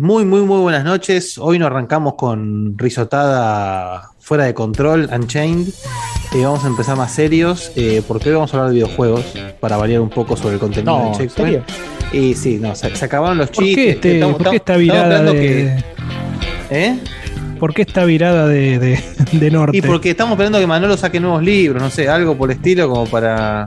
Muy, muy, muy, buenas noches. Hoy nos arrancamos con risotada fuera de control, Unchained. Eh, vamos a empezar más serios, eh, porque hoy vamos a hablar de videojuegos, para variar un poco sobre el contenido No, de ¿en Checkpoint. Y sí, no, se, se acabaron los ¿Por chistes. qué, este, estamos- por qué esta virada de, que- ¿Eh? ¿Por qué esta virada de, de, de norte? Y porque estamos esperando que Manolo saque nuevos libros, no sé, algo por el estilo como para,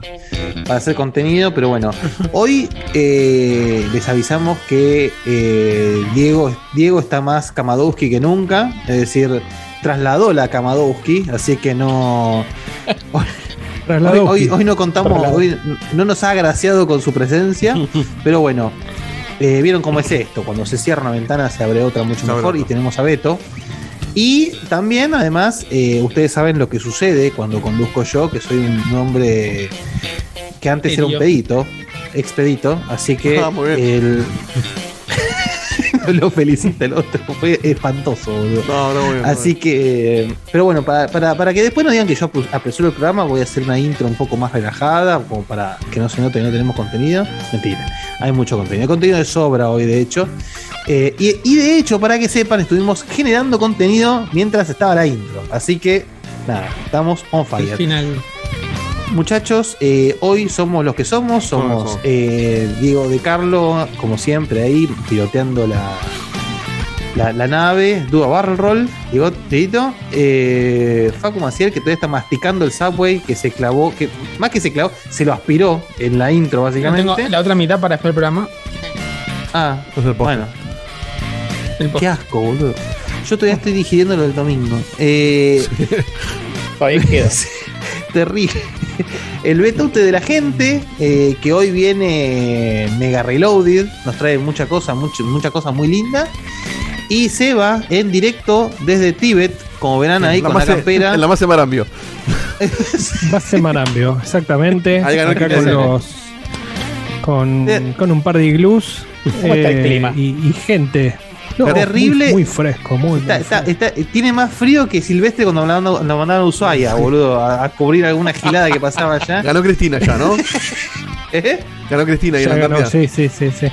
para hacer contenido, pero bueno, hoy eh, les avisamos que eh, Diego, Diego está más Kamadowski que nunca, es decir, trasladó la Kamadowski, así que no... Hoy, hoy- hoy no contamos, hoy no nos ha agraciado con su presencia, pero bueno, eh, vieron cómo es esto, cuando se cierra una ventana se abre otra mucho mejor y tenemos a Beto. Y también, además, eh, ustedes saben lo que sucede cuando conduzco yo, que soy un hombre que antes era un pedito, expedito, así que Ah, muy bien. el... lo felicita el otro, fue espantoso, boludo. No, no, muy bien, Así que, pero bueno, para, para, para que después no digan que yo apre- apresuro el programa, voy a hacer una intro un poco más relajada, como para que no se note que no tenemos contenido. Mentira, hay mucho contenido. Contenido de sobra hoy, de hecho. Eh, y, y de hecho, para que sepan, estuvimos generando contenido mientras estaba la intro. Así que, nada, estamos on El fire. final. Muchachos, eh, hoy somos los que somos. Somos Somos. eh, Diego de Carlo, como siempre, ahí piloteando la, la, la nave. Duda Barrel Roll, Diego, Dieguito, eh, Facu Maciel, que todavía está masticando el subway, que se clavó, que más que se clavó, se lo aspiró en la intro, No básicamente. tengo la otra mitad para después del programa. Ah, el bueno, El post. qué asco, boludo. Yo todavía estoy digiriendo lo del domingo. Eh, Todavía queda. Terrible. El betoute de la gente, eh, que hoy viene mega reloaded, nos trae mucha cosa, mucho- mucha cosa muy linda. Y Seba en directo desde Tíbet, como verán ahí la con la campera. En la base de Marambio. Base Marambio, exactamente. Ahí ganó Acá con los. Con, Eh. con un par de iglús. ¿Cómo está el clima? Y, y gente. Terrible. Muy, muy fresco, muy, Está- muy está- fresco. está- tiene más frío que Silvestre cuando lo mandaron, a Ushuaia, boludo, a, a cubrir alguna gilada que pasaba allá. Ganó Cristina ya, ¿no? ¿Eh? Ganó Cristina y Ya la ganó, sí, sí, sí, sí.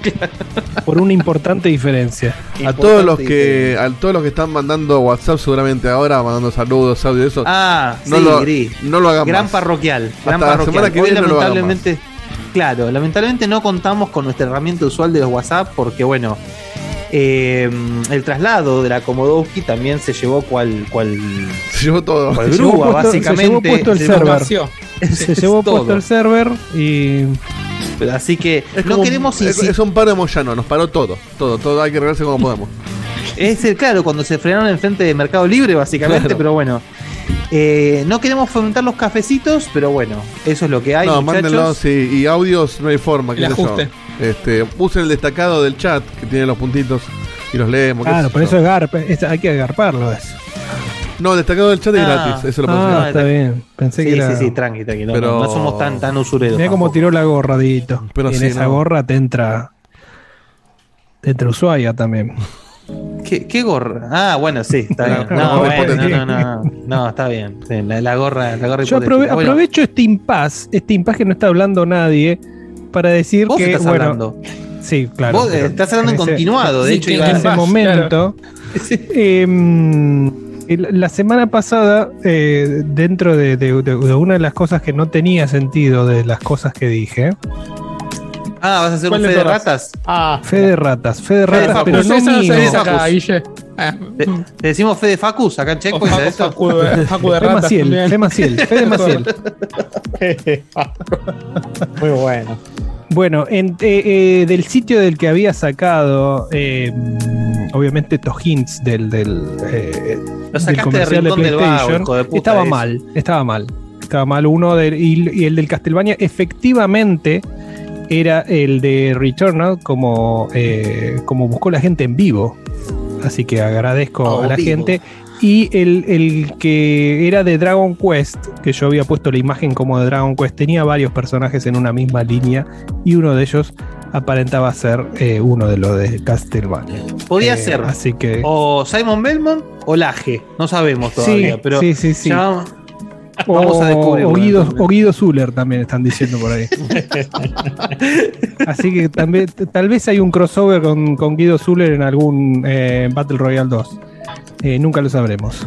Por una importante diferencia. A todos los que a todos los que están mandando WhatsApp seguramente ahora, mandando saludos, audio eso. Ah, no, sí, lo, Gris. no lo hagan Gran más. parroquial. Gran Hasta la parroquial. semana que Hoy viene no lo hagan lamentablemente, claro, lamentablemente no contamos con nuestra herramienta usual de los WhatsApp porque bueno, eh, el traslado de la Komodowski también se llevó cual cual, Se llevó todo. cual Se llevó puesto- se llevó básicamente. puesto el Se server. Vació. Se llevó todo. puesto el server y. Pero Así que Es no como queremos es, es un paro de Moyano, nos paró todo, todo, todo hay que arreglarse como podemos. Es el claro, cuando se frenaron enfrente de Mercado Libre, básicamente, Claro. pero bueno. Eh, no queremos fomentar los cafecitos, pero bueno, eso es lo que hay. no, muchachos. mándenlos sí, y audios no hay forma, qué El sé yo. Este, usen el destacado del chat que tiene los puntitos y los leemos. Claro, por eso es garpa, es- hay que agarparlo eso. No, el destacado del chat es Ah. gratis, eso lo Ah, puedo está bien. Pensé que Sí, era. sí, sí, tranqui, tranqui. No, Pero- no, no somos tan, tan usureros. Mira cómo tiró la gorra, Didito. Pero y en esa no. gorra te entra. Te entra Ushuaia también. ¿Qué, qué gorra? Ah, bueno, sí, está bien. No, bueno, no, no, no, no, está bien. Sí, la, la gorra, la gorra Yo aprove- aprovecho este impasse, este impasse que no está hablando nadie, para decir vos que, estás bueno, hablando. sí, claro. vos eh, estás hablando en ese- continuado. De sí, hecho, en ese momento. em, la semana pasada, eh, dentro de, de- de- de una de las cosas que no tenía sentido de las cosas que dije, Ah, ¿vas a hacer un ¿Cuál fe de ratas? Ah, fe de ratas, fe de Fe de ratas, pero no eso no mío. ¿Te, te decimos fe de Facus acá en o Checkpoint? Facu. Facu de, Facu de Fe Maciel. Fe Maciel, Fe de Maciel. Muy bueno. Bueno, en- eh, eh, del sitio del que había sacado, eh, obviamente estos hints del, del, eh, Lo del de comercial de Vago, PlayStation, hijo de puta. estaba ese. mal, estaba mal. Estaba mal uno de, y, y el del Castlevania efectivamente era el de Returnal como, eh, como buscó la gente en vivo. Así que agradezco Oh, a la vivo. gente. Y el, el que era de Dragon Quest, que yo había puesto la imagen como de Dragon Quest, tenía varios personajes en una misma línea y uno de ellos aparentaba ser eh, uno de los de Castlevania. Podía Eh, ser Así que. o Simon Belmont o Laje. No sabemos todavía, sí, pero sí, sí, sí. ya vamos a descubrirlo. O Guido, entonces. o Guido Zuller también están diciendo por ahí. Así que también, tal vez hay un crossover con, con Guido Zuller en algún eh, Battle Royale 2. Eh, nunca lo sabremos.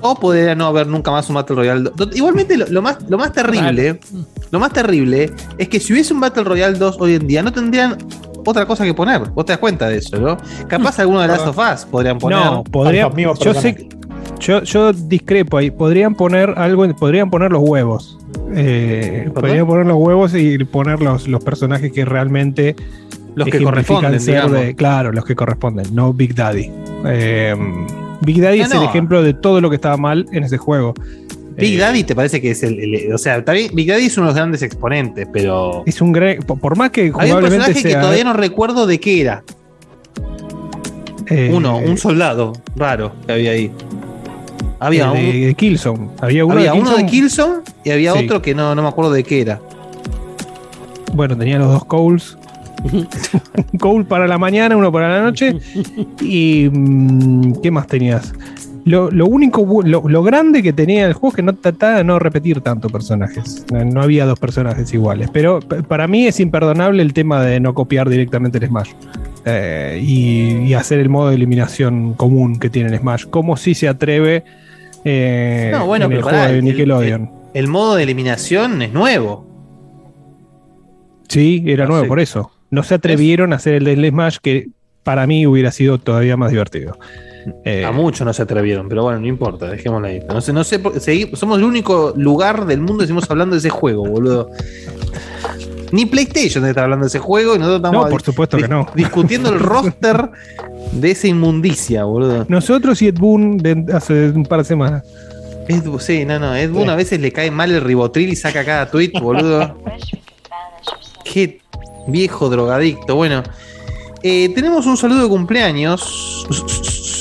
O podría no haber nunca más un Battle Royale 2. Igualmente, lo, lo más, lo más terrible, lo más terrible es que si hubiese un Battle Royale 2 hoy en día, no tendrían otra cosa que poner. Vos te das cuenta de eso, ¿no? Capaz alguno de Last of Us podrían poner. No, podría, a los mismos yo sé, yo, yo discrepo ahí. Podrían poner algo, podrían poner los huevos. Eh, podrían poner los huevos y poner los, los personajes que realmente los que corresponden, ser digamos. de- claro, los que corresponden, no Big Daddy. Eh, Big Daddy No, es el no. ejemplo de todo lo que estaba mal en ese juego. Big Eh, Daddy te parece que es el, el- O sea, Big Daddy es uno de los grandes exponentes, pero. Es un gran. Por, más que un personaje que todavía no recuerdo de qué era. eh, Uno, un soldado raro que había ahí. Había eh, un, de, Killzone. Había uno, había de, uno de Killzone, y había Sí. otro que no, no me acuerdo de qué era. Bueno, tenía los dos Coles. un Cole para la mañana, uno para la noche. Y. mm, ¿Qué más tenías? Lo, lo único, lo, lo grande que tenía el juego es que no trataba de no repetir tanto personajes. No, no había dos personajes iguales. Pero para mí es imperdonable el tema de no copiar directamente el Smash. Eh, y, y hacer el modo de eliminación común que tiene el Smash. Como si se atreve eh, No, bueno, en el pero juego pará, de el- Nickelodeon. El modo de eliminación es nuevo. Sí, era No nuevo sé. por eso. No se atrevieron a hacer el del Smash que para mí hubiera sido todavía más divertido. Eh, A muchos no se atrevieron, pero bueno, no importa, dejémosla ahí. No sé, no sé, somos el único lugar del mundo que seguimos hablando de ese juego, boludo. Ni PlayStation está hablando de ese juego y nosotros estamos no, por supuesto que no. discutiendo el roster de esa inmundicia, boludo. Nosotros y Ed Boon de hace un par de semanas. Ed Boon- sí, no, no, Ed Boon a veces le cae mal el ribotril y saca cada tweet, boludo. Qué viejo drogadicto. Bueno, eh, tenemos un saludo de cumpleaños.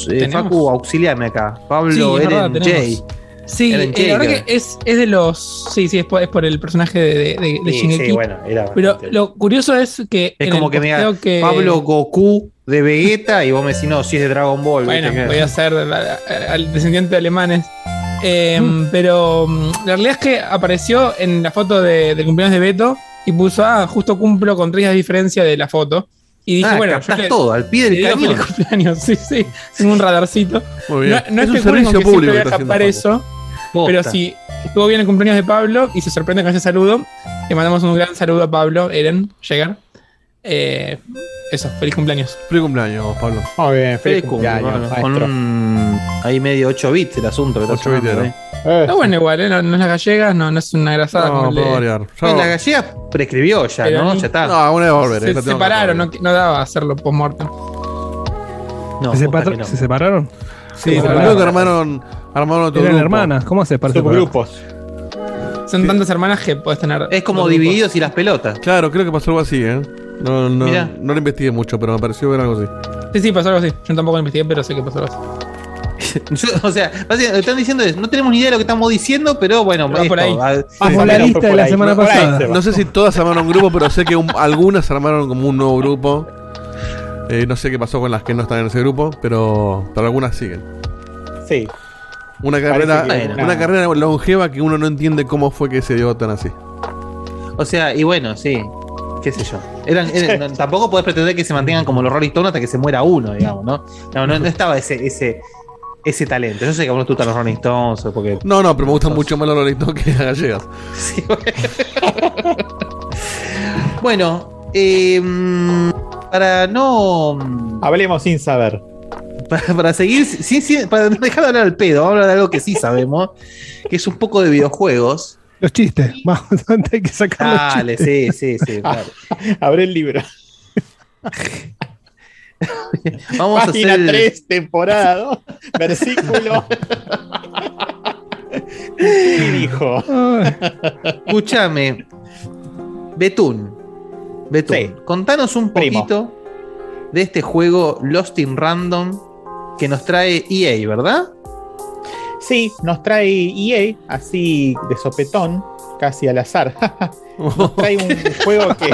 Eh, ¿Tenemos? Facu, auxiliame acá. Pablo Sí, verdad, Eren tenemos. J. Sí, eh, la verdad que es, es de los. Sí, sí, es por, es por el personaje de, de, de- de Sí, bueno, era Pero lo curioso es que. es como que me diga que- Pablo Goku de Vegeta y vos me decís, no, si es de Dragon Ball. Bueno, ¿viste? voy a ser al descendiente de alemanes. Eh, Pero mm, la realidad es que apareció en la foto de, del cumpleaños de Beto y puso, ah, justo cumplo con tres días de diferencia de la foto. Y dije, Ah, bueno, captás yo le- todo, al pie le del cañón. feliz cumpleaños, sí, sí. Tengo un radarcito. Muy No, bien. no es un servicio que público que Facu. eso. Posta. Pero si estuvo bien el cumpleaños de Pablo y se sorprende con ese saludo, le mandamos un gran saludo a Pablo, Eren, llegar. Eh, eso, feliz cumpleaños. Feliz cumpleaños, Pablo. Muy bien, feliz Feliz cumple, cumpleaños, con un. Ahí medio 8 bits el asunto que está 8 sonando, bitero. ¿eh? Eh, Está bueno igual, ¿eh? no, no es la gallega, no, no es una grasada. No, como variar. Yo- la gallega prescribió ya, Pero ¿no? ni- Ya está. No, una vez volver. se separaron, no, no daba hacerlo post-mortem. No, ¿Se, no. ¿Se separaron? Sí, Sí, claro. creo que armaron, armaron otro Eran grupo. hermanas. ¿Cómo hace para separar? subgrupos. Son tantas hermanas que puedes tener. Es como dos grupos. divididos y las pelotas. Claro, creo que pasó algo así, ¿eh? No, no, Mirá. no lo investigué mucho, pero me pareció ver algo así. Sí, sí, pasó algo así. Yo tampoco lo investigué, pero sé que pasó algo así. O sea, básicamente, lo que están diciendo es, no tenemos ni idea de lo que estamos diciendo, pero bueno, Va por ahí. ah, Como Sí, la lista de la ahí, semana ahí pasada. se va. No sé si todas armaron un grupo, pero sé que un- algunas armaron como un nuevo grupo. Eh, no sé qué pasó con las que no están en ese grupo, pero, pero algunas siguen. Sí. Una carrera, una una- carrera longeva que uno no entiende cómo fue que se dio tan así. O sea, y bueno, sí. Qué sé yo. Eran, eran- no, tampoco podés pretender que se mantengan como los Rolling Stones hasta que se muera uno, digamos, ¿no? No, no, no estaba ese, ese, ese talento. Yo sé que a vos no te gustan los Rolling Stones, o porque. No, no, pero me gustan mucho más los Rolling Stones que las gallegas. Sí, bueno. bueno, eh, mm, para no. Hablemos sin saber. Para, para seguir, sí, sí, para dejar de hablar al pedo, vamos a hablar de algo que sí sabemos, que es un poco de videojuegos. Los chistes. Vamos, hay que sacar los Dale, chistes. sí, sí, sí. claro. Abre el libro. Vamos a hacer. el- 3, temporada 2, versículo. ¿Qué dijo? Escúchame. Betún. Betún. Sí. Contanos un Primo. poquito de este juego Lost in Random que nos trae EA, ¿verdad? Sí, nos trae EA, así de sopetón, casi al azar. Nos trae un juego que.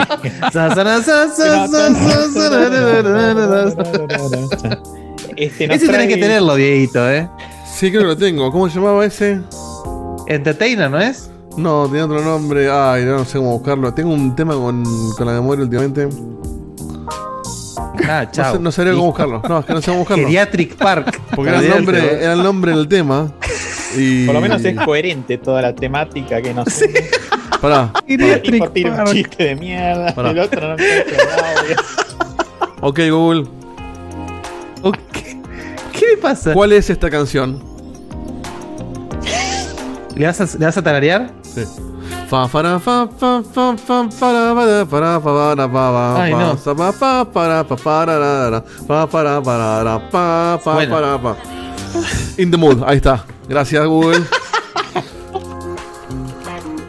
Este, Ese tenés trae- que tenerlo, Dieguito, ¿eh? Sí, creo que lo tengo. ¿Cómo se llamaba ese? Entertainer, ¿no es? No, tenía otro nombre. Ay, no sé cómo buscarlo. Tengo un tema con, con la memoria últimamente. Ah, No, chao. sé, no sabría cómo buscarlo. No, es que no sé cómo buscarlo. Geriatric Park. Porque era el, nombre, era el nombre del tema. Y... Por lo menos es coherente toda la temática que nos. Sí. Pará. Un Park. chiste de mierda. Pará. El otro no encuentra audio. Ok, Google. ¿Qué le pasa? ¿Cuál es esta canción? ¿Le vas a, le vas a tararear? Sí. Fa para fa fa fa fa para para para para para Ay, no. In the mood, ahí está. Gracias Google.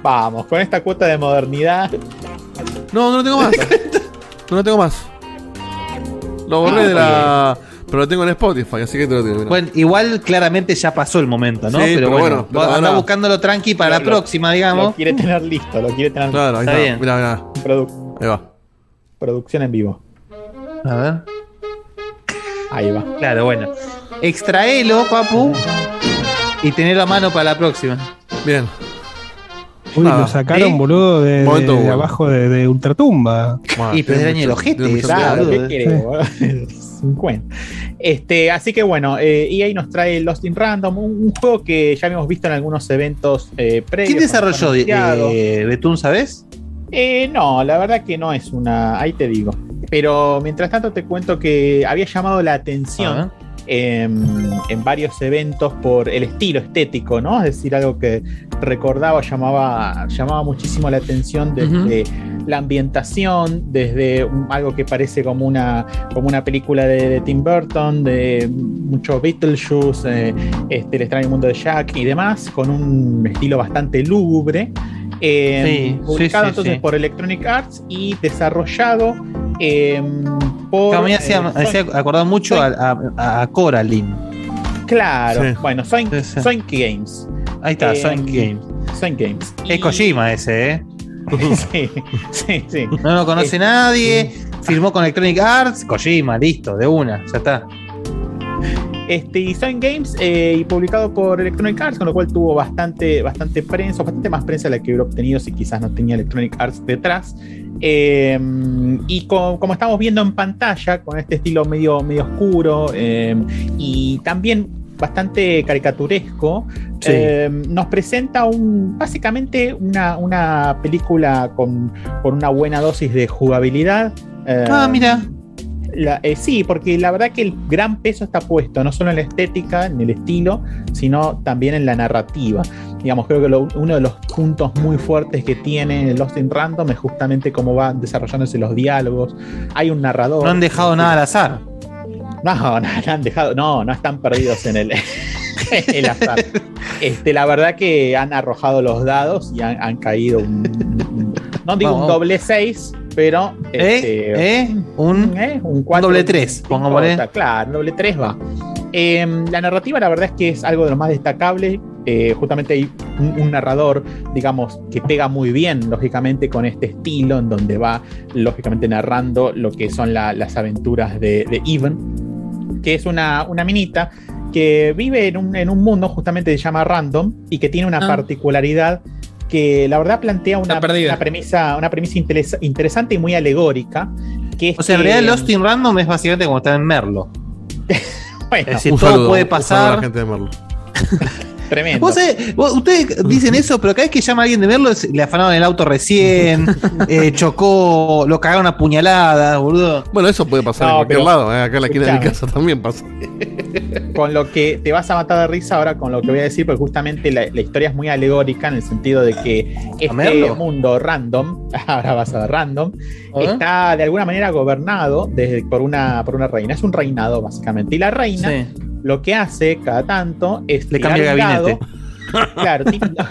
Vamos, con esta cuota de modernidad. No, no lo tengo más. No lo tengo más. Lo borré Ah, de la pero lo tengo en Spotify, así que te lo tengo. Bueno, igual claramente ya pasó el momento, ¿no? Sí, pero, pero bueno, bueno, anda ahora- buscándolo tranqui para Lo- la lo- próxima, Lo digamos. quiere tener listo, lo quiere tener Claro, ahí Está. Mira, mira. Produ- Ahí va. producción en vivo. A ver. Ahí va. Claro, bueno. Extraelo, papu. Y tener a mano para la próxima. Bien. Uy, Nada. lo sacaron, ¿Eh? boludo, de, de abajo de, de Ultratumba. Y, tiene era año. ¿qué querés, boludo? 50. Este, así que bueno, eh, EA nos trae Lost in Random, un, un juego que ya habíamos visto en algunos eventos eh, previos. ¿Quién desarrolló anunciado. eh, Betún, sabes? Eh, no, la verdad que no es una. Ahí te digo. Pero mientras tanto te cuento que había llamado la atención Ah, en, en varios eventos por el estilo estético, ¿no? Es decir, algo que recordaba, llamaba, llamaba muchísimo la atención desde la ambientación, desde un- algo que parece como una, como una película de, de Tim Burton, de mucho Beetlejuice, eh, este, El extraño mundo de Jack y demás, con un estilo bastante lúgubre. Eh, Sí, publicado sí, entonces por Electronic Arts y desarrollado eh, por. Claro, me eh, hacía, me Sony- hacía acordar mucho a, a- a Coraline. Claro, Sí. bueno, Soink, Sí, sí. Soink Games. Ahí está, Eh, Sonic Games. Soink Games. Es Y- Kojima ese, ¿eh? sí, sí, sí. No lo conoce Eh, nadie. Firmó con Electronic Arts. Kojima, listo, de una, ya está. Este, y Sound Games eh, y publicado por Electronic Arts, con lo cual tuvo bastante, bastante prensa, bastante más prensa de la que hubiera obtenido si quizás no tenía Electronic Arts detrás. Eh, y co- como estamos viendo en pantalla, con este estilo medio, medio oscuro eh, y también bastante caricaturesco, Sí. eh, nos presenta un, básicamente una, una película con, con una buena dosis de jugabilidad. Ah, mira. La- eh, sí, porque la verdad que el gran peso está puesto no solo en la estética, en el estilo, sino también en la narrativa. Digamos, creo que lo- uno de los puntos muy fuertes que tiene Lost in Random es justamente cómo van desarrollándose los diálogos. Hay un narrador. No han dejado nada al azar. No, no, no han dejado, no, no están perdidos en el, el azar. Este, la verdad que han arrojado los dados y han, han caído un, un- no digo Vamos. un doble 6, pero este, ¿Eh? ¿Eh? Un. ¿Eh? Un, doble tres, cinco, pongámosle. está Claro, doble 3 va. Eh, la narrativa, la verdad es que es algo de lo más destacable. eh, justamente hay un, un narrador, digamos, que pega muy bien, lógicamente, con este estilo, en donde va, lógicamente, narrando lo que son la- las aventuras de, de Even, que es una, una minita que vive en un, en un mundo justamente que se llama Random y que tiene una Ah. particularidad que la verdad plantea una, Está premisa, una premisa interes- interesante y muy alegórica. Que es O sea, en realidad Lost in Random es básicamente como estar en Merlo. bueno, Es decir, Un todo saludo, puede un saludo a pasar. la gente de Merlo. tremendo. Vos sabés, vos- ustedes dicen eso, pero cada vez que llama a alguien de verlo, es- le afanaron el auto recién, eh, chocó, lo cagaron a puñaladas, boludo. Bueno, eso puede pasar No, en cualquier pero- lado. eh, Acá en la esquina de mi casa también pasa. con lo que te vas a matar de risa ahora con lo que voy a decir, porque justamente la, la historia es muy alegórica en el sentido de que este Merlo? mundo random, ahora vas a ver random, está de alguna manera gobernado desde, por, una, por una reina. Es un reinado, básicamente. Y la reina Sí. Lo que hace cada tanto es Le cambia gabinete. dado. Claro,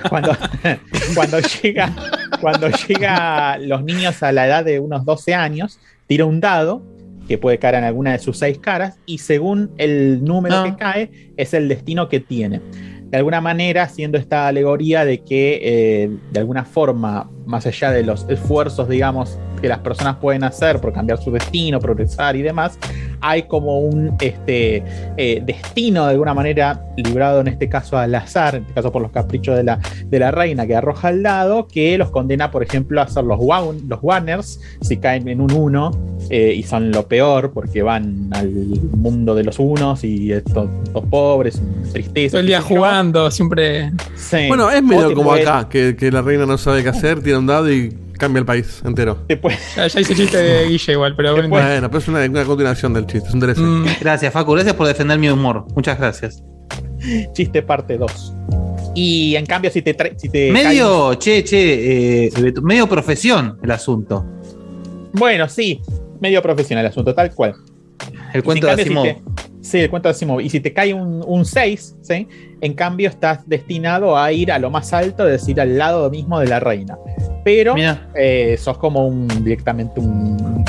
cuando, cuando llega cuando llega los niños a la edad de unos 12 años, tira un dado que puede caer en alguna de sus seis caras y según el número Ah. que cae es el destino que tiene. De alguna manera, haciendo esta alegoría de que eh, de alguna forma, más allá de los esfuerzos, digamos, que las personas pueden hacer por cambiar su destino, progresar y demás, hay como un este, eh, destino de alguna manera librado en este caso al azar, en este caso por los caprichos de la, de la reina que arroja el dado, que los condena, por ejemplo, a ser los, los Warners, si caen en un 1 y son lo peor porque van al mundo de los unos y estos, estos pobres, tristeza. Todo el día jugando, siempre. Sí. Bueno, es O medio como acá, que, que la reina no sabe qué hacer, tira un dado y cambia el país entero. te puede- Ya, ya hice chiste de Guille igual, pero bueno. Bueno, pero es una, una continuación del chiste, es un DLC. Mm, Gracias, Facu. Gracias por defender mi humor. Muchas gracias. chiste parte 2. Y en cambio, si te, tra- si te Medio, che, che, eh, medio profesión el asunto. bueno, sí, medio profesional el asunto, tal cual. El Y cuento de Asimov. si te- sí, el cuento de Asimov. Y si te cae un 6, ¿sí? en cambio estás destinado a ir a lo más alto, es decir, al lado mismo de la reina. Pero eh, sos como un directamente un,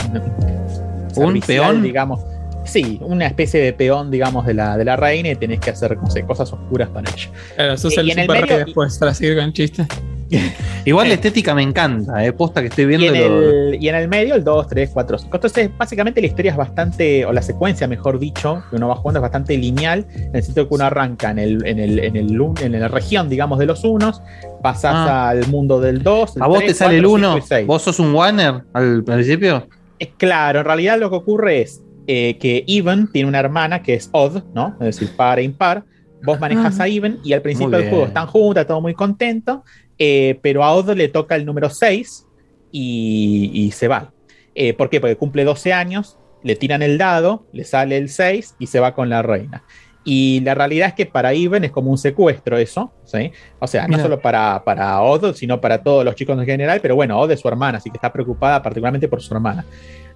servicial, peón? digamos. Sí, una especie de peón, digamos, de la, de la reina y tenés que hacer, no sé, cosas oscuras para ella. claro, sos Y el en el super medio- rey después para seguir con el chiste. igual la estética me encanta, eh. Posta que estoy Y viendo en, lo- el, y en el medio el 2, 3, 4, 5. Entonces, básicamente la historia es bastante, o la secuencia, mejor dicho, que uno va jugando es bastante lineal, en el sentido que uno arranca en, el, en, el, en, el, en la región, digamos, de los unos, pasás Ah. al mundo del 2. ¿A vos te sale el 1? ¿Vos sos un Warner al principio? Es claro, en realidad lo que ocurre es eh, que Even tiene una hermana que es Odd, ¿no? Es decir, par e impar. Vos manejas Ah. a Even y al principio del juego están juntas, todo muy contento, eh, pero a Odd le toca el número 6 y, y se va. Eh, ¿Por qué? Porque cumple 12 años, le tiran el dado, le sale el 6 y se va con la reina. Y la realidad es que para Even es como un secuestro eso, ¿sí? O sea, no solo para, para Odd, sino para todos los chicos en general, pero bueno, Odd es su hermana, así que está preocupada particularmente por su hermana.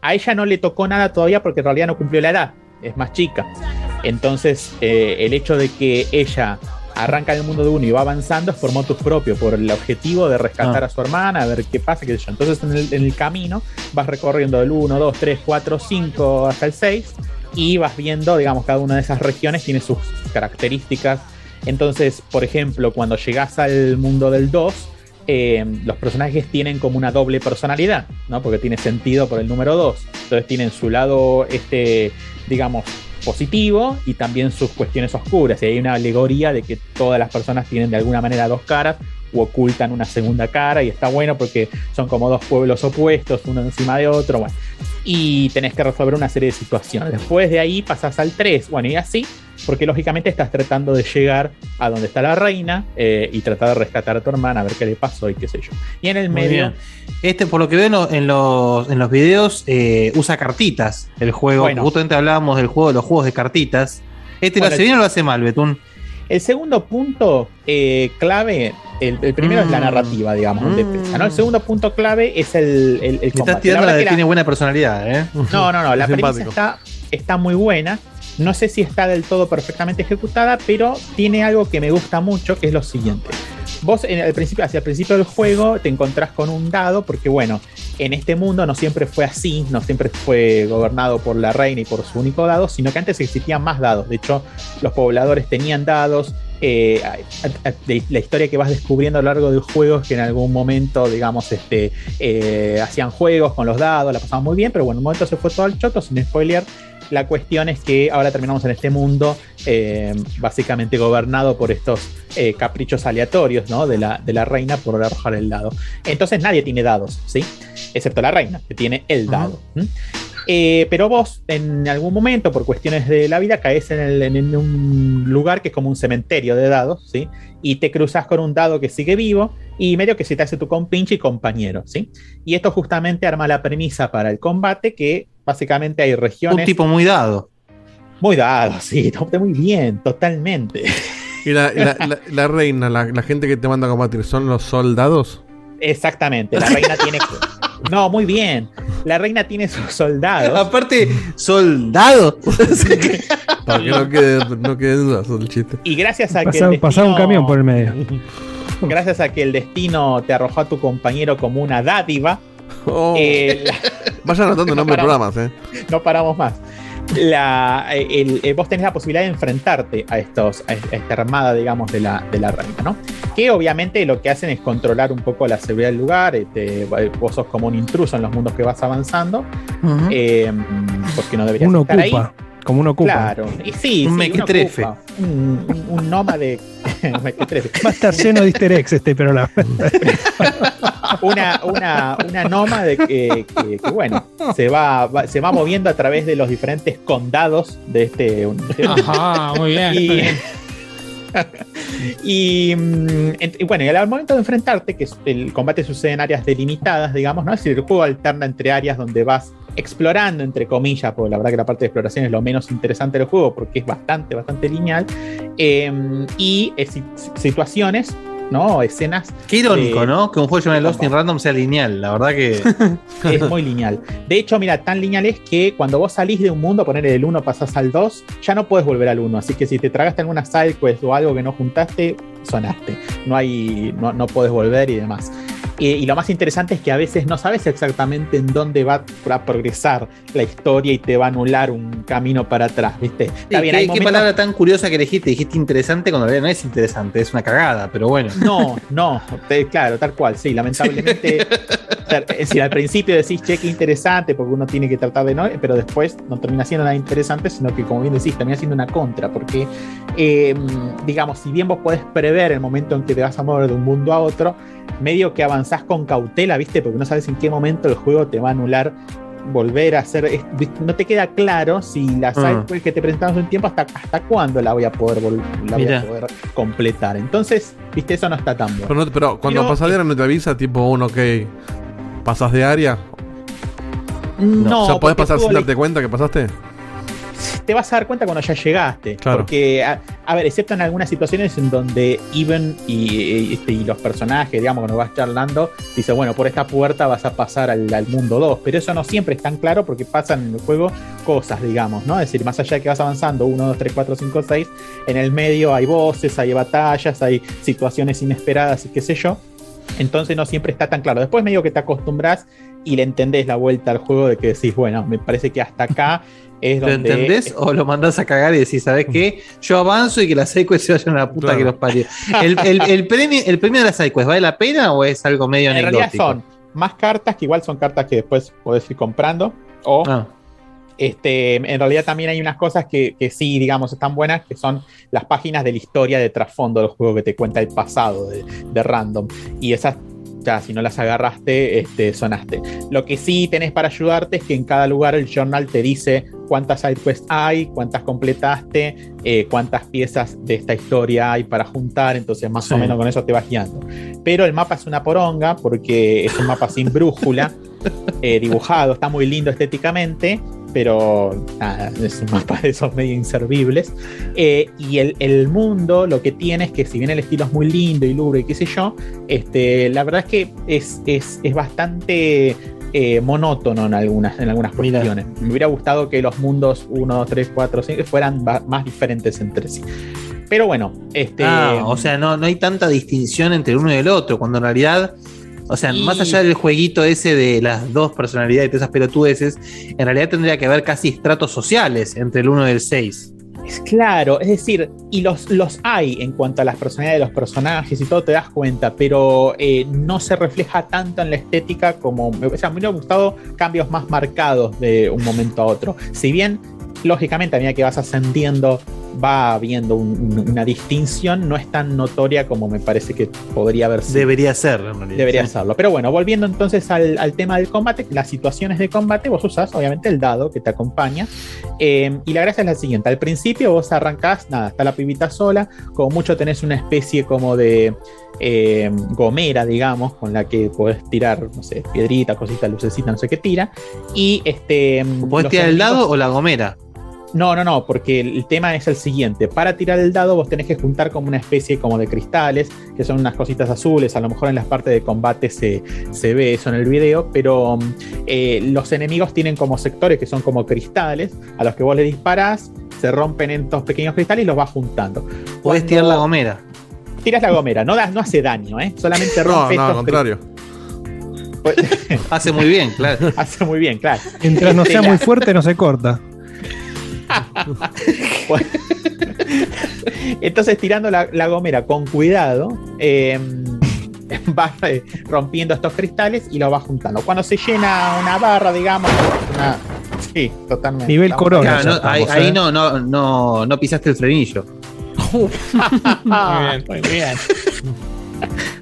A ella no le tocó nada todavía porque en realidad no cumplió la edad, es más chica. Entonces, eh, el hecho de que ella arranca en el mundo de uno y va avanzando es por motus propio, por el objetivo de rescatar Ah. a su hermana, a ver qué pasa, qué sé yo. Entonces, en el, en el camino vas recorriendo del 1, 2, 3, 4, 5 hasta el 6 y vas viendo, digamos, cada una de esas regiones tiene sus características. Entonces, por ejemplo, cuando llegas al mundo del 2, eh, los personajes tienen como una doble personalidad, ¿no? Porque tiene sentido por el número 2. Entonces tienen su lado, este, digamos, positivo y también sus cuestiones oscuras. Y hay una alegoría de que todas las personas tienen de alguna manera dos caras o ocultan una segunda cara y está bueno porque son como dos pueblos opuestos, uno encima de otro, bueno. Y tenés que resolver una serie de situaciones. Después de ahí pasas al 3, bueno, y así, porque lógicamente estás tratando de llegar a donde está la reina eh, y tratar de rescatar a tu hermana, a ver qué le pasó y qué sé yo. Y en el Muy medio, bien. Este, por lo que veo en, lo- en los, en los videos, eh, usa cartitas el juego. Bueno. Justamente hablábamos del juego de los juegos de cartitas. ¿Este Bueno, lo hace bien o lo hace mal, Betún? El segundo punto eh, clave, el, el primero es la Mm. narrativa, digamos, en Mm. defensa, ¿no? El segundo punto clave es el, el, el Le estás combate. tirando la de que tiene buena personalidad, ¿eh? No, no, no, la Es premisa está, está muy buena. No sé si está del todo perfectamente ejecutada, pero tiene algo que me gusta mucho, que es lo siguiente. Vos en el principio, hacia el principio del juego te encontrás con un dado, porque bueno, en este mundo no siempre fue así, no siempre fue gobernado por la reina y por su único dado, sino que antes existían más dados. De hecho, los pobladores tenían dados, eh, la historia que vas descubriendo a lo largo del juego es que en algún momento, digamos, este, eh, hacían juegos con los dados, la pasaban muy bien, pero bueno, en un momento se fue todo al choto, sin spoiler. La cuestión es que ahora terminamos en este mundo eh, básicamente gobernado por estos eh, caprichos aleatorios ¿no? de, la, de la reina por arrojar el dado. Entonces nadie tiene dados, ¿sí? Excepto la reina, que tiene el dado. Eh, pero vos, en algún momento, por cuestiones de la vida, caes en, el- en un lugar que es como un cementerio de dados, ¿sí? Y te cruzas con un dado que sigue vivo y medio que se te hace tu compinche y compañero, ¿sí? Y esto justamente arma la premisa para el combate, que básicamente hay regiones... Un tipo muy dado. Muy dado, sí, muy bien, totalmente. Y la, la- la- la reina, la, la gente que te manda a combatir, ¿son los soldados? Exactamente, la reina tiene... No, muy bien. La reina tiene sus soldados. Aparte, soldado. Para que no quede, no quede dudas del chiste. Y gracias a que... Pasaba, el pasaba un destino- camión por el medio. Gracias a que el destino te arrojó a tu compañero como una dádiva, Oh, eh, la- vayan anotando nombres de paramos. programas, ¿eh? no paramos más. La, eh, el- eh, vos tenés la posibilidad de enfrentarte a, estos, a esta armada, digamos, de la, de la reina, ¿no? Que obviamente lo que hacen es controlar un poco la seguridad del lugar. este, vos sos como un intruso en los mundos que vas avanzando, eh, porque no deberías Uno estar ahí. Como uno ocupa. Claro, y sí, Un sí, mequetrefe. Un, un, un nómade. un mequetrefe. Va a estar lleno de easter eggs este programa. una, una, una nómade que, que- que, bueno, se va, va- se va moviendo a través de los diferentes condados de este. de Ajá, muy bien. y, y, mm, y bueno, y al momento de enfrentarte, que el combate sucede en áreas delimitadas, digamos, ¿no? Es decir, el juego alterna entre áreas donde vas explorando, entre comillas, porque la verdad que la parte de exploración es lo menos interesante del juego porque es bastante, bastante lineal, eh, y eh, si- situaciones, ¿no? Escenas Qué irónico, de- ¿no? Que un juego llamado Lost in Random sea lineal. La verdad que. es muy lineal. De hecho, mira, tan lineal es que cuando vos salís de un mundo, poner el 1, pasás al 2, ya no puedes volver al 1. Así que si te tragaste alguna side quest o algo que no juntaste, sonaste. No hay, no, no puedes volver y demás. Eh, y lo más interesante es que a veces no sabes exactamente en dónde va a progresar la historia y te va a anular un camino para atrás, ¿viste? Está Sí, bien, ¿Qué, hay qué momentos- palabra tan curiosa que elegiste? Dijiste interesante cuando no es interesante, es una cagada, pero bueno. No, no, te- claro, tal cual, sí, lamentablemente. o sea, es decir, al principio decís, che, qué interesante, porque uno tiene que tratar de no, pero después no termina siendo nada interesante, sino que, como bien decís, termina siendo una contra, porque, eh, digamos, si bien vos podés prever el momento en que te vas a mover de un mundo a otro, medio que avanzás con cautela, ¿viste? Porque no sabes en qué momento el juego te va a anular volver a hacer no te queda claro si la side Ah. quest que te presentamos un tiempo hasta hasta cuándo la voy a poder la voy a poder completar entonces viste eso no está tan bueno Pero, no- pero cuando Pero- pasas de área no te avisa, tipo, un ok, pasas de área. no o sea, podés pasar sin darte cuenta que pasaste. Te vas a dar cuenta cuando ya llegaste. Claro. Porque, a, a ver, excepto en algunas situaciones en donde Even y, este, y los personajes, digamos, cuando vas charlando, dice, bueno, por esta puerta vas a pasar al, al mundo 2. Pero eso no siempre es tan claro porque pasan en el juego cosas, digamos, ¿no? Es decir, más allá de que vas avanzando 1, 2, 3, 4, 5, 6, en el medio hay voces, hay batallas, hay situaciones inesperadas y qué sé yo. Entonces no siempre está tan claro. Después medio que te acostumbras y le entendés la vuelta al juego de que decís, bueno, me parece que hasta acá es ¿Lo donde... entendés o lo mandás a cagar y decís, ¿sabes qué? Yo avanzo y que las sidequests se vayan a la puta Claro. que los parió. ¿El, el, el premio, ¿El premio de las sidequests vale la pena o es algo medio En realidad anecdótico? son más cartas que igual son cartas que después podés ir comprando. O Ah, este, en realidad también hay unas cosas que, que sí, digamos, están buenas, que son las páginas de la historia de trasfondo del juego que te cuenta el pasado de, de random. Y esas, ya, si no las agarraste, este, sonaste. Lo que sí tenés para ayudarte es que en cada lugar el journal te dice cuántas sidequests hay, cuántas completaste, eh, cuántas piezas de esta historia hay para juntar, entonces más o menos con eso te vas guiando. Pero el mapa es una poronga porque es un mapa sin brújula, eh, dibujado, está muy lindo estéticamente, pero nada, es un mapa de esos medio inservibles. Eh, y el, el mundo lo que tiene es que si bien el estilo es muy lindo y lúgubre y qué sé yo, este, la verdad es que es, es, es bastante eh, monótono en algunas, en algunas Mira. cuestiones. Me hubiera gustado que los mundos 1, 3, 4, 5 fueran más diferentes entre sí. Pero bueno, este... Ah, o sea, no, no hay tanta distinción entre el uno y el otro, cuando en realidad, o sea, Y- más allá del jueguito ese de las dos personalidades, de esas pelotudeces, en realidad tendría que haber casi estratos sociales entre el uno y el 6. Es claro, es decir, y los, los hay en cuanto a las personalidades de los personajes y todo te das cuenta, pero eh, no se refleja tanto en la estética como. O sea, a mí me han gustado cambios más marcados de un momento a otro. Si bien lógicamente a medida que vas ascendiendo va habiendo un- un- una distinción, no es tan notoria como me parece que podría haber sido. Debería ser, en realidad. Debería serlo. Pero bueno, volviendo entonces al, al tema del combate, las situaciones de combate, vos usás obviamente el dado que te acompaña. Eh, y la gracia es la siguiente: al principio vos arrancás, nada, está la pibita sola, como mucho tenés una especie como de eh, gomera, digamos, con la que podés tirar, no sé, piedrita, cosita, lucecita, no sé qué tira. Y este. ¿Podés tirar el dado o la gomera? No, no, no, porque el tema es el siguiente. Para tirar el dado vos tenés que juntar como una especie como de cristales, que son unas cositas azules. A lo mejor en las partes de combate se, se ve eso en el video, pero eh, los enemigos tienen como sectores que son como cristales, a los que vos le disparás, se rompen en estos pequeños cristales y los vas juntando. Podés Cuando tirar la gomera. Tiras la gomera, no, das, no hace daño, ¿eh? solamente No, rompe no, al estos contrario. Hace muy bien, claro. hace muy bien, claro. Mientras no sea Este, muy fuerte, no se corta. Entonces, tirando la, la gomera con cuidado, eh, vas eh, rompiendo estos cristales y los vas juntando. Cuando se llena una barra, digamos, una. Sí, totalmente. Nivel corona. Claro, no, ya ahí ¿eh? no, no, no, no pisaste el frenillo. Muy muy bien.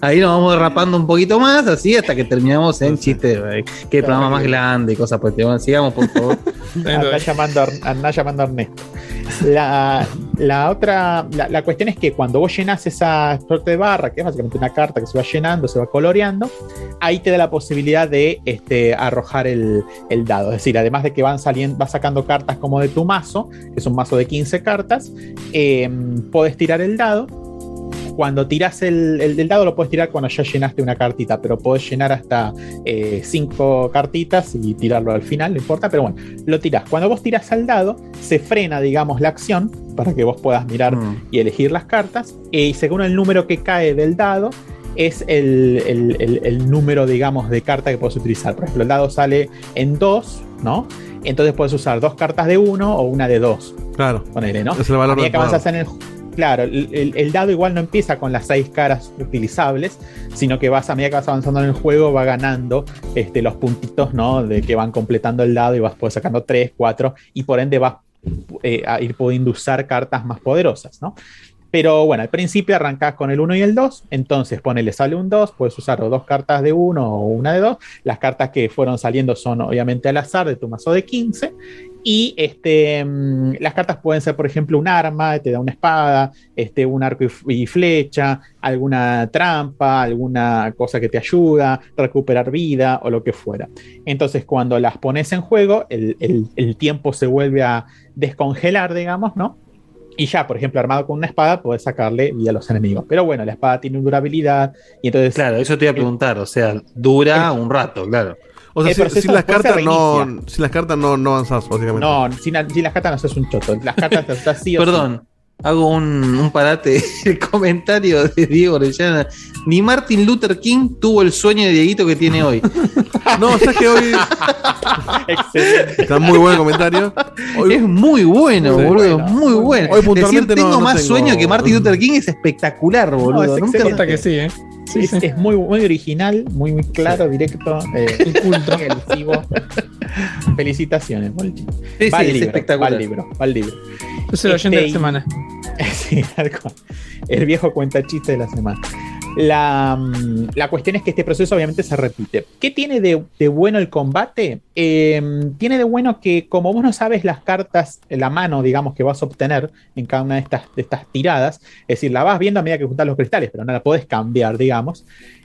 Ahí nos vamos derrapando un poquito más, así hasta que terminamos en chiste. eh, Qué programa más grande y cosas estilo. Sigamos, por favor. Anda llamando, a Ar- anda llamando a Ernesto. La, la otra, la, la cuestión es que cuando vos llenás esa suerte de barra, que es básicamente una carta que se va llenando, se va coloreando, ahí te da la posibilidad de este, arrojar el, el dado. Es decir, además de que van saliendo, vas sacando cartas como de tu mazo, que es un mazo de 15 cartas, eh, podés tirar el dado. Cuando tiras el, el dado, lo puedes tirar cuando ya llenaste una cartita, pero podés llenar hasta 5 cartitas y tirarlo al final, no importa, pero bueno, lo tirás. Cuando vos tirás al dado, se frena, digamos, la acción para que vos puedas mirar Mm. y elegir las cartas. eh, Y según el número que cae del dado, es el, el- el- el número, digamos, de carta que puedes utilizar. Por ejemplo, el dado sale en 2, ¿no? Entonces puedes usar dos cartas de 1 o una de 2, Claro. ponele, ¿no? Es el valor del que avanzas en el Claro, el, dado igual no empieza con las seis caras utilizables, sino que vas a medida que vas avanzando en el juego, va ganando este, los puntitos, ¿no? De que van completando el dado y vas pues, sacando tres, cuatro, y por ende vas eh, a ir pudiendo usar cartas más poderosas, ¿no? Pero bueno, al principio arrancas con el 1 y el 2, entonces ponele, sale un 2, puedes usar dos cartas de 1 o una de 2. Las cartas que fueron saliendo son obviamente al azar de tu mazo de 15. Y este, mm, las cartas pueden ser, por ejemplo, un arma, te da una espada, este, un arco y, flecha, alguna trampa, alguna cosa que te ayuda, recuperar vida o lo que fuera. Entonces, cuando las pones en juego, el, el- el tiempo se vuelve a descongelar, digamos, ¿no? Y ya, por ejemplo, armado con una espada, puedes sacarle vida a los enemigos. Pero bueno, la espada tiene durabilidad y entonces Claro, eso te iba a preguntar. O sea, dura un rato, claro. O sea, El sin, las cartas no, sin las cartas no, no avanzás, básicamente. No, sin, sin las cartas no haces un choto. Las cartas las usas sí o sí. Perdón, hago un, un parate. El comentario de Diego Orellana. Ni Martin Luther King tuvo el sueño de Dieguito que tiene hoy. No, sabes que hoy Excelente. está muy buen comentario. Hoy, Es muy bueno, Sí. boludo. Bueno, muy bueno. Hoy puntualmente Decir, tengo no- no más tengo- sueño que Martin Luther King es espectacular, boludo. es Nunca- que sí, ¿eh? Sí, es, sí. es muy, muy original, muy, muy claro, directo, eh, culto. agresivo. Felicitaciones, Molchi. Sí, Va sí, al es libro, espectacular. va al libro, va al libro. Yo soy el oyente de Este, la semana. Sí. El viejo cuenta chiste de la semana. La, mm, la cuestión es que este proceso obviamente se repite. ¿Qué tiene de, bueno el combate? Eh, tiene de bueno que como vos no sabes las cartas, la mano, digamos, que vas a obtener en cada una de estas, tiradas, es decir, la vas viendo a medida que juntas los cristales, pero no la podés cambiar, digamos.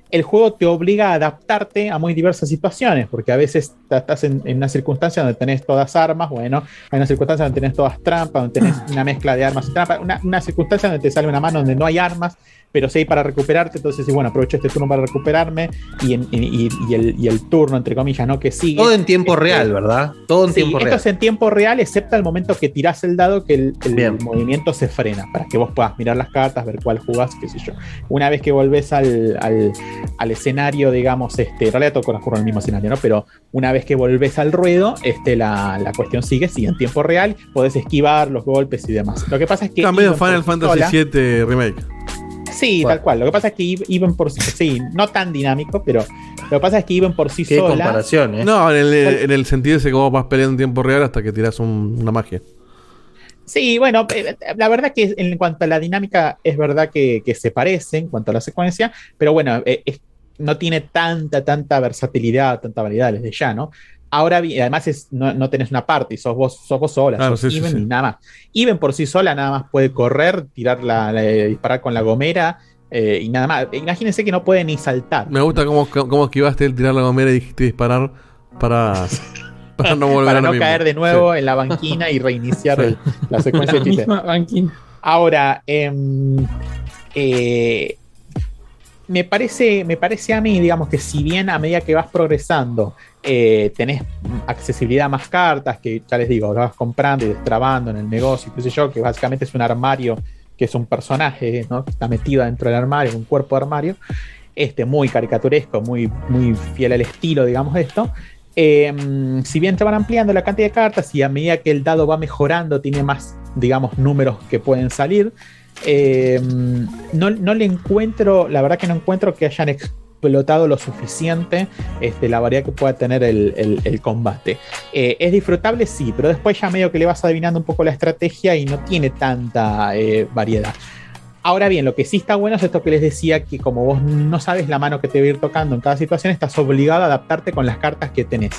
El juego te obliga a adaptarte a muy diversas situaciones, porque a veces estás en, una circunstancia donde tenés todas armas, bueno, hay una circunstancia donde tenés todas trampas, donde tenés una mezcla de armas y trampas, una circunstancia donde te sale una mano donde no hay armas, pero si hay para recuperarte, entonces sí, bueno, aprovecho este turno para recuperarme y, en- y- y el, y el turno, entre comillas, ¿no? Que sigue. Todo en tiempo Este, real, ¿verdad? Todo en Sí, tiempo esto real. es en tiempo real, excepto al momento que tirás el dado, que el, movimiento se frena, para que vos puedas mirar las cartas, ver cuál jugás, qué sé yo. Una vez que volvés al, al- al escenario, digamos, este, en realidad todo transcurre en el mismo escenario, ¿no? Pero una vez que volvés al ruedo, este, la, la cuestión sigue, sigue en tiempo real, podés esquivar los golpes y demás. Lo que pasa es que. Está medio Even por Final Fantasy VII Remake. Sí, Bueno. tal cual. Lo que pasa es que Even por sí, sí, no tan dinámico, pero lo que pasa es que Even por sí Qué sola. comparación, ¿eh? No, en el, en el sentido ese que vos vas peleando en tiempo real hasta que tiras un- una magia. Sí, bueno, eh, la verdad que en cuanto a la dinámica es verdad que, que se parece en cuanto a la secuencia, pero bueno, eh, es- no tiene tanta, tanta versatilidad, tanta variedad desde ya, ¿no? Ahora, bien, además es, no, no tenés una party, sos vos, sos vos sola, Claro, sos sí, Even sí. y nada más. Even por sí sola nada más puede correr, tirar la, la- disparar con la gomera eh, y nada más. Imagínense que no puede ni saltar. Me gusta cómo, cómo esquivaste el tirar la gomera y dijiste disparar para, para no volver para a no mismo. caer de nuevo en la banquina y reiniciar el- la secuencia La de misma banquina. Ahora, em, eh, me, parece, me parece a mí, digamos, que si bien a medida que vas progresando eh, tenés accesibilidad a más cartas, que ya les digo, lo vas comprando y destrabando en el negocio, qué sé yo, que básicamente es un armario que es un personaje ¿no? está metido dentro del armario, un cuerpo de armario, este, muy caricaturesco, muy, muy fiel al estilo, digamos, esto. Eh, si bien te van ampliando la cantidad de cartas y a medida que el dado va mejorando, tiene más, digamos, números que pueden salir. Eh, no, no le encuentro, la verdad que no encuentro que hayan explotado lo suficiente este, la variedad que pueda tener el, el- el combate. Eh, es disfrutable, sí, pero después ya medio que le vas adivinando un poco la estrategia y no tiene tanta eh, variedad. Ahora bien, lo que sí está bueno es esto que les decía, que como vos no sabes la mano que te va a ir tocando en cada situación, estás obligado a adaptarte con las cartas que tenés.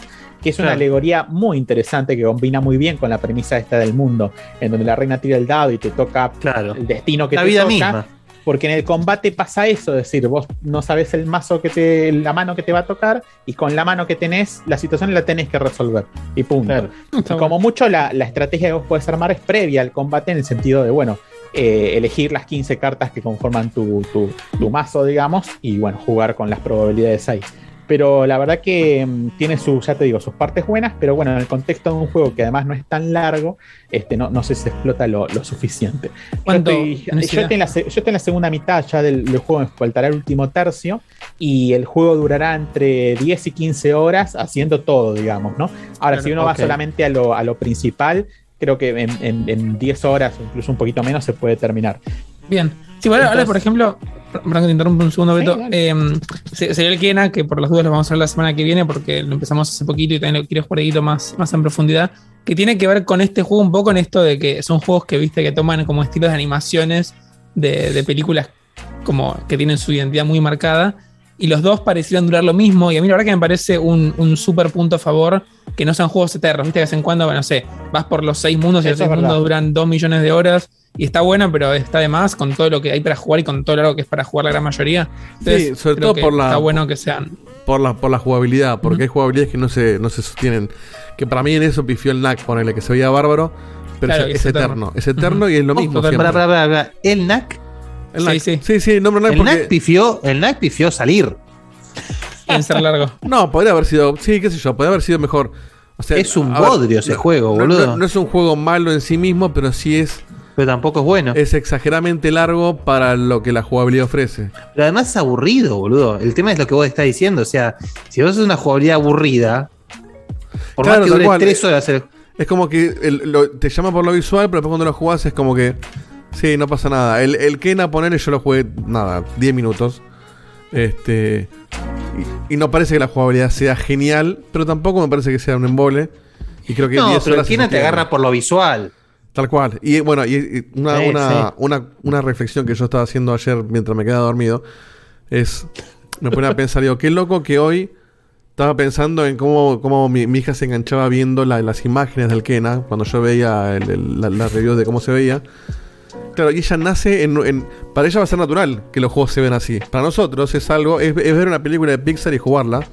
Que es una Claro. alegoría muy interesante que combina muy bien con la premisa esta del mundo, en donde la reina tira el dado y te toca Claro. el destino que La te vida toca. misma. Porque en el combate pasa eso, es decir, vos no sabes el mazo que te, la mano que te va a tocar, y con la mano que tenés, la situación la tenés que resolver. Y punto. Claro. Y como mucho la, la estrategia que vos puedes armar es previa al combate en el sentido de, bueno, eh, elegir las 15 cartas que conforman tu, tu- tu mazo, digamos, y bueno, jugar con las probabilidades ahí. Pero la verdad que mm, tiene sus, ya te digo, sus partes buenas, pero bueno, en el contexto de un juego que además no es tan largo, este, no, no sé si se explota lo, lo suficiente. Yo ¿Cuánto estoy, yo, estoy en la, se- yo estoy en la segunda mitad ya del, del juego, me faltará el último tercio, y el juego durará entre 10 y 15 horas haciendo todo, digamos, ¿no? Ahora, Claro, si uno va solamente a lo, a lo principal, creo que en, en- en 10 horas o incluso un poquito menos se puede terminar. Bien. Sí, bueno, ahora, por ejemplo, perdón que te interrumpo un segundo, Beto. eh, se- sería el Kena, que por las dudas lo vamos a ver la semana que viene, porque lo empezamos hace poquito y también lo quiero jugar un poquito más, más en profundidad. Que tiene que ver con este juego, un poco en esto de que son juegos que viste que toman como estilos de animaciones de, de películas como que tienen su identidad muy marcada. Y los dos parecieron durar lo mismo. Y a mí la verdad que me parece un, un súper punto a favor que no sean juegos eternos. Viste que de vez en cuando, bueno, no sé, vas por los seis mundos y los Eso seis es verdad. mundos duran dos millones de horas. Y está bueno, pero está de más con todo lo que hay para jugar y con todo lo que es para jugar la gran mayoría. Sí, sobre creo todo que por la- Está bueno que sean. Por la, por la jugabilidad, porque hay jugabilidades que no se, no se sostienen. Que para mí en eso pifió el NAC, ponerle que se veía bárbaro, pero Claro, es, eterno. eterno. Es eterno y es lo mismo. pará. El NAC, El Sí, NAC. sí. sí, sí, nombre NAC el porque. NAC pifió, el NAC pifió salir. En ser largo. No, podría haber sido. Sí, qué sé yo, podría haber sido mejor. O sea, Es un ver, bodrio ese no- juego, no- boludo. No, no es un juego malo en sí mismo, pero sí es, Pero tampoco es bueno. es exageradamente largo para lo que la jugabilidad ofrece. Pero además es aburrido, boludo. El tema es lo que vos estás diciendo. O sea, si vos haces una jugabilidad aburrida, por Claro, más que dure tres horas, el- Es como que el- lo- te llama por lo visual, pero después cuando lo jugás es como que. Sí, no pasa nada. El, el Kena, ponerle, yo lo jugué, nada, 10 minutos. Este. Y, y no parece que la jugabilidad sea genial, pero tampoco me parece que sea un embole. Y creo que no, 10 pero el horas se Kena te agarra por lo visual. Tal cual. Y bueno, y, una, Sí, una, sí. Una, una reflexión que yo estaba haciendo ayer mientras me quedaba dormido es. Me ponía a pensar, digo, qué loco que hoy estaba pensando en cómo, cómo mi, mi hija se enganchaba viendo la- las imágenes del Kena cuando yo veía el- el- la, la review de cómo se veía. Claro, y ella nace en, en- Para ella va a ser natural que los juegos se ven así. Para nosotros es algo. Es, es ver una película de Pixar y jugarla.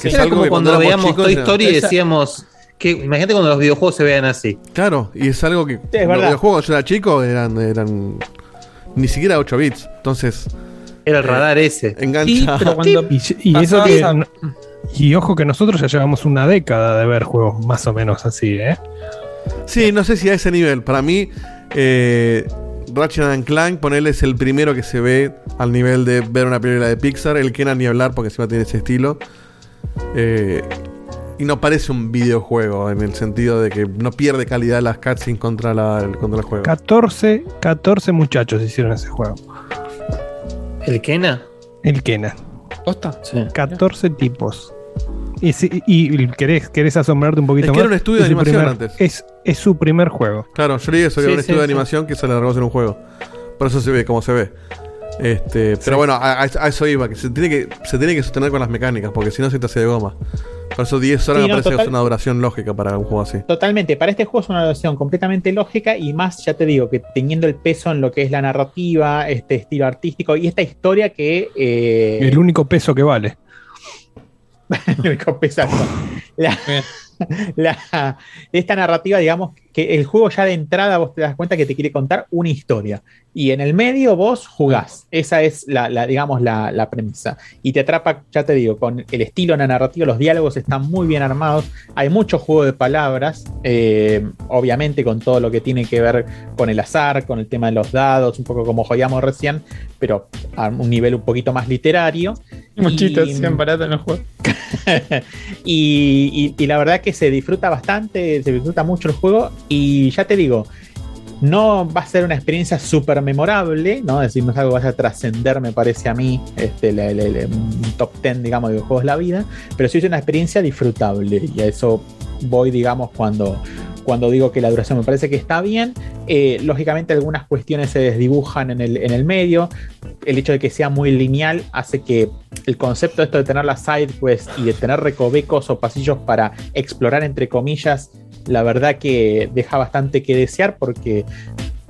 Que es Era algo como que cuando, éramos veíamos chicos Toy Story y decíamos. Que, imagínate cuando los videojuegos se vean así. Claro, y es algo que. es los verdad. videojuegos cuando yo era chico eran. eran ni siquiera 8 bits. Entonces, Era el radar ese. engancha. Sí, pero cuando Y, y eso que. Y ojo que nosotros ya llevamos una década de ver juegos más o menos así, ¿eh? Sí, no sé si a ese nivel. Para mí, eh, Ratchet and Clank, ponerle es el primero que se ve al nivel de ver una película de Pixar. El que ni hablar porque encima tiene ese estilo. Eh, y no parece un videojuego en el sentido de que no pierde calidad las cutscenes contra, la, el- contra el juego. 14, 14 muchachos hicieron ese juego. ¿El Kena? El Kena. ¿Posta? Sí. 14 tipos. Y, si- y- y querés, querés asombrarte un poquito Es que más. era un estudio de es su animación primer- antes. Es, es su primer juego. Claro, yo leí eso, que Sí, era un sí, estudio de animación que se le largó a hacer un juego. Por eso se ve como se ve. Este, pero bueno, a, eso iba, que se tiene que se tiene que sostener con las mecánicas, porque si no se te hace de goma. Por eso 10 horas Sí, me no, parece que es una duración lógica para un juego así. Totalmente, para este juego es una versión completamente lógica y más, ya te digo, que teniendo el peso en lo que es la narrativa, este estilo artístico y esta historia que... eh, El único peso que vale. Exacto. La, la- esta narrativa, digamos, que el juego ya de entrada vos te das cuenta que te quiere contar una historia. Y en el medio vos jugás. Esa es la, la, digamos, la, premisa. Y te atrapa, ya te digo, con el estilo, la narrativa, los diálogos están muy bien armados. Hay mucho juego de palabras, eh, obviamente con todo lo que tiene que ver con el azar, con el tema de los dados, un poco como joyamos recién, pero a un nivel un poquito más literario. Muchitos, Y- 100 baratos en los juegos. y, y- y la verdad que se disfruta bastante, se disfruta mucho el juego y ya te digo, no va a ser una experiencia súper memorable, ¿no? Es decir, no es algo que vaya a trascender, me parece a mí, este, la- la- la- un top 10, digamos, de videojuegos de la vida, pero sí es una experiencia disfrutable y a eso voy, digamos, cuando, cuando digo que la duración me parece que está bien. Eh, lógicamente algunas cuestiones se desdibujan en el, en el medio. El hecho de que sea muy lineal hace que el concepto de esto de tener las side quests y de tener recovecos o pasillos para explorar, entre comillas, la verdad que deja bastante que desear porque,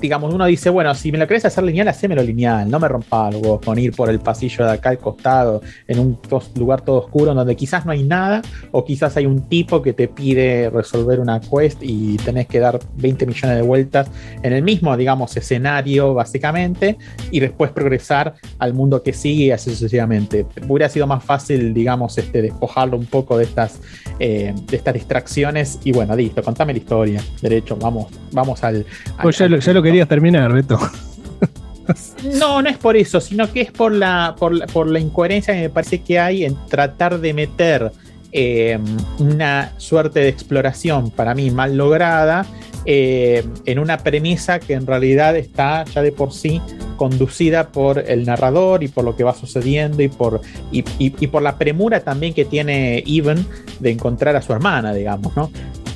digamos, uno dice, bueno, si me lo querés hacer lineal, hacémelo lineal, no me rompa algo con ir por el pasillo de acá al costado, en un lugar todo oscuro donde quizás no hay nada o quizás hay un tipo que te pide resolver una quest y tenés que dar 20 millones de vueltas en el mismo, digamos, escenario, básicamente, y después progresar al mundo que sigue y así sucesivamente. Hubiera sido más fácil, digamos, este, despojarlo un poco de estas, eh, de estas distracciones y bueno, listo, contame la historia. Derecho, vamos, vamos al. Vos ya, lo, lo querías terminar, Beto. no, no es por eso, sino que es por la, por la, por la incoherencia que me parece que hay en tratar de meter eh, una suerte de exploración para mí mal lograda eh, en una premisa que en realidad está ya de por sí conducida por el narrador y por lo que va sucediendo y por, y, y- y por la premura también que tiene Even de encontrar a su hermana, digamos, ¿no?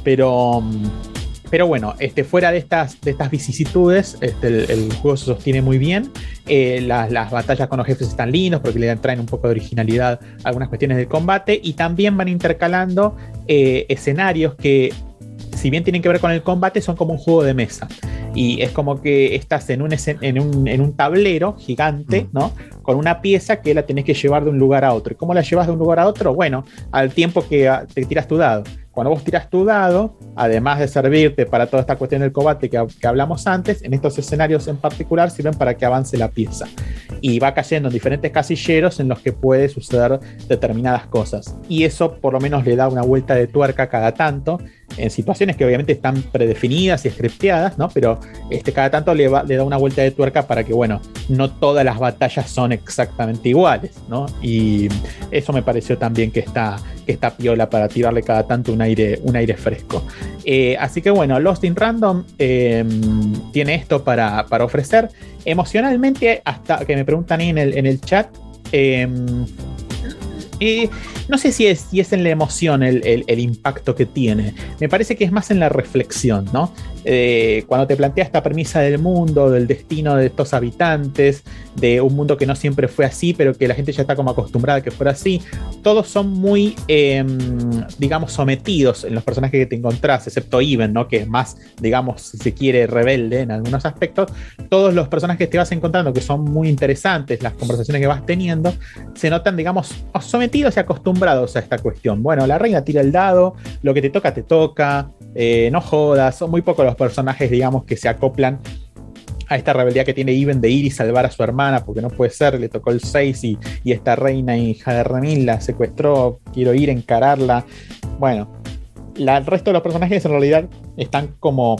Pero, mm, pero bueno, este, fuera de estas, de estas vicisitudes, este, el, juego se sostiene muy bien. Eh, las, las batallas con los jefes están lindos porque le traen un poco de originalidad a algunas cuestiones del combate y también van intercalando eh, escenarios que, si bien tienen que ver con el combate, son como un juego de mesa. Y es como que estás en un, en un, en un tablero gigante, ¿no? Con una pieza que la tenés que llevar de un lugar a otro. ¿Y cómo la llevas de un lugar a otro? Bueno, al tiempo que ah, te tiras tu dado. Cuando vos tiras tu dado, además de servirte para toda esta cuestión del combate que, que hablamos antes, en estos escenarios en particular sirven para que avance la pieza. Y va cayendo en diferentes casilleros en los que puede suceder determinadas cosas. Y eso por lo menos le da una vuelta de tuerca cada tanto, en situaciones que obviamente están predefinidas y scripteadas, ¿no? Pero este, cada tanto le, da una vuelta de tuerca para que, bueno, no todas las batallas son exactamente iguales, ¿no? Y eso me pareció también que está, que está piola para tirarle cada tanto un aire, un aire fresco. Eh, así que bueno, Lost in Random eh, tiene esto para, para ofrecer. Emocionalmente, hasta que me preguntan ahí en el, en el chat, eh, no sé si es, si es en la emoción el, el- el impacto que tiene. Me parece que es más en la reflexión, ¿no? Eh, cuando te plantea esta premisa del mundo, del destino de estos habitantes, de un mundo que no siempre fue así, pero que la gente ya está como acostumbrada a que fuera así, todos son muy, eh, digamos, sometidos en los personajes que te encontrás, excepto Even, ¿no? Que es más, digamos, si se quiere, rebelde en algunos aspectos. Todos los personajes que te vas encontrando, que son muy interesantes, las conversaciones que vas teniendo, se notan, digamos, sometidos y acostumbrados a esta cuestión. Bueno, la reina tira el dado, lo que te toca, te toca, eh, no jodas, son muy pocos los personajes, digamos, que se acoplan a esta rebeldía que tiene Iven de ir y salvar a su hermana, porque no puede ser, le tocó el 6 y, y esta reina hija de Remil la secuestró, quiero ir a encararla. Bueno, el resto de los personajes en realidad están como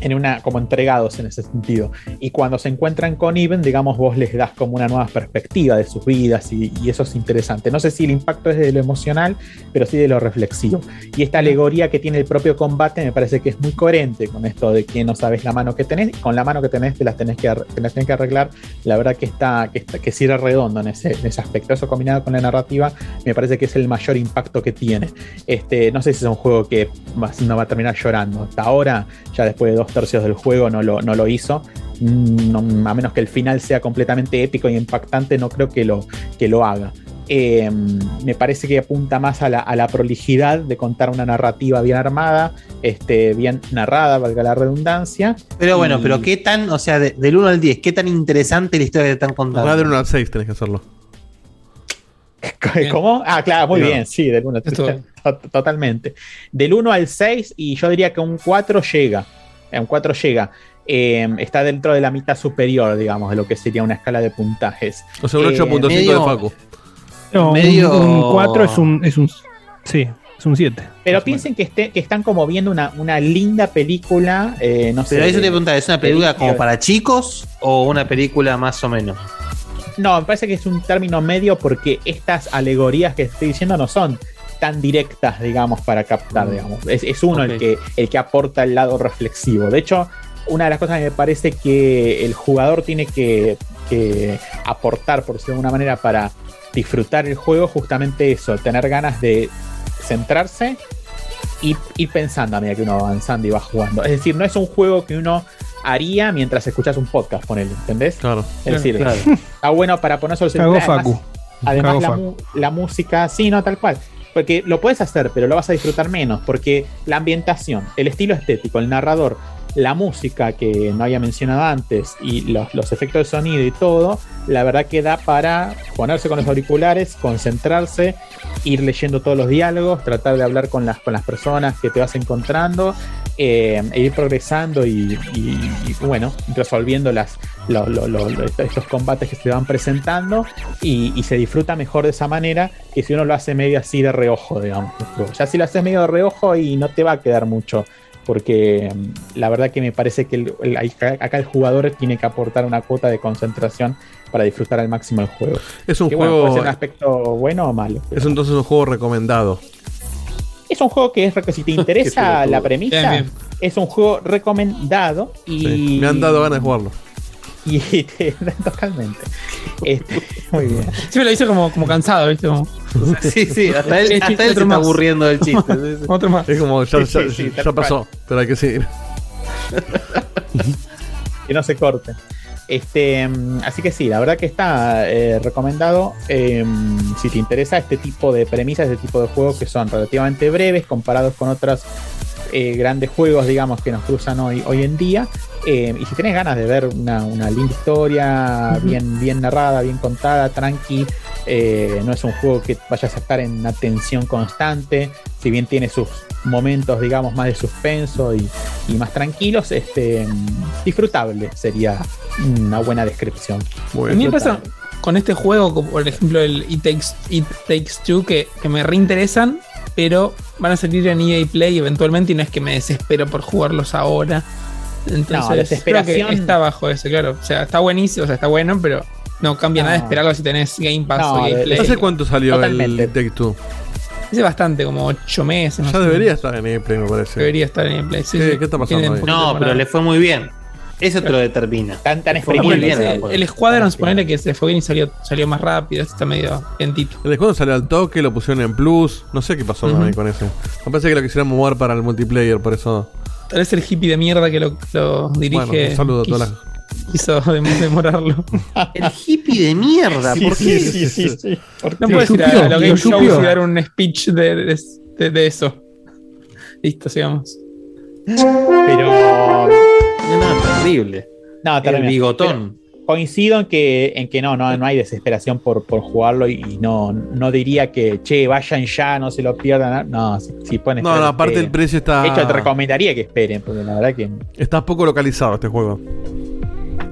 en una como entregados en ese sentido. Y cuando se encuentran con Iven digamos vos les das como una nueva perspectiva de sus vidas y, y eso es interesante. No sé si el impacto es de lo emocional pero sí de lo reflexivo. Y esta alegoría que tiene el propio combate me parece que es muy coherente con esto de que no sabes la mano que tenés con la mano que tenés te las tenés que, te las tenés que arreglar. La verdad que está que, está, que cierra redondo en ese, en ese aspecto. Eso combinado con la narrativa me parece que es el mayor impacto que tiene. Este, no sé si es un juego que va- no va a terminar llorando. Hasta ahora, ya después de dos tercios del juego, no lo, no lo hizo. Mm, no- a menos que el final sea completamente épico y impactante, no creo que lo, que lo haga. Eh, me parece que apunta más a la, a la prolijidad de contar una narrativa bien armada, este, bien narrada, valga la redundancia. Pero bueno, Y- pero qué tan, o sea, de- del 1 al 10, qué tan interesante la historia que te están contando. Va del 1 al 6 tenés que hacerlo. ¿Cómo? Ah, claro, muy Claro. bien, sí, del 1 Esto- totalmente. Del 1 al 6 y yo diría que un 4 llega. Eh, Un 4 llega. Eh, está dentro de la mitad superior, digamos, de lo que sería una escala de puntajes. O sea, un Eh, 8.5 de medio- Facu. No, Medio- un 4 es un, es un. Sí, es un 7. Pero piensen que, esté, que están como viendo una, una linda película, eh, no sé. Pero eso te pregunta, ¿es una película como para chicos o una película más o menos? No, me parece que es un término medio porque estas alegorías que estoy diciendo no son tan directas, digamos, para captar, digamos. Es, es uno el, que, el que aporta el lado reflexivo. De hecho, una de las cosas que me parece que el jugador tiene que, que aportar, por decirlo de alguna manera, para disfrutar el juego, justamente eso, tener ganas de centrarse y ir pensando a medida que uno va avanzando y va jugando. Es decir, no es un juego que uno haría mientras escuchas un podcast, ponele, ¿entendés? Claro. Es decir, Claro. está bueno para ponerse el celular. Facu. Además, Cagó la, la música, sí, no, tal cual. Porque lo puedes hacer, pero lo vas a disfrutar menos. Porque la ambientación, el estilo estético, el narrador, la música que no había mencionado antes y los, efectos de sonido y todo, la verdad que da para ponerse con los auriculares, concentrarse, ir leyendo todos los diálogos, tratar de hablar con las, con las personas que te vas encontrando, eh, e ir progresando y, y- y, bueno, resolviendo las, lo- lo- lo- lo- estos combates que se van presentando y, y se disfruta mejor de esa manera que si uno lo hace medio así de reojo, digamos. Ya si lo haces medio de reojo y no te va a quedar mucho. Porque mm, la verdad que me parece que el- el- acá el jugador tiene que aportar una cuota de concentración para disfrutar al máximo el juego. Es un Que bueno, puede juego. ser un aspecto bueno o malo. pero Es entonces un juego recomendado. Es un juego que es, si te interesa la premisa, Bien, bien. es un juego recomendado y Sí. Me han dado ganas de jugarlo. Y te- totalmente. Este, muy bien. Siempre lo hice como, como cansado, ¿viste? Como, Sí, sí, hasta él, Sí, hasta él se está aburriendo del chiste. sí, sí. otro más. Es como, ya, Sí, ya- sí, sí, pasó, pero hay que seguir. que no se corte. Este, mm, así que sí, la verdad que está eh, recomendado. eh, si te interesa este tipo de premisas, este tipo de juegos que son relativamente breves comparados con otros eh, grandes juegos, digamos, que nos cruzan hoy, hoy en día. eh, y si tenés ganas de ver una, una linda historia, bien, bien narrada, bien contada, tranqui, eh, no es un juego que vayas a estar en una tensión constante, si bien tiene sus momentos, digamos, más de suspenso y, y más tranquilos, este, disfrutable sería una buena descripción. Muy A mí bien. me pasa con este juego, como por ejemplo el It Takes, It Takes Two, que, que me reinteresan, pero van a salir en EA Play eventualmente y no es que me desespero por jugarlos ahora. Entonces, No, creo desesperación- que está bajo ese, claro. O sea, está buenísimo, o sea, está bueno, pero no cambia nada No. esperarlo si tenés Game Pass No, o de- Game Play. ¿Hace cuánto salió Totalmente. el Take Two? Hace bastante, como 8 meses. Ya debería estar en E-Play, me parece. Debería estar en Play. Sí, ¿Qué- sí. qué está pasando ahí? No, de pero le fue muy bien. Eso te lo determina. Tan, tan bien, el, el Squadrons, ponele que se fue bien y salió, salió más rápido. Este está medio lentito. El descuento salió al toque, lo pusieron en Plus. No sé qué pasó también con ese. Me parece que lo quisieran mover para el multiplayer, por eso. Tal vez el hippie de mierda que lo, lo dirige. Bueno, un saludo a todas quiso, quiso dem- demorarlo. El hippie de mierda, ¿por sí, qué? sí, sí, sí. ¿Por No puedes ir a, lo game y dar un speech de, de, de- de eso. Listo, sigamos. Pero. No, no, terrible. No, El terrible. bigotón. Pero Coincido en que, en que no, no, no hay desesperación por, por jugarlo y, y no, no diría que, che, vayan ya, no se lo pierdan. No, si, si pueden No, aparte el precio está. De hecho, te recomendaría que esperen, porque la verdad que. Está poco localizado este juego.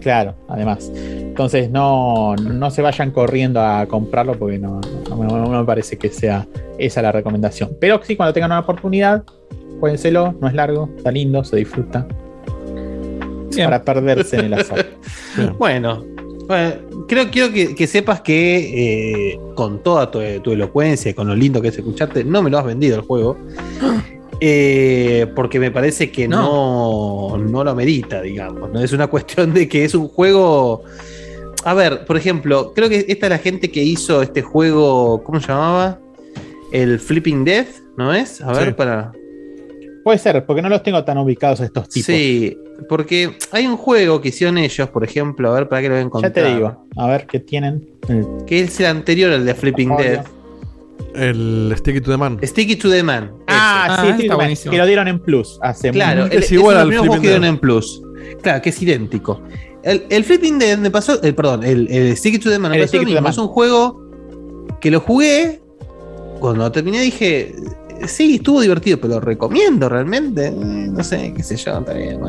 Claro, además. Entonces no, no se vayan corriendo a comprarlo porque no, no me- no me parece que sea esa la recomendación. Pero sí, cuando tengan una oportunidad, juéguenselo, no es largo, está lindo, se disfruta. Bien. Para perderse en el azar. Bueno, bueno, creo, quiero que, que sepas que eh, con toda tu, tu elocuencia y con lo lindo que es escucharte, no me lo has vendido el juego. Eh, porque me parece que no. no, lo amerita, digamos. ¿no? Es una cuestión de que es un juego. A ver, por ejemplo, creo que esta es la gente que hizo este juego. ¿Cómo se llamaba? El Flipping Death, ¿no es? A ver, Sí. para. Puede ser, porque no los tengo tan ubicados estos tipos. Sí, porque hay un juego que hicieron ellos, por ejemplo, a ver, para qué lo voy a Ya te digo, a ver qué tienen. Que es el anterior al de Flipping. Death. El Sticky to the Man. Sticky to the Man. Ah, Ah, sí, está sí, buenísimo. que lo dieron en Plus hace claro, Es es igual al que Flipping dieron en Plus. Claro, que es idéntico. El, el Flipping Dead me pasó, el, perdón, el, el Sticky to the Man me El pasó lo Sticky to the mismo. Man. Es un juego que lo jugué. Cuando terminé dije, sí, estuvo divertido, pero lo recomiendo realmente. Eh, No sé, qué sé yo, está bien.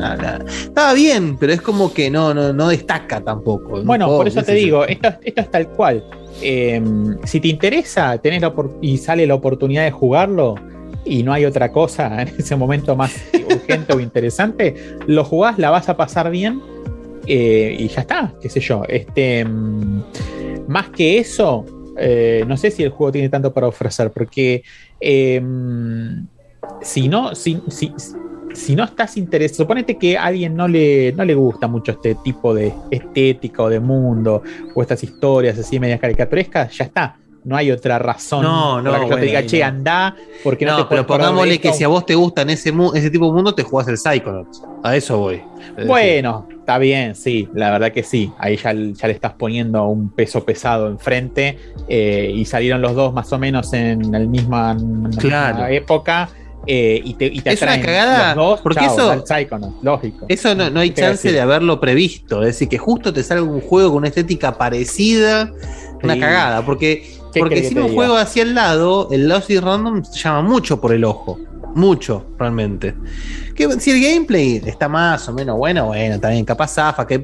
Estaba bien, pero es como que no, no, no destaca tampoco. Bueno, por eso te digo, esto, esto es tal cual. Eh, si te interesa tenés la y sale la oportunidad de jugarlo y no hay otra cosa en ese momento más urgente o interesante, lo jugás, la vas a pasar bien eh, y ya está, qué sé yo. Este, mm, más que eso, eh, no sé si el juego tiene tanto para ofrecer, porque eh, si no, si, si- si no estás interesado, suponete que a alguien no le, no le gusta mucho este tipo de estética o de mundo o estas historias así medias caricaturescas, ya está. No hay otra razón No, no, para que yo te bueno, diga, che, anda, porque no, No, te pero pongámosle que esto". si a vos te gustan ese, ese tipo de mundo, te jugás el Psychonauts. A eso voy. Es decir, Bueno, está bien, sí, la verdad que sí. Ahí ya, ya le estás poniendo un peso pesado enfrente eh, y salieron los dos más o menos en la misma, Claro. época. eh, y te, y te Es una cagada, los dos, porque chao, eso- Psychonauts, lógico. Eso no, no hay ¿Qué iba a chance decir? de haberlo previsto. Es decir, que justo te salga un juego con una estética parecida, una Sí. cagada. Porque, ¿Qué porque si un juego hacia el lado, el Lost y Random llama mucho por el ojo. Mucho, realmente. Que si el gameplay está más o menos bueno, bueno, también capaz zafa, que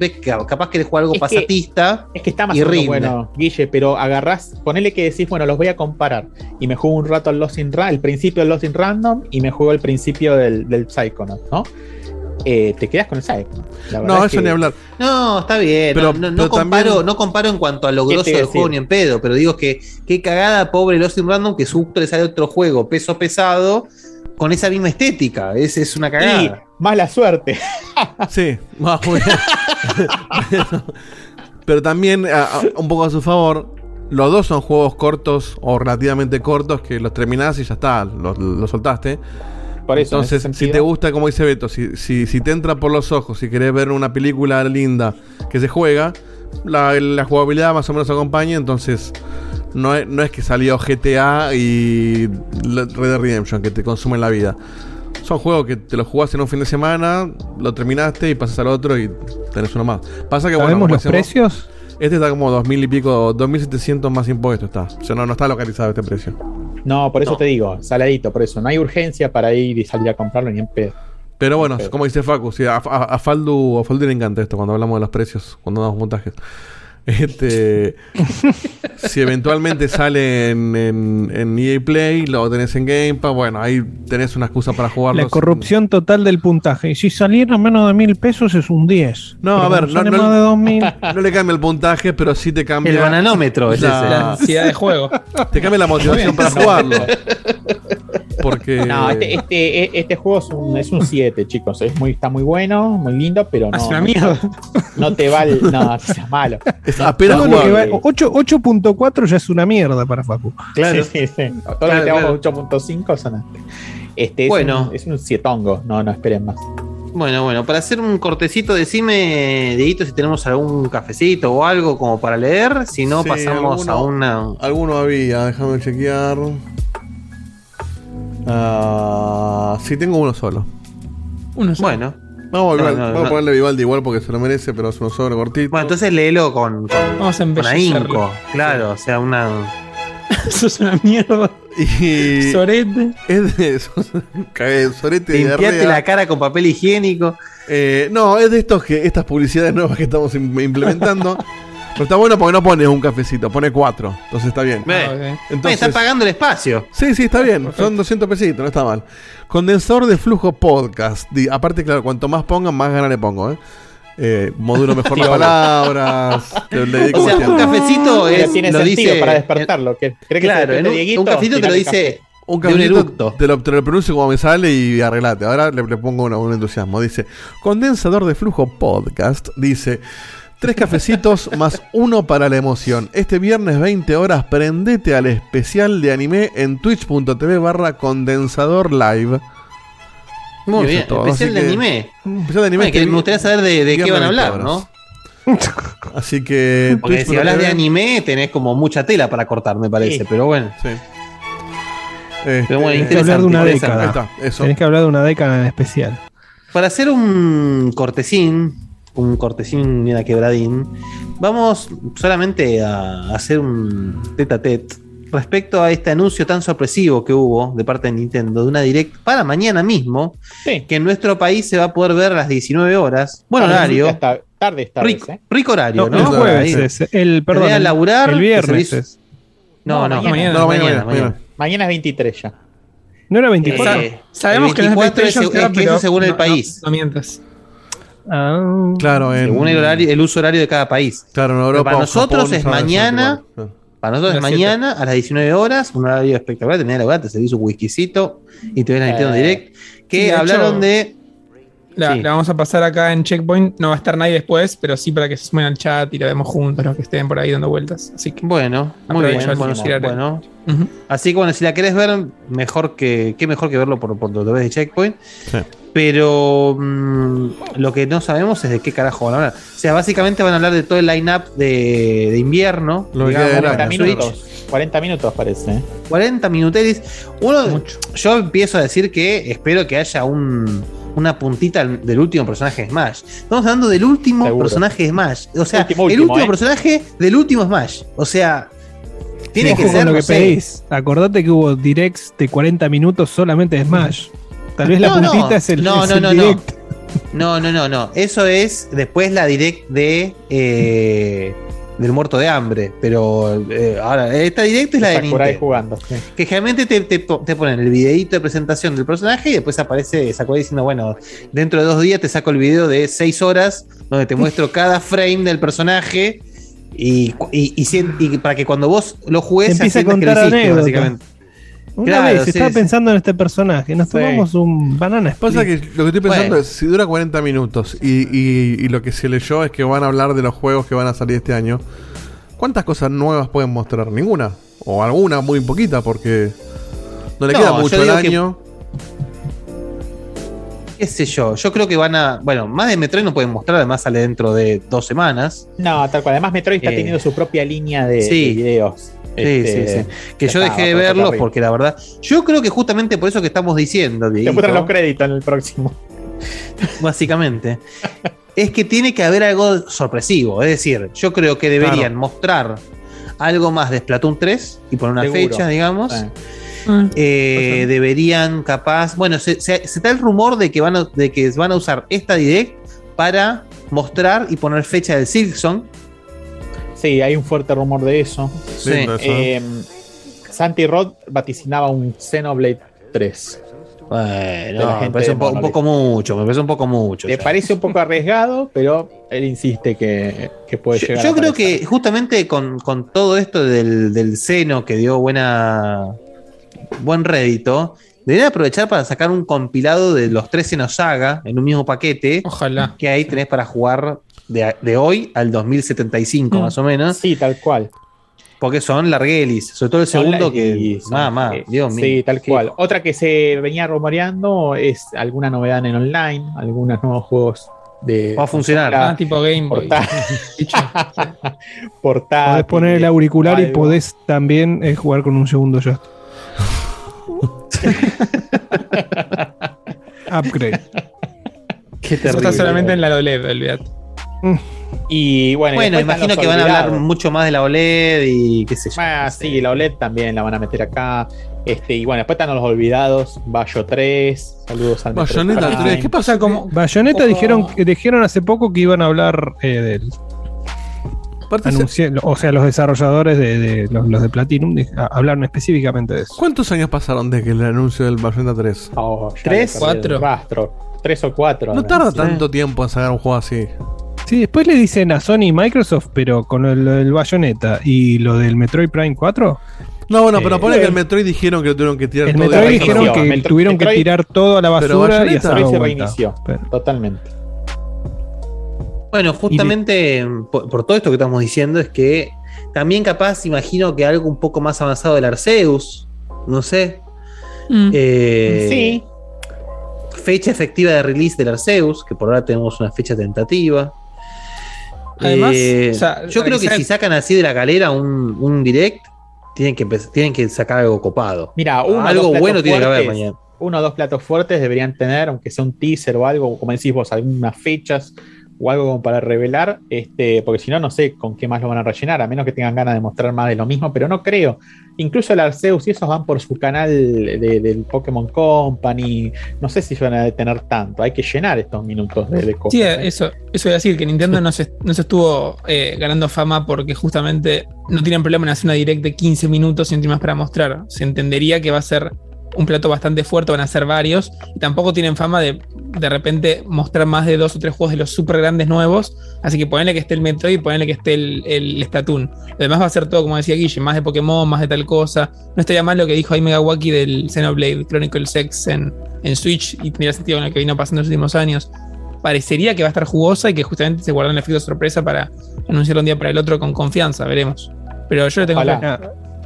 capaz querés jugar algo Es que- pasatista. Es que está más o menos bueno, Guille, pero agarrás, ponele que decís, bueno, los voy a comparar. Y me juego un rato al Lost in Ra- el principio del Lost in Random y me juego el principio del, del Psychonaut, ¿no? Eh, te quedas con el verdad No, es eso que- ni hablar. No, está bien. Pero- no, no- no pero comparo, también- no comparo en cuanto a lo ¿Qué grosso del juego ni en pedo, pero digo que qué cagada, pobre Lost in Random, que justo le sale otro juego peso pesado con esa misma estética. Es, es una Y cagada. mala suerte. Sí, más o menos. pero, pero también, a- a- un poco a su favor, los dos son juegos cortos o relativamente cortos que los terminás y ya está, los, los soltaste. Por eso, en Entonces, si te gusta, como dice Beto, si, si, si te entra por los ojos, si querés ver una película linda que se juega, la, la jugabilidad más o menos acompaña, entonces no es, no es que salió GTA y Red Dead Redemption que te consumen la vida. Son juegos que te los jugás en un fin de semana, lo terminaste y pasas al otro y tenés uno más. Pasa que ¿Sabemos los decimos, precios? Este está como dos mil y pico, 2700 más impuestos está. O sea, no, no está localizado este precio. No, por eso No. te digo, saladito, por eso. No hay urgencia para ir y salir a comprarlo ni en pedo. Pero bueno, como dice Facu, sí, a, a, a Faldu, a Faldu le encanta esto cuando hablamos de los precios, cuando damos montajes. Este, si eventualmente sale en, en, en EA Play, lo tenés en Game Pass, bueno, ahí tenés una excusa para jugarlo. La corrupción total del puntaje. Y si saliera menos de mil pesos es un 10. No, Pero a ver, no- no- más de dos mil. No le cambia el puntaje, pero sí te cambia. El bananómetro es La- ese. La ansiedad de juego. Te cambia la motivación para jugarlo. Porque. No, este, este, e- este juego es un, es un 7, chicos. Es muy, está muy bueno, muy lindo, pero no, Hace una mierda. no te va el. No, es malo. es apenas Todo lo que jugable. va- ocho- 8.4 ya es una mierda para Facu. Claro. Sí, sí, sí. Todo Claro, lo que te claro. vamos 8.5 son este. es Bueno. un, es un sietongo. No, no esperen más. Bueno, bueno, para hacer un cortecito, decime, Dieguito, si tenemos algún cafecito o algo como para leer. Si no, Sí, pasamos alguno. a una. Alguno había, déjame chequear. Ah, sí, tengo uno solo. Uno solo. Bueno, Vamos a, No, volver- no, vamos a ponerle Vivaldi igual porque se lo merece, pero es uno solo cortito. bueno, entonces léelo con, con, Vamos a con ahínco. Claro, o sea, una. Eso es una mierda. Y Sorete. es de sorete de Limpiate diarrea. la cara con papel higiénico. Eh, no, es de estos que estas publicidades nuevas que estamos im- implementando. Pero está bueno porque no pone un cafecito, pone cuatro. Entonces está bien. Ve. Ah, está pagando el espacio. Sí, sí, está bien. Son 200 pesitos, no está mal. Condensador de flujo podcast. Di- aparte, claro, cuanto más pongan, más ganas le pongo, ¿eh? Eh, modulo mejor las palabras. te- le dedico O sea, un tiempo. cafecito es, tiene lo sentido dice. para despertarlo. ¿Qué- ¿Cree que se en un, Dieguito? un cafecito te lo Tirale dice Un de un cafecito eructo. te lo, te lo pronuncio como me sale y arreglate. Ahora le, le pongo una- un entusiasmo. Dice: Condensador de flujo podcast. Dice: Tres cafecitos más uno para la emoción. Este viernes 20 horas prendete al especial de anime en twitch.tv barra condensador live. Muy bien. es todo, Especial así de que- anime. Especial de anime. Que este me gustaría saber de, de qué van a 20 hablar, horas. ¿no? Así que. Porque si hablas de anime, tenés como mucha tela para cortar, me parece. Sí. Pero bueno. Sí. Este, Pero bueno, Tenés que hablar de una década. está, eso. Tenés que hablar de una década en especial. Para hacer un cortesín, un cortesín bien a quebradín, vamos solamente a hacer un tete a tete respecto a este anuncio tan sorpresivo que hubo de parte de Nintendo de una direct para mañana mismo, Sí. que en nuestro país se va a poder ver a las 19 horas. Buen horario, hasta- Tarde vez, rico, ¿eh? rico horario, No, ¿no? el jueves Ahí. es. El, perdón, el, laburar, el viernes. No, no, No, mañana. No, mañana, mañana. Mañana es 23 ya. ¿No era 24? Eh, Sabemos el que no es 24 es, que pero según el país. No, no mientas. Ah. Claro, en, Según el horario, el uso horario de cada país. Claro, en Europa. para nosotros Japón, es mañana. Para nosotros es mañana a las 19 horas, un horario espectacular. Tenés la verdad, te servís un whiskycito y te ves la Nintendo Eh, Direct. Que hablaron hecho- de. La, Sí. la vamos a pasar acá en Checkpoint. No va a estar nadie después, pero sí para que se sumen al chat y la vemos juntos, los que estén por ahí dando vueltas. Así que. Bueno, muy bien. Bueno, bueno. Así que bueno, si la querés ver, mejor que. Qué mejor que verlo por, por lo de Checkpoint. Sí. Pero mm, lo que no sabemos es de qué carajo van a hablar. O sea, básicamente van a hablar de todo el line-up de, de invierno. Lo que digamos, queda de para 40 Switch. minutos. 40 minutos parece. ¿eh? 40 minuteris. Uno, yo empiezo a decir que espero que haya un, una puntita del último personaje de Smash. Estamos hablando del último Seguro. personaje de Smash. O sea, Último, el último, ¿eh? personaje del último Smash. O sea, tiene que ser. lo no que sé. pedís. Acordate que hubo directs de 40 minutos solamente de Smash. Tal vez la No, no. puntita es el, No, es no, el no, no. direct. No, no, no, no. Eso es después la direct de. eh, del muerto de hambre. Pero eh, ahora, esta direct es la de Nintendo. jugando. sí. Que generalmente te, te, te ponen el videíto de presentación del personaje y después aparece Sakurai diciendo, bueno, dentro de dos días te saco el video de seis horas donde te muestro cada frame del personaje y, y, y para que cuando vos lo juegues Empieza a sientas que lo contar hiciste, básicamente. Una Claro, vez sí, estaba sí. pensando en este personaje. Nos Sí. tomamos un banana split. Pasa que lo que estoy pensando Bueno. es, si dura 40 minutos y, y- y lo que se leyó es que van a hablar de los juegos que van a salir este año, ¿cuántas cosas nuevas pueden mostrar? Ninguna. O alguna muy poquita porque no le No, queda mucho el que- año. ¿Qué sé yo? Yo creo que van a. Bueno, más de Metroid no pueden mostrar, además sale dentro de dos semanas. No, tal cual. Además, Metroid está Eh, teniendo su propia línea de, sí. de videos. Sí, Este, sí, sí. Que yo está, dejé de verlos porque la verdad. Yo creo que justamente por eso que estamos diciendo, Te muestran los créditos en el próximo. básicamente, es que tiene que haber algo sorpresivo. Es decir, yo creo que deberían mostrar algo más de Splatoon 3 y poner una Seguro. fecha, digamos. Eh, deberían capaz. Bueno, se, se- se da el rumor de que, van a, de que van a usar esta direct para mostrar y poner fecha del Silksong. Sí, hay un fuerte rumor de eso. Sí. ¿eh? Eh, Santi Rod vaticinaba un Xenoblade 3. Bueno, me gente parece un, po- un Monolith. poco mucho, me parece un poco mucho. Le ya. parece un poco arriesgado, pero él insiste que, que puede Yo, llegar yo a creo aparecer. que justamente con, con todo esto del, del seno que dio buena buen rédito, deberían aprovechar para sacar un compilado de los tres Xeno Saga en un mismo paquete, Ojalá. que ahí tenés para jugar de, de hoy al 2075 Mm. más o menos, Sí, tal cual. porque son larguelis, sobre todo el segundo que... Mamá, Dios mío. Sí, tal cual. Otra que se venía rumoreando es alguna novedad en online, algunos nuevos juegos de. Va a funcionar. Ah, tipo Game Boy. Podés poner el auricular y podés también eh, jugar con un segundo joystick. Upgrade. Qué Eso está terrible. solamente en la OLED, olvídate. Y bueno, y Bueno, están imagino que van a hablar mucho más de la OLED y qué sé yo. Ah, sí, la OLED también la van a meter acá. Este, y bueno, después están los olvidados, Bayo 3, saludos al Bayonetta Prime. 3, ¿qué pasa? como. Bayonetta Oh. dijeron, dijeron hace poco que iban a hablar eh, del. Aparte, se- anunci- o sea, los desarrolladores de, de- los, los de Platinum a- hablaron específicamente de eso. ¿Cuántos años pasaron desde el anuncio del Bayonetta 3? Oh, ¿Tres? ¿Cuatro? Rastro. Tres o cuatro. No tarda Sí. tanto tiempo en sacar un juego así. Sí, después le dicen a Sony y Microsoft, pero con el, el Bayonetta y lo del Metroid Prime 4, No, bueno, pero Eh, pone que el Metroid dijeron que lo tuvieron que tirar el todo Metroid de dijeron que Metro- tuvieron que tirar todo a la Pero basura y se reinició. Pero- Totalmente. Bueno, justamente por, por todo esto que estamos diciendo es que también capaz imagino que algo un poco más avanzado del Arceus, no sé. Mm. eh, sí. Fecha efectiva de release del Arceus, que por ahora tenemos una fecha tentativa. Además, Eh, o sea, yo creo que si sacan así de la galera un, un direct, tienen que, tienen que sacar algo copado. Mira, uno algo bueno tiene que haber mañana. Uno o dos platos fuertes deberían tener, aunque sea un teaser o algo, como decís vos, algunas fechas o algo como para revelar, este, porque si no, no sé con qué más lo van a rellenar, a menos que tengan ganas de mostrar más de lo mismo, pero no creo. Incluso el Arceus y esos van por su canal de- del Pokémon Company, no sé si van a tener tanto, hay que llenar estos minutos de, de cosas. Sí, ¿eh? eso, eso iba a decir, que Nintendo no se, no se estuvo eh, ganando fama porque justamente no tienen problema en hacer una direct de 15 minutos y más para mostrar. Se entendería que va a ser un plato bastante fuerte, van a ser varios, y tampoco tienen fama de de repente mostrar más de dos o tres juegos de los super grandes nuevos, así que ponerle que esté el Metroid y ponerle que esté el, el Splatoon. Lo demás va a ser todo, como decía Guille, más de Pokémon, más de tal cosa. No estaría mal lo que dijo ahí Megawaki del Xenoblade Chronicles X en, en Switch y tendría sentido con lo que vino pasando en los últimos años parecería que va a estar jugosa y que justamente se guardan el efecto sorpresa para anunciarlo un día para el otro con confianza, veremos. Pero yo le tengo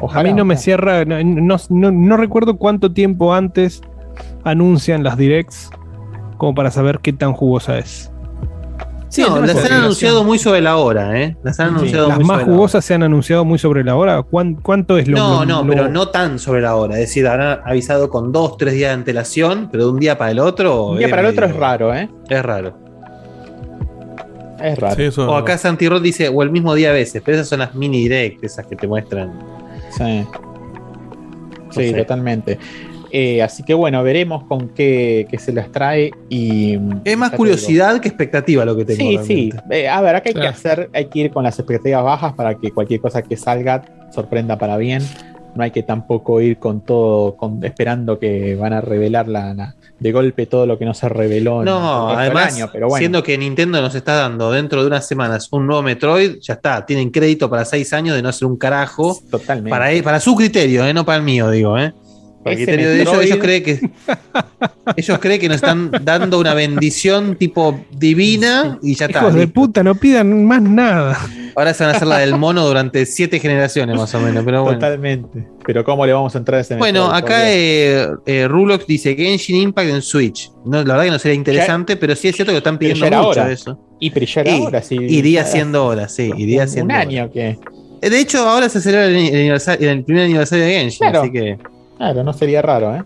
Ojalá. a mí no me cierra, no, no- no- no recuerdo cuánto tiempo antes anuncian las directs como para saber qué tan jugosa es. Sí, las han anunciado muy sobre la hora, ¿eh? Las han Sí, anunciado Las muy más sobre la hora. jugosas se han anunciado muy sobre la hora. ¿Cuán- ¿Cuánto es lo No, lo- no, lo- pero no tan sobre la hora. Es decir, habrán avisado con dos, tres días de antelación, pero de un día para el otro. Un día para el otro es raro, ¿eh? Es raro. Es raro. Sí, O acá Santi Rod dice, o el mismo día a veces, pero esas son las mini direct, esas que te muestran. Sí, Sí, totalmente. Eh, así que bueno, veremos con qué, qué se las trae y... Es más curiosidad que expectativa lo que digo. tengo. Sí, sí. Eh, a ver, acá hay que hacer, hay que ir con las expectativas bajas para que cualquier cosa que salga sorprenda para bien. No hay que tampoco ir con todo, con, esperando que van a revelar la, la- de golpe todo lo que no se reveló No, además, año, pero bueno. siendo que Nintendo nos está dando dentro de unas semanas un nuevo Metroid, ya está, tienen crédito para seis años de no hacer un carajo. totalmente. Para, e- para su criterio, ¿eh? no para el mío, digo. ¿eh? Criterio de ellos, ellos creen que ellos creen que nos están dando una bendición tipo divina y ya está. Hijos de puta, no pidan más nada. Ahora se van a hacer la del mono durante siete generaciones más o menos, pero bueno. Totalmente. Pero ¿cómo le vamos a entrar a ese Bueno, acá eh, eh, Rulox dice Genshin Impact en Switch. No, la verdad que no sería interesante, pero sí es cierto que están pidiendo mucho hora. de eso. Y pero ya era Y- ahora, sí. Iría siendo hora, sí, iría un, siendo un hora. año que. Eh, De hecho, ahora se celebra el, el aniversario- el primer aniversario de Genshin, Claro. así que, Claro, no sería raro, ¿eh?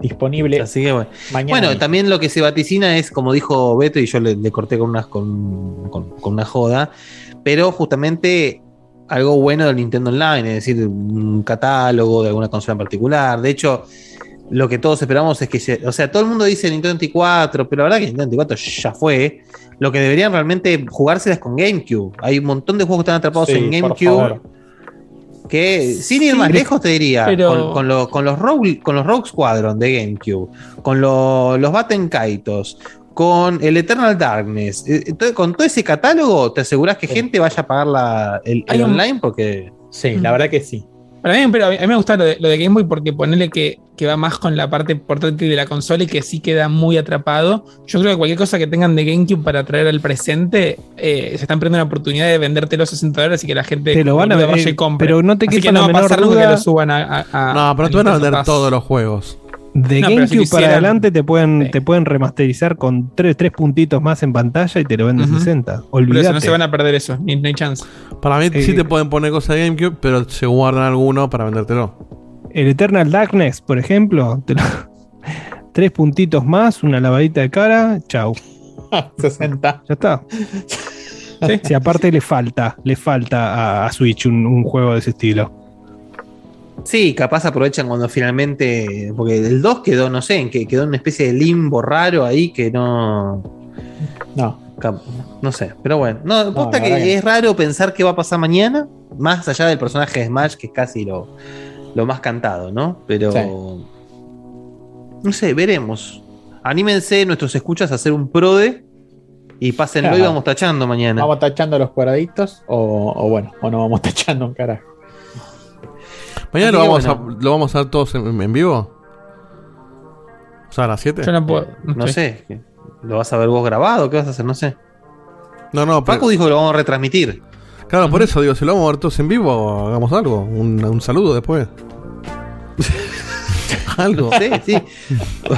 Disponible así que bueno. mañana. Bueno, mismo. también lo que se vaticina es, como dijo Beto, y yo le, le corté con, unas, con, con- con una joda, pero justamente algo bueno del Nintendo Online, es decir, un catálogo de alguna consola en particular. De hecho, lo que todos esperamos es que, se- o sea, todo el mundo dice Nintendo 24, pero la verdad que Nintendo 24 ya fue. Lo que deberían realmente jugárselas con GameCube. Hay un montón de juegos que están atrapados Sí, en GameCube. Que sin ir Sí, más lejos te diría, pero- con, con lo- con los Rogue, con los Rogue Squadron de GameCube, con lo- los Batten Kaitos, con el Eternal Darkness, eh, entonces, con todo ese catálogo, te aseguras que Sí. gente vaya a pagar la, el, online porque Sí, la verdad que sí. Para mí, pero a mí, a mí me gusta lo de, lo de Game Boy porque ponerle que, que va más con la parte portátil de la consola y que sí queda muy atrapado. Yo creo que cualquier cosa que tengan de GameCube para traer al presente, eh, se están perdiendo la oportunidad de venderte los 60 dólares y que la gente Te lo van a vender, vaya y compre. pero no te Así quepa que no va a pasar nunca que duda. lo suban a. a- a- No, pero te van a vender todos los juegos. De No, pero si GameCube para adelante te pueden, Sí. te pueden remasterizar con tres, tres puntitos más en pantalla y te lo venden Ujú. 60. Por eso Olvídate. no se van a perder eso, ni, no hay chance. Para mí sí Eh, te pueden poner cosas de GameCube, pero se guardan alguno para vendértelo. El Eternal Darkness, por ejemplo, te lo- tres puntitos más, una lavadita de cara, chau. 60. Ya está. Si aparte le falta, le falta a, a Switch un, un juego de ese estilo. Sí, capaz aprovechan cuando finalmente. Porque el 2 quedó, no sé, en que quedó en una especie de limbo raro ahí que no. No. No sé, pero bueno. No, posta que, es raro pensar qué va a pasar mañana, más allá del personaje de Smash, que es casi lo, lo más cantado, ¿no? Pero. Sí. No sé, veremos. Anímense nuestros escuchas a hacer un prode y pásenlo y Claro. vamos tachando mañana. ¿Vamos tachando los cuadraditos o, o bueno, o no vamos tachando un carajo? Mañana lo vamos, bueno. a, lo vamos a hacer todos en, en vivo. O sea, a las 7. Yo no puedo. No sé. ¿Lo vas a ver vos grabado? ¿Qué vas a hacer? No sé. No, no, pero- Paco dijo que lo vamos a retransmitir. claro, por eso digo, si lo vamos a ver todos en vivo, hagamos algo. Un, un saludo después. algo. Sí, sí.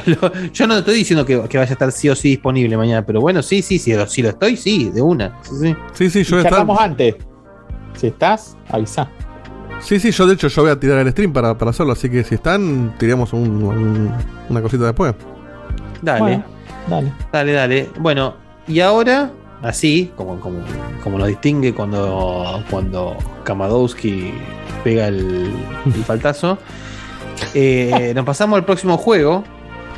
Yo no estoy diciendo que, que vaya a estar sí o sí disponible mañana, pero bueno, sí, sí, sí, lo- si lo estoy, sí, de una. Sí, sí. Sí, sí, yo estar. Antes. Si estás, avisa. Sí, sí, yo de hecho yo voy a tirar el stream para, para hacerlo, así que si están, tiremos un- un- una cosita después. Dale, Bueno, dale. dale, dale. Bueno, y ahora, así, como, como, como nos distingue cuando, cuando Kamadowski pega el, el faltazo, eh, nos pasamos al próximo juego,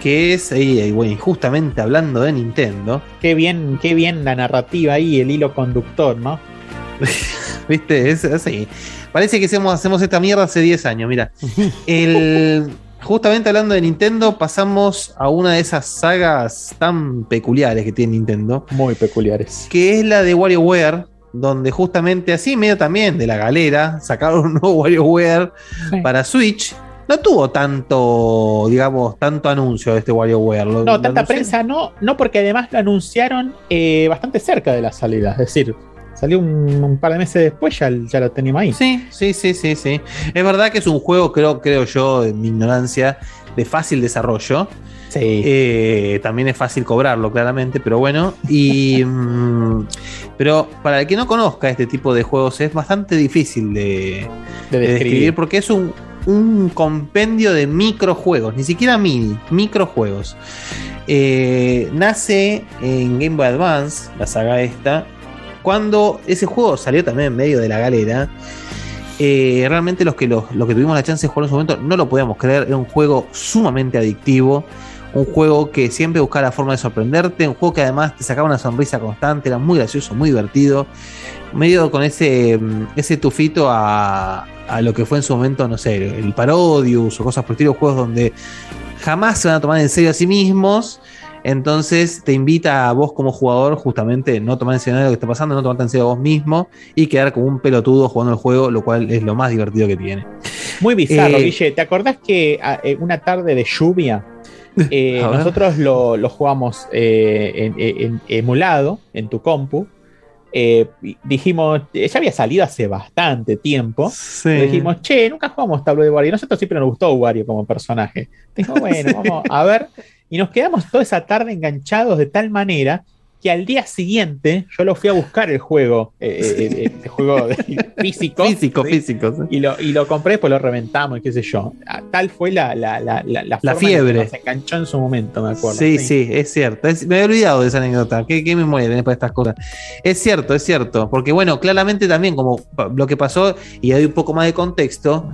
que es, ahí, ahí, bueno, justamente hablando de Nintendo. Qué bien, qué bien la narrativa ahí, el hilo conductor, ¿no? ¿Viste? Es así. Parece que hacemos, hacemos esta mierda hace 10 años, mira. El, justamente hablando de Nintendo, pasamos a una de esas sagas tan peculiares que tiene Nintendo, Muy peculiares. que es la de WarioWare, donde justamente así, medio también de la galera, sacaron un nuevo WarioWare Sí. para Switch. No tuvo tanto, digamos, tanto anuncio de este WarioWare. No, tanta anunciaron- prensa no, no porque además lo anunciaron eh, bastante cerca de la salida. Es decir, salió un, un par de meses después, ya, ya lo teníamos ahí. Sí, sí, sí, sí, sí. Es verdad que es un juego, creo, creo yo, en mi ignorancia, de fácil desarrollo. Sí. Eh, también es fácil cobrarlo, claramente, pero bueno. Y. mm, pero para el que no conozca este tipo de juegos, es bastante difícil de, de de describir. describir porque es un, un compendio de microjuegos, ni siquiera mini, microjuegos. Eh, nace en Game Boy Advance, la saga esta, cuando ese juego salió también en medio de la galera. eh, realmente los que, los, que tuvimos la chance de jugar en su momento no lo podíamos creer, era un juego sumamente adictivo. Un juego que siempre buscaba la forma de sorprenderte, un juego que además te sacaba una sonrisa constante, era muy gracioso, muy divertido medio con ese, mm, ese tufito a, a lo que fue en su momento, no sé, el Parodius o cosas por el estilo, juegos donde jamás se van a tomar en serio a sí mismos. Entonces te invita a vos como jugador justamente no tomar en serio lo que está pasando, no tomarte en serio a vos mismo y quedar como un pelotudo jugando el juego, lo cual es lo más divertido que tiene. Muy bizarro, Eh, Guille. ¿Te acordás que eh, una tarde de lluvia eh, nosotros lo, lo jugamos eh, en, en- emulado en tu compu? Eh, dijimos, ya había salido hace bastante tiempo. Sí. Dijimos, che, nunca jugamos Tablo de Wario. Nosotros siempre nos gustó Wario como personaje. Dijimos, bueno, vamos a ver. Y nos quedamos toda esa tarde enganchados de tal manera que al día siguiente yo lo fui a buscar el juego, eh, eh, eh, el juego físico. Físico, ¿sí? físico. sí. Y lo, y lo compré, después lo reventamos y qué sé yo. Ah, Tal fue la, la, la, la, en que fiebre. nos enganchó en su momento, me acuerdo. Sí, sí, es cierto. Es- me había olvidado de esa anécdota. ¿Qué, qué memoria tenés para estas cosas? Es cierto, es cierto. Porque, bueno, claramente también, como lo que pasó, y hay un poco más de contexto.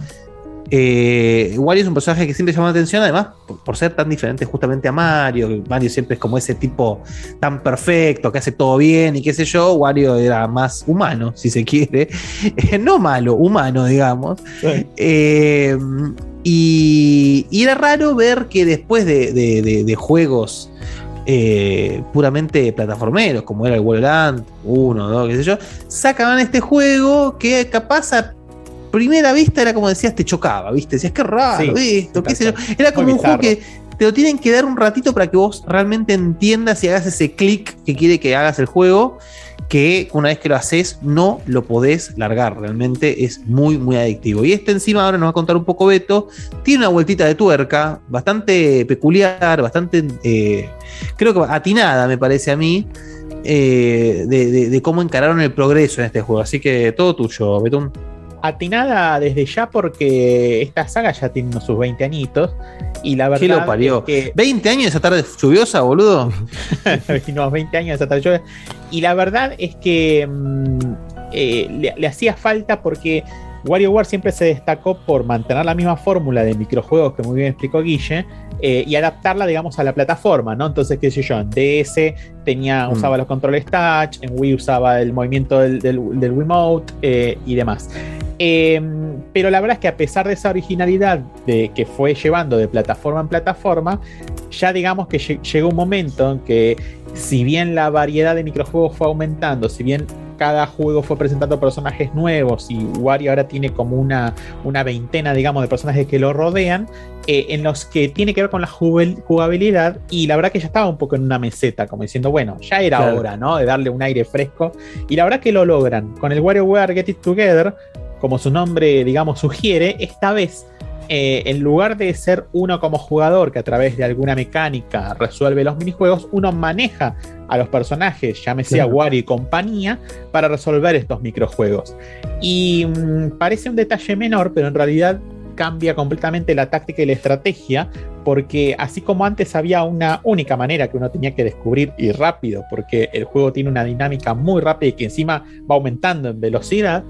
Eh, Wario es un personaje que siempre llama la atención, además, por, por ser tan diferente justamente a Mario. Mario siempre es como ese tipo tan perfecto, que hace todo bien y qué sé yo. Wario era más humano, si se quiere. no malo, humano, digamos. Sí. Eh, y, y era raro ver que después de, de- de- de juegos eh, puramente plataformeros, como era el Wonderland 1, 2, qué sé yo, sacaban este juego que capaz a primera vista era como decías, te chocaba, ¿viste? Decías, qué raro Sí, esto, qué sé yo. Era como un juego que te lo tienen que dar un ratito para que vos realmente entiendas y hagas ese clic que quiere que hagas el juego que una vez que lo haces no lo podés largar, realmente es muy muy adictivo. Y este encima ahora nos va a contar un poco Beto, tiene una vueltita de tuerca bastante peculiar, bastante eh, creo que atinada me parece a mí, eh, de, de- de cómo encararon el progreso en este juego. Así que todo tuyo, Betún. Atinada desde ya porque esta saga ya tiene sus 20 añitos. Y la verdad ¿Qué lo parió? es que 20 años esa tarde lluviosa, boludo. unos 20 años hasta yo. Y la verdad es que mm, eh, le, le hacía falta porque WarioWare siempre se destacó por mantener la misma fórmula de microjuegos que muy bien explicó Guille eh, y adaptarla, digamos, a la plataforma, ¿no? Entonces, qué sé yo, en DS tenía, Mm. usaba los controles touch, en Wii usaba el movimiento del, del, del Wiimote eh, y demás. Eh, pero la verdad es que a pesar de esa originalidad de, que fue llevando de plataforma en plataforma, ya digamos que lle- llegó un momento en que si bien la variedad de microjuegos fue aumentando, si bien cada juego fue presentando personajes nuevos y Wario ahora tiene como una, una veintena, digamos, de personajes que lo rodean, eh, en los que tiene que ver con la jugabilidad y la verdad que ya estaba un poco en una meseta, como diciendo, bueno, ya era Claro. hora, ¿no? De darle un aire fresco y la verdad que lo logran. Con el WarioWare Get It Together, como su nombre, digamos, sugiere, esta vez, eh, en lugar de ser uno como jugador que a través de alguna mecánica resuelve los minijuegos, uno maneja a los personajes, llámese a Claro. Wario y compañía, para resolver estos microjuegos. Y mm, parece un detalle menor, pero en realidad cambia completamente la táctica y la estrategia, porque así como antes había una única manera que uno tenía que descubrir y rápido, porque el juego tiene una dinámica muy rápida y que encima va aumentando en velocidad,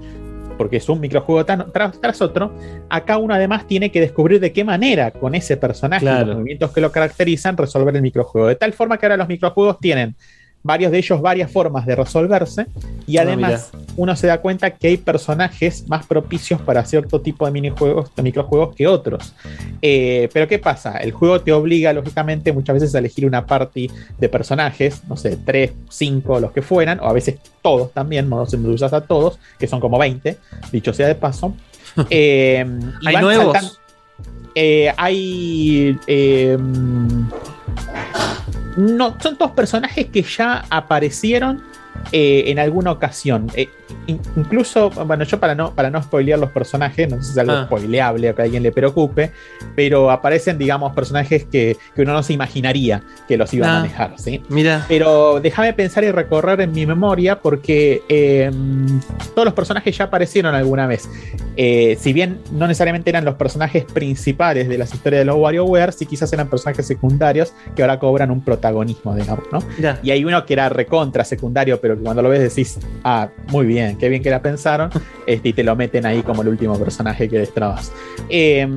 porque es un microjuego tan- tras, tras otro, acá uno además tiene que descubrir de qué manera con ese personaje Claro. los movimientos que lo caracterizan resolver el microjuego. De tal forma que ahora los microjuegos tienen varios de ellos varias formas de resolverse y Ah, además uno se da cuenta que hay personajes más propicios para cierto tipo de minijuegos, de microjuegos que otros. Eh, pero ¿qué pasa? El juego te obliga, lógicamente, muchas veces a elegir una party de personajes, no sé, 3, 5, los que fueran, o a veces todos también, modos en usas a todos, que son como 20, dicho sea de paso. Eh, y ¿Hay nuevos? eh, hay. No, son todos personajes que ya aparecieron eh, en alguna ocasión. Eh, incluso, bueno, yo para no, para no spoilear los personajes, no sé si es algo Ah. spoileable o que a alguien le preocupe, pero aparecen, digamos, personajes que, que uno no se imaginaría que los iba Ah. a manejar, ¿sí? Mira, Pero déjame pensar y recorrer en mi memoria porque eh, todos los personajes ya aparecieron alguna vez. Eh, si bien no necesariamente eran los personajes principales de las historias de los WarioWare, sí quizás eran personajes secundarios que ahora cobran un protagonismo, digamos, ¿no? mira. Y hay uno que era recontra secundario, pero que cuando lo ves decís, ah, muy bien, qué bien que la pensaron, este, y te lo meten ahí como el último personaje que destrabas. Eh,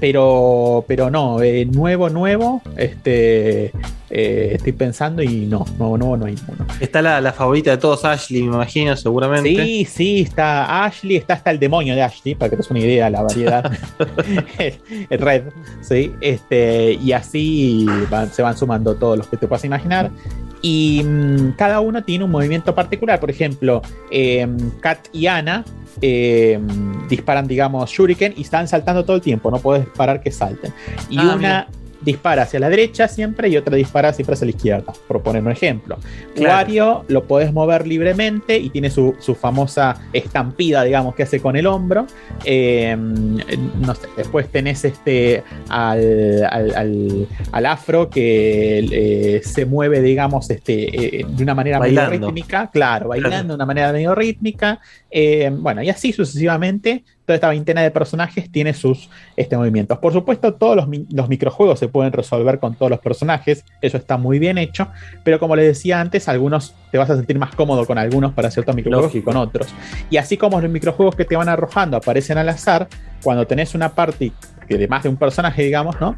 pero, pero no, eh, nuevo, nuevo, este, eh, estoy pensando y no, nuevo, nuevo no hay ninguno. Está la, la favorita de todos, Ashley, me imagino, seguramente. Sí, sí, está Ashley, está hasta el demonio de Ashley, para que te des una idea de la variedad. el, el Red, sí, este, y así van- se van sumando todos los que te puedas imaginar. Y mm, cada uno tiene un movimiento particular. Por ejemplo, eh, Kat y Ana eh, disparan, digamos, Shuriken y están saltando todo el tiempo. No puedes parar que salten. Y Ah, una mira. Dispara hacia la derecha siempre y otra dispara siempre hacia la izquierda, por poner un ejemplo. Claro. Wario lo podés mover libremente y tiene su, su famosa estampida, digamos, que hace con el hombro. Eh, no sé, después tenés este al, al- al- al afro que eh, se mueve, digamos, este, eh, de una manera Bailando. medio rítmica, claro, bailando de una manera medio rítmica. Eh, bueno, y así sucesivamente. Toda esta veintena de personajes tiene sus este, movimientos. Por supuesto, todos los, los microjuegos se pueden resolver con todos los personajes. Eso está muy bien hecho. Pero como les decía antes, algunos te vas a sentir más cómodo con algunos para ciertos microjuegos Lógico. que con otros. Y así como los microjuegos que te van arrojando aparecen al azar, cuando tenés una party que de más de un personaje, digamos, ¿no?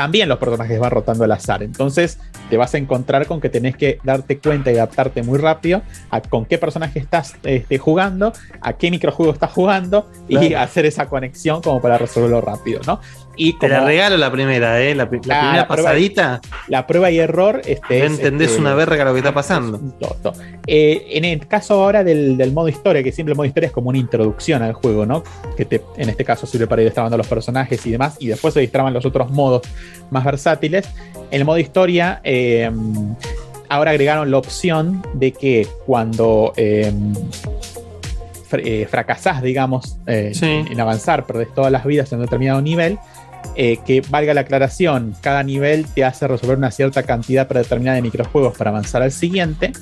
También los personajes van rotando al azar. Entonces te vas a encontrar con que tenés que darte cuenta y adaptarte muy rápido a con qué personaje estás este, jugando, a qué microjuego estás jugando y hacer esa conexión como para resolverlo rápido, ¿no? Y Te la regalo la primera, ¿eh? La, Ah, primera prueba- pasadita. la prueba y error este, No es, entendés este, una verga lo que está pasando. es. Eh, en el caso ahora del, del modo historia, que siempre el modo historia es como una introducción al juego, ¿no? Que te, en este caso sirve para ir destrabando los personajes y demás, y después se destraban los otros modos más versátiles. En el modo historia, eh, ahora agregaron la opción de que cuando eh, eh, fracasás, digamos, Sí. en avanzar, perdés todas las vidas en un determinado nivel, eh, que valga la aclaración, cada nivel te hace resolver una cierta cantidad predeterminada de microjuegos para avanzar al siguiente,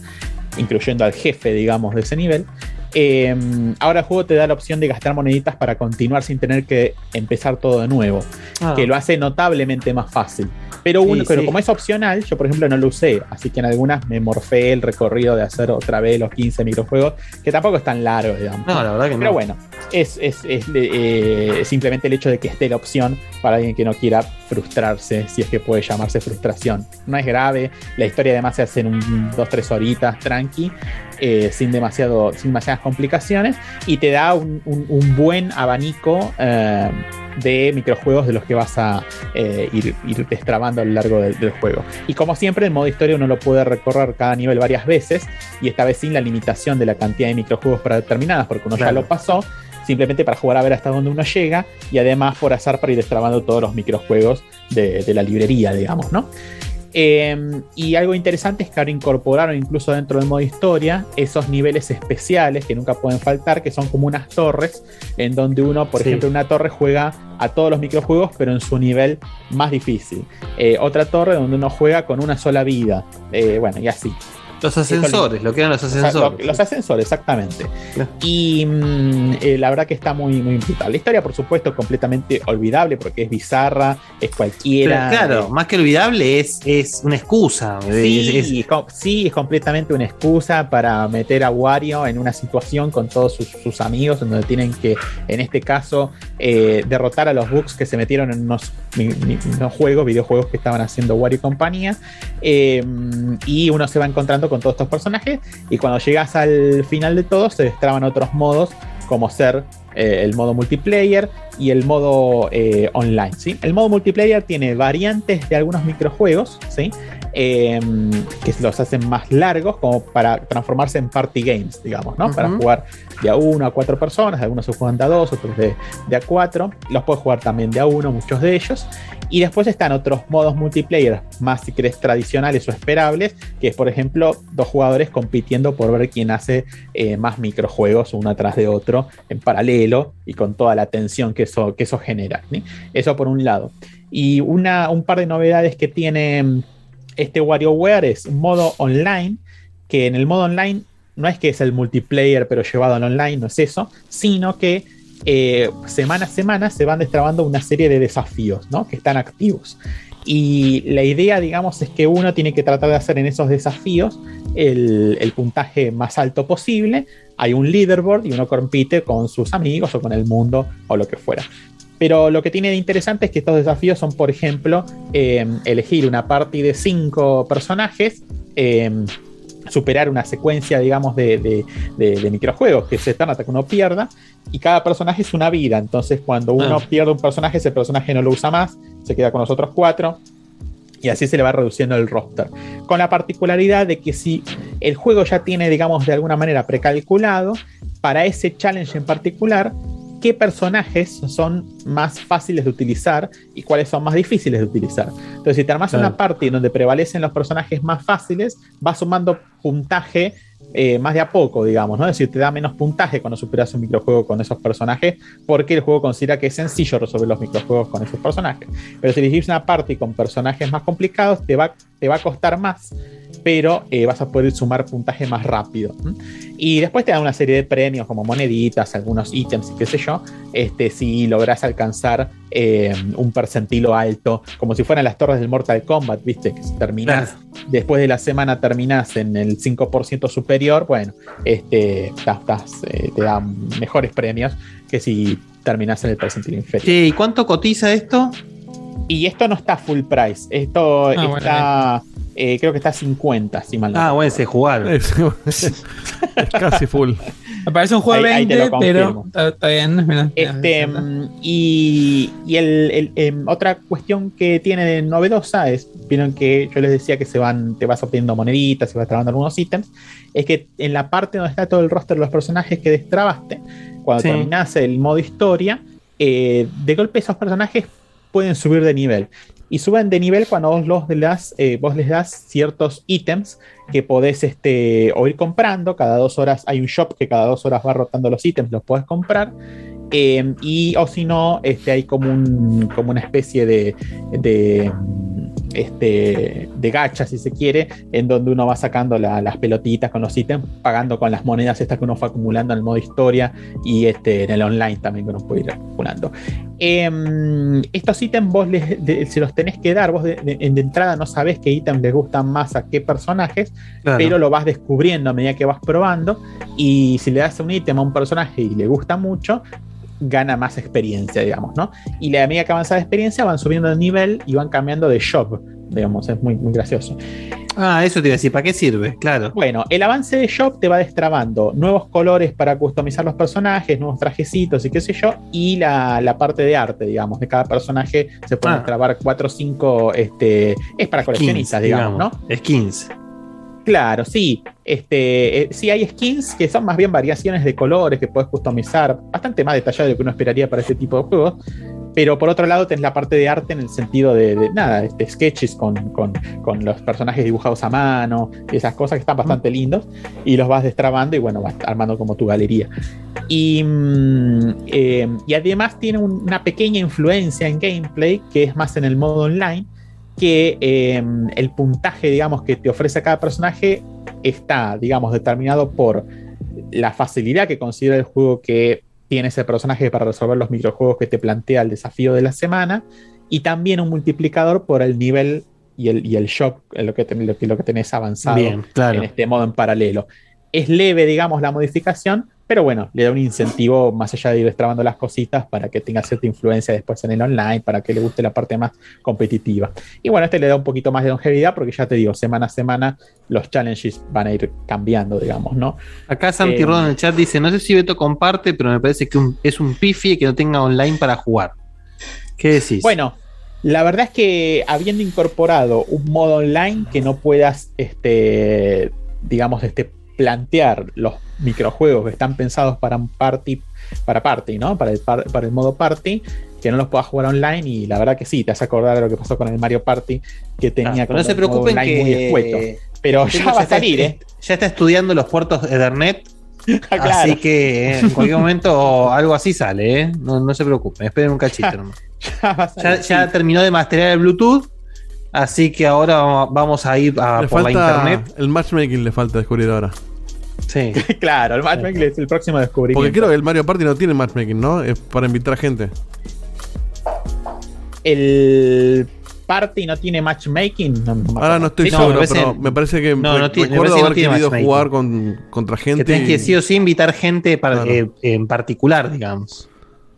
incluyendo al jefe, digamos, de ese nivel. Eh, ahora el juego te da la opción de gastar moneditas para continuar sin tener que empezar todo de nuevo, Ah. que lo hace notablemente más fácil. Pero, uno, Sí, pero sí. como es opcional, yo por ejemplo no lo usé, así que en algunas me morfé el recorrido de hacer otra vez los 15 microjuegos, que tampoco es tan largo, digamos. No, la verdad que no. Pero bueno, es, es- es, eh, simplemente el hecho de que esté la opción para alguien que no quiera frustrarse, si es que puede llamarse frustración. No es grave, la historia además se hace en un 2-3 horitas tranqui, eh, sin, demasiado, sin demasiadas complicaciones, y te da un, un- un buen abanico eh, de microjuegos de los que vas a eh, ir, ir destrabando a lo largo del, del juego. Y como siempre, en modo historia uno lo puede recorrer cada nivel varias veces, y esta vez sin la limitación de la cantidad de microjuegos para determinadas, porque uno ya lo pasó, simplemente para jugar a ver hasta dónde uno llega, y además por azar para ir destrabando todos los microjuegos de, de la librería, digamos, ¿no? Eh, y algo interesante es que ahora incorporaron incluso dentro del modo historia esos niveles especiales que nunca pueden faltar, que son como unas torres, en donde uno, por Sí. ejemplo, una torre juega a todos los microjuegos, pero en su nivel más difícil. Eh, otra torre donde uno juega con una sola vida. Eh, bueno, y así. Los ascensores, lo que eran los ascensores. lo- los ascensores, exactamente. Claro. Y mm, eh, la verdad que está muy, muy brutal. La historia, por supuesto, completamente olvidable porque es bizarra, es Pero, cualquiera. claro, eh, más que olvidable es, es una excusa. Sí, Es- es- es sí, es completamente una excusa para meter a Wario en una situación con todos sus, sus amigos, en donde tienen que, en este caso, eh, derrotar a los bugs que se metieron en unos, juegos, videojuegos que estaban haciendo Wario y compañía. Eh, y uno se va encontrando con todos estos personajes. Y cuando llegas al final de todo, se destraban otros modos, como ser eh, el modo multiplayer y el modo eh, online. ¿sí? El modo multiplayer tiene variantes de algunos microjuegos, ¿sí? Eh, que los hacen más largos, como para transformarse en party games, digamos, ¿no? Para jugar de a uno a cuatro personas, algunos se juegan de a dos, otros de, de a cuatro, los puedes jugar también de a uno, muchos de ellos. Y después están otros modos multiplayer más, si querés, tradicionales o esperables, que es, por ejemplo, dos jugadores compitiendo por ver quién hace eh, más microjuegos uno atrás de otro en paralelo y con toda la tensión que eso, que eso genera. ¿sí? Eso por un lado. Y una, un par de novedades que tiene este WarioWare es un modo online, que en el modo online no es que es el multiplayer pero llevado al online, no es eso, sino que eh, semana a semana se van destrabando una serie de desafíos ¿no? que están activos. Y la idea, digamos, es que uno tiene que tratar de hacer en esos desafíos el, el puntaje más alto posible. Hay un leaderboard y uno compite con sus amigos o con el mundo o lo que fuera. Pero lo que tiene de interesante es que estos desafíos son, por ejemplo, eh, elegir una party de cinco personajes, eh, superar una secuencia, digamos, de, de- de- de microjuegos que se están hasta que uno pierda, y cada personaje es una vida. Entonces, cuando uno Ah. pierde un personaje, ese personaje no lo usa más, se queda con los otros cuatro. Y así se le va reduciendo el roster. Con la particularidad de que si el juego ya tiene, digamos, de alguna manera precalculado, para ese challenge en particular, qué personajes son más fáciles de utilizar y cuáles son más difíciles de utilizar. Entonces, si te armas Claro. una party donde prevalecen los personajes más fáciles, vas sumando puntaje eh, más de a poco, digamos, ¿no? Es decir, te da menos puntaje cuando superas un microjuego con esos personajes, porque el juego considera que es sencillo resolver los microjuegos con esos personajes. Pero si elegís una party con personajes más complicados, te va, te va a costar más, pero eh, vas a poder sumar puntaje más rápido. Y después te dan una serie de premios como moneditas, algunos ítems y qué sé yo, este, si logras alcanzar eh, un percentilo alto, como si fueran las torres del Mortal Kombat, ¿viste? Que si terminás, después de la semana terminás en el 5% superior, bueno, este, estás- estás, eh, te dan mejores premios que si terminás en el percentilo inferior. Che, ¿Y cuánto cotiza esto? Y esto no está full price, esto Ah, bueno, está, eh, creo que está a 50, si mal no Ah, bueno, se jugar. Es, es casi full. Me parece un juego Ahí- ahí te 20, lo pero está, bien. mira, Este, y y el- el- em, otra cuestión que tiene de novedosa es, vieron que yo les decía que se van, te vas obteniendo moneditas, se vas trabando algunos ítems, es que en la parte donde está todo el roster de los personajes que destrabaste, cuando Sí. terminás el modo historia, eh, de golpe esos personajes pueden subir de nivel. Y suben de nivel cuando vos, los das, eh, vos les das ciertos ítems que podés este, o ir comprando. Cada dos horas hay un shop que cada dos horas va rotando los ítems, los podés comprar. Eh, y o si no, este, hay como, un, como una especie de, este, de gacha, si se quiere, en donde uno va sacando la- las pelotitas con los ítems, pagando con las monedas estas que uno fue acumulando en el modo historia y este, en el online también que uno puede ir acumulando. Em, estos ítems vos les- de- se los tenés que dar, vos de, de- de entrada no sabés qué ítems les gustan más a qué personajes, Claro. pero lo vas descubriendo a medida que vas probando y si le das un ítem a un personaje y le gusta mucho, gana más experiencia, digamos, ¿no? Y a medida que avanza la experiencia van subiendo de nivel y van cambiando de shop, digamos, es muy, muy gracioso. Ah, eso te iba a decir, ¿para qué sirve? Claro. Bueno, el avance de shop te va destrabando nuevos colores para customizar los personajes, nuevos trajecitos y qué sé yo, y la, la parte de arte, digamos, de cada personaje se pueden Ah. destrabar 4 o 5, este, es para coleccionistas, digamos, ¿no? Skins. Claro, sí. Este, eh, sí hay skins que son más bien variaciones de colores que puedes customizar, bastante más detallado de lo que uno esperaría para este tipo de juegos. Pero por otro lado tenés la parte de arte en el sentido de, de, nada, este, sketches con, con- con los personajes dibujados a mano y esas cosas que están bastante lindos y los vas destrabando y bueno, vas armando como tu galería. Y, mm, eh, y además tiene un- una pequeña influencia en gameplay que es más en el modo online que eh, el puntaje, digamos, que te ofrece cada personaje está, digamos, determinado por la facilidad que considera el juego que tiene ese personaje para resolver los microjuegos que te plantea el desafío de la semana y también un multiplicador por el nivel y el, y el shop, en lo que, ten- lo que, lo que tenés avanzado Bien, claro. en este modo en paralelo. Es leve, digamos, la modificación, pero bueno, le da un incentivo más allá de ir destrabando las cositas para que tenga cierta influencia después en el online, para que le guste la parte más competitiva. Y bueno, este le da un poquito más de longevidad porque ya te digo, semana a semana los challenges van a ir cambiando, digamos, ¿no? Acá Santi Eh, Rodo en el chat dice: No sé si Beto comparte, pero me parece que un- es un pifie que no tenga online para jugar. ¿Qué decís? Bueno, la verdad es que habiendo incorporado un modo online que no puedas, este, digamos, este, plantear los microjuegos que están pensados para un party, para party, ¿no? Para el, par- para el modo party, que no los puedas jugar online y la verdad que sí, te hace acordar de lo que pasó con el Mario Party, que Ah, tenía pero no se preocupen online muy escueto. que. Pero ya va a está- salir, ¿eh? Ya está estudiando los puertos Ethernet. Claro. Así que eh, en cualquier momento algo así sale, ¿eh? No, no se preocupen, esperen un cachito nomás. Ya va a Ya, salir, ya sí. terminó de masterear el Bluetooth, así que ahora vamos- a ir a, le por la internet. el matchmaking le falta descubrir ahora. Sí. Claro, el matchmaking es el próximo descubrimiento. Porque creo que el Mario Party no tiene matchmaking, ¿no? Es para invitar a gente. el party no tiene matchmaking. No, no me Ahora no estoy Sí, no, seguro, me parece- pero me parece que no, no re- tiene- me recuerdo no haber querido jugar con, contra gente. Que tenés que sí o sí invitar gente para- Claro. eh, en particular, digamos.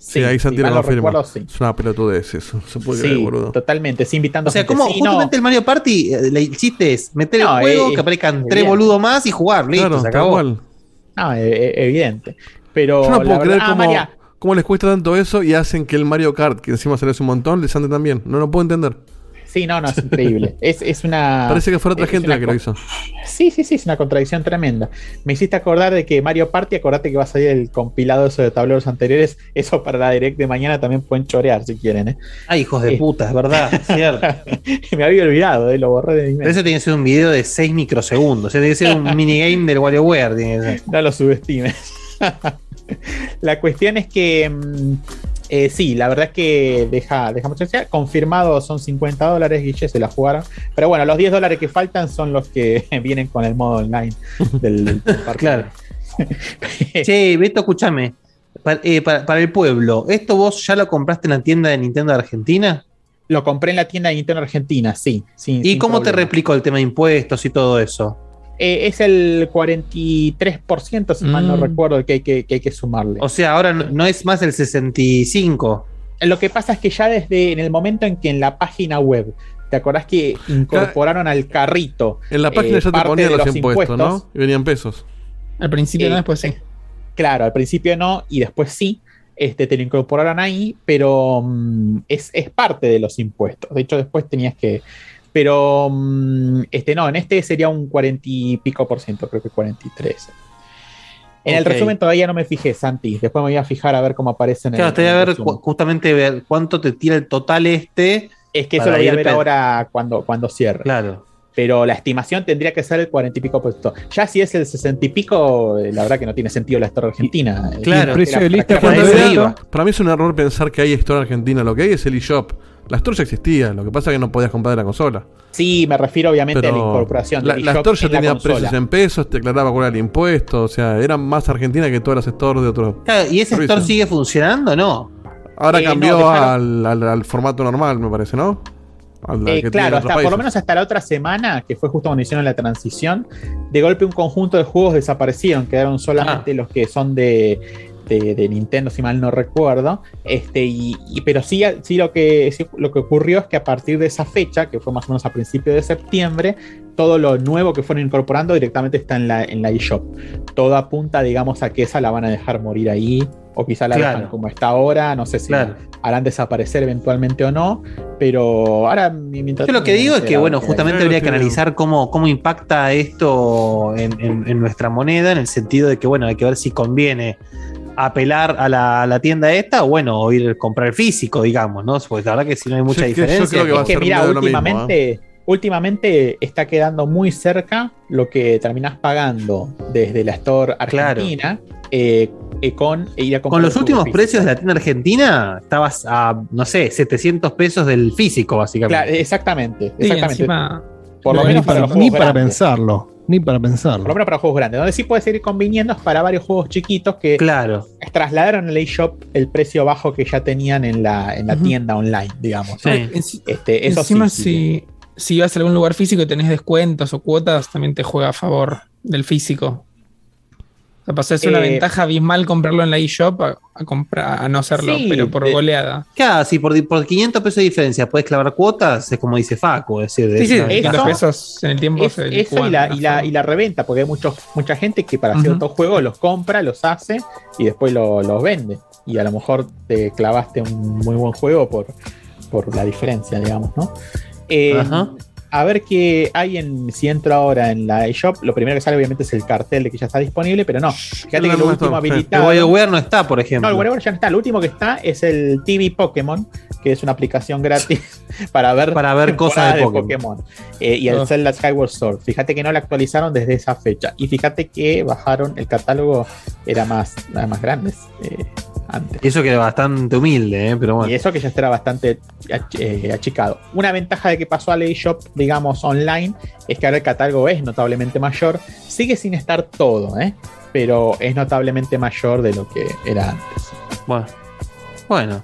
Sí, ahí Santi si mal lo no confirma. recuerdo, sí. Es una pelotudez eso. Se puede creer, Sí, boludo. totalmente, sí, invitando O sea, gente. como Sí, no, justamente el Mario Party, eh, el chiste es meter No, el juego, eh, que aparezcan eh, tres boludos más y jugar, listo, Claro, se acabó. no, eh, eh, evidente. Pero Yo no puedo creer ah, cómo, les cuesta tanto eso y hacen que el Mario Kart, que encima sale hace un montón, les ande también. No lo puedo entender. Sí, no, no, es increíble. es, es una. Parece que fuera otra gente la que lo hizo. Sí, sí, sí, es una contradicción tremenda. Me hiciste acordar de que Mario Party, acordate que va a salir el compilado eso de tableros anteriores. Eso para la direct de mañana también pueden chorear si quieren, ¿eh? Ay, hijos de Eh. puta, es verdad, es cierto. Me había olvidado, ¿eh? lo borré de mi Pero mente. eso tiene que ser un video de 6 microsegundos. O sea, tiene que ser un minigame del WarioWare. Tiene que ser. No lo subestimes. la cuestión es que mm, eh, sí, la verdad es que deja, deja que desear. Confirmado son 50 dólares, Guille, se la jugaron. Pero bueno, los 10 dólares que faltan son los que vienen con el modo online del, del parque. Claro. Che, Beto, escúchame. Para, eh, para- para el pueblo, ¿esto vos ya lo compraste en la tienda de Nintendo de Argentina? Lo compré en la tienda de Nintendo Argentina, sí. ¿Y cómo te replicó el tema de impuestos y todo eso? Eh, es el 43%, si mal no Mm. recuerdo, que hay que, que hay que sumarle. O sea, ahora no, no es más el 65. Lo que pasa es que ya desde en el momento en que en la página web, ¿te acordás que incorporaron al carrito? En la página eh, ya te ponían de los, los impuestos, impuestos. ¿no? Y venían pesos. Al principio Eh, no, después sí. Claro, al principio no y después sí. Este, te lo incorporaron ahí, pero mm, es, es parte de los impuestos. De hecho, después tenías que. Pero mm, este no, en este sería un 40 y pico por ciento, creo que 43. En el resumen todavía no me fijé, Santi. Después me voy a fijar a ver cómo aparece en Claro, el. te voy a el ver resumen. justamente ver cuánto te tira el total este. Es que eso para lo voy a ver ahora cuando, cuando cierre. Claro. Pero la estimación tendría que ser el 40 y pico por ciento. Ya si es el 60 y pico, eh, la verdad que no tiene sentido la historia argentina. Claro. Eh, precio de lista para? IVA. Para mí es un error pensar que hay historia argentina. Lo que hay es el eShop. La Store ya existía, lo que pasa es que no podías comprar de la consola. Sí, me refiero obviamente a la incorporación la, Store ya tenía precios en pesos, te declaraba cuál era el impuesto, o sea, era más argentina que todas las stores de otros. Claro, ¿Y ese Servicio. store sigue funcionando o no? Ahora Eh, cambió al, al- al formato normal, me parece, ¿no? Eh, claro, hasta, por lo menos hasta la otra semana, que fue justo cuando hicieron la transición, de golpe un conjunto de juegos desaparecieron, quedaron Ah. solamente los que son de, de- de Nintendo, si mal no recuerdo. Este, y, y- pero sí, sí, lo que, sí lo que ocurrió es que a partir de esa fecha, que fue más o menos a principios de septiembre, todo lo nuevo que fueron incorporando directamente está en la, en la eShop. Todo apunta, digamos, a que esa la van a dejar morir ahí, o quizá la Claro. dejan como está ahora, no sé si Claro. harán desaparecer eventualmente o no, pero ahora mientras Yo lo que digo es que, bueno, justamente habría que analizar cómo, cómo impacta esto en, en- en nuestra moneda, en el sentido de que, bueno, hay que ver si conviene apelar a la, a la tienda esta o, bueno, o ir a comprar el físico, digamos, ¿no? Pues la verdad que si no hay mucha Sí, diferencia. creo que va a Es que ser mira, lo mismo, ¿eh? últimamente, últimamente está quedando muy cerca lo que terminás pagando desde la Store Claro. Argentina eh, eh, con ir a comprar Con los últimos precios de la tienda argentina, estabas a, no sé, 700 pesos del físico, básicamente. Claro, exactamente, Sí, exactamente. encima. Por lo no, menos ni para para, los ni para grandes. pensarlo. Ni para Por lo pensarlo. menos para juegos grandes. Donde sí puede seguir conviniendo es para varios juegos chiquitos que Claro. trasladaron al eShop el precio bajo que ya tenían en la, en la tienda online, digamos. ¿no? Sí. enci- Este, eso encima, sí, sí. si, si vas a algún lugar físico y tenés descuentos o cuotas, también te juega a favor del físico. O sea, de ser una Eh, ventaja abismal comprarlo en la eShop a, a comprar, a no hacerlo, Sí, pero por de- goleada. Claro, si por, por 500 pesos de diferencia puedes clavar cuotas, es como dice Facu, es decir, Sí, es sí, una eso- 500 ventaja. pesos en el tiempo Es- se eso y la, y, la, y la reventa, porque hay muchos, mucha gente que para ciertos juegos los compra, los hace y después lo- los vende. Y a lo mejor te clavaste un muy buen juego por, por la diferencia, digamos, ¿no? Eh, Ajá. A ver qué hay en. Si entro ahora en la eShop, lo primero que sale, obviamente, es el cartel de que ya está disponible, pero no. Fíjate no, que lo no último sí. El habilitado. WarioWare no está, por No, ejemplo. el WarioWare ya no está. Lo último que está es el TV Pokémon, que es una aplicación gratis para ver, Para ver cosas de Pokémon. Eh, y el Oh. Zelda Skyward Sword. Fíjate que no la actualizaron desde esa fecha. Y fíjate que bajaron el catálogo, era más, era más grande eh, antes. Eso que era bastante humilde, ¿eh? pero Y bueno. eso que ya estará bastante ach- eh, achicado. Una ventaja de que pasó al eShop, digamos, online, es que ahora el catálogo es notablemente mayor. Sigue sin estar todo, ¿eh? pero es notablemente mayor de lo que era antes. Bueno. Bueno.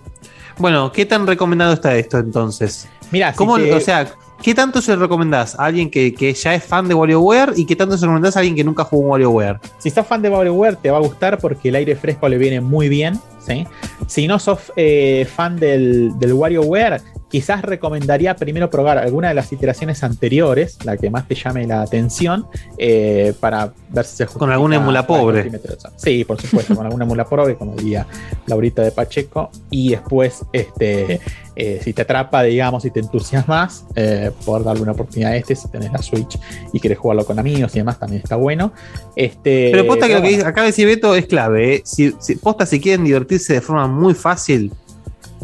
Bueno, ¿qué tan recomendado está esto entonces? Mira, si ¿Cómo, te- O sea, ¿qué tanto se lo recomendás a alguien que, que ya es fan de WarioWare y qué tanto se lo recomendás a alguien que nunca jugó un WarioWare? Si sos fan de WarioWare, te va a gustar porque el aire fresco le viene muy bien. ¿sí? Si no sos eh, fan del, del WarioWare, quizás recomendaría primero probar alguna de las iteraciones anteriores, la que más te llame la atención, eh, para ver si se justifica Con algún emula la pobre. Sí, por supuesto, con alguna emula pobre, como diría Laurita de Pacheco. Y después, este, eh, si te atrapa, digamos, y te entusiasmas, eh, poder darle una oportunidad a este, si tenés la Switch y querés jugarlo con amigos y demás, también está bueno. Este, Pero posta que lo que bueno. acaba de decir Beto es clave. ¿eh? Si, si- posta, si quieren divertirse de forma muy fácil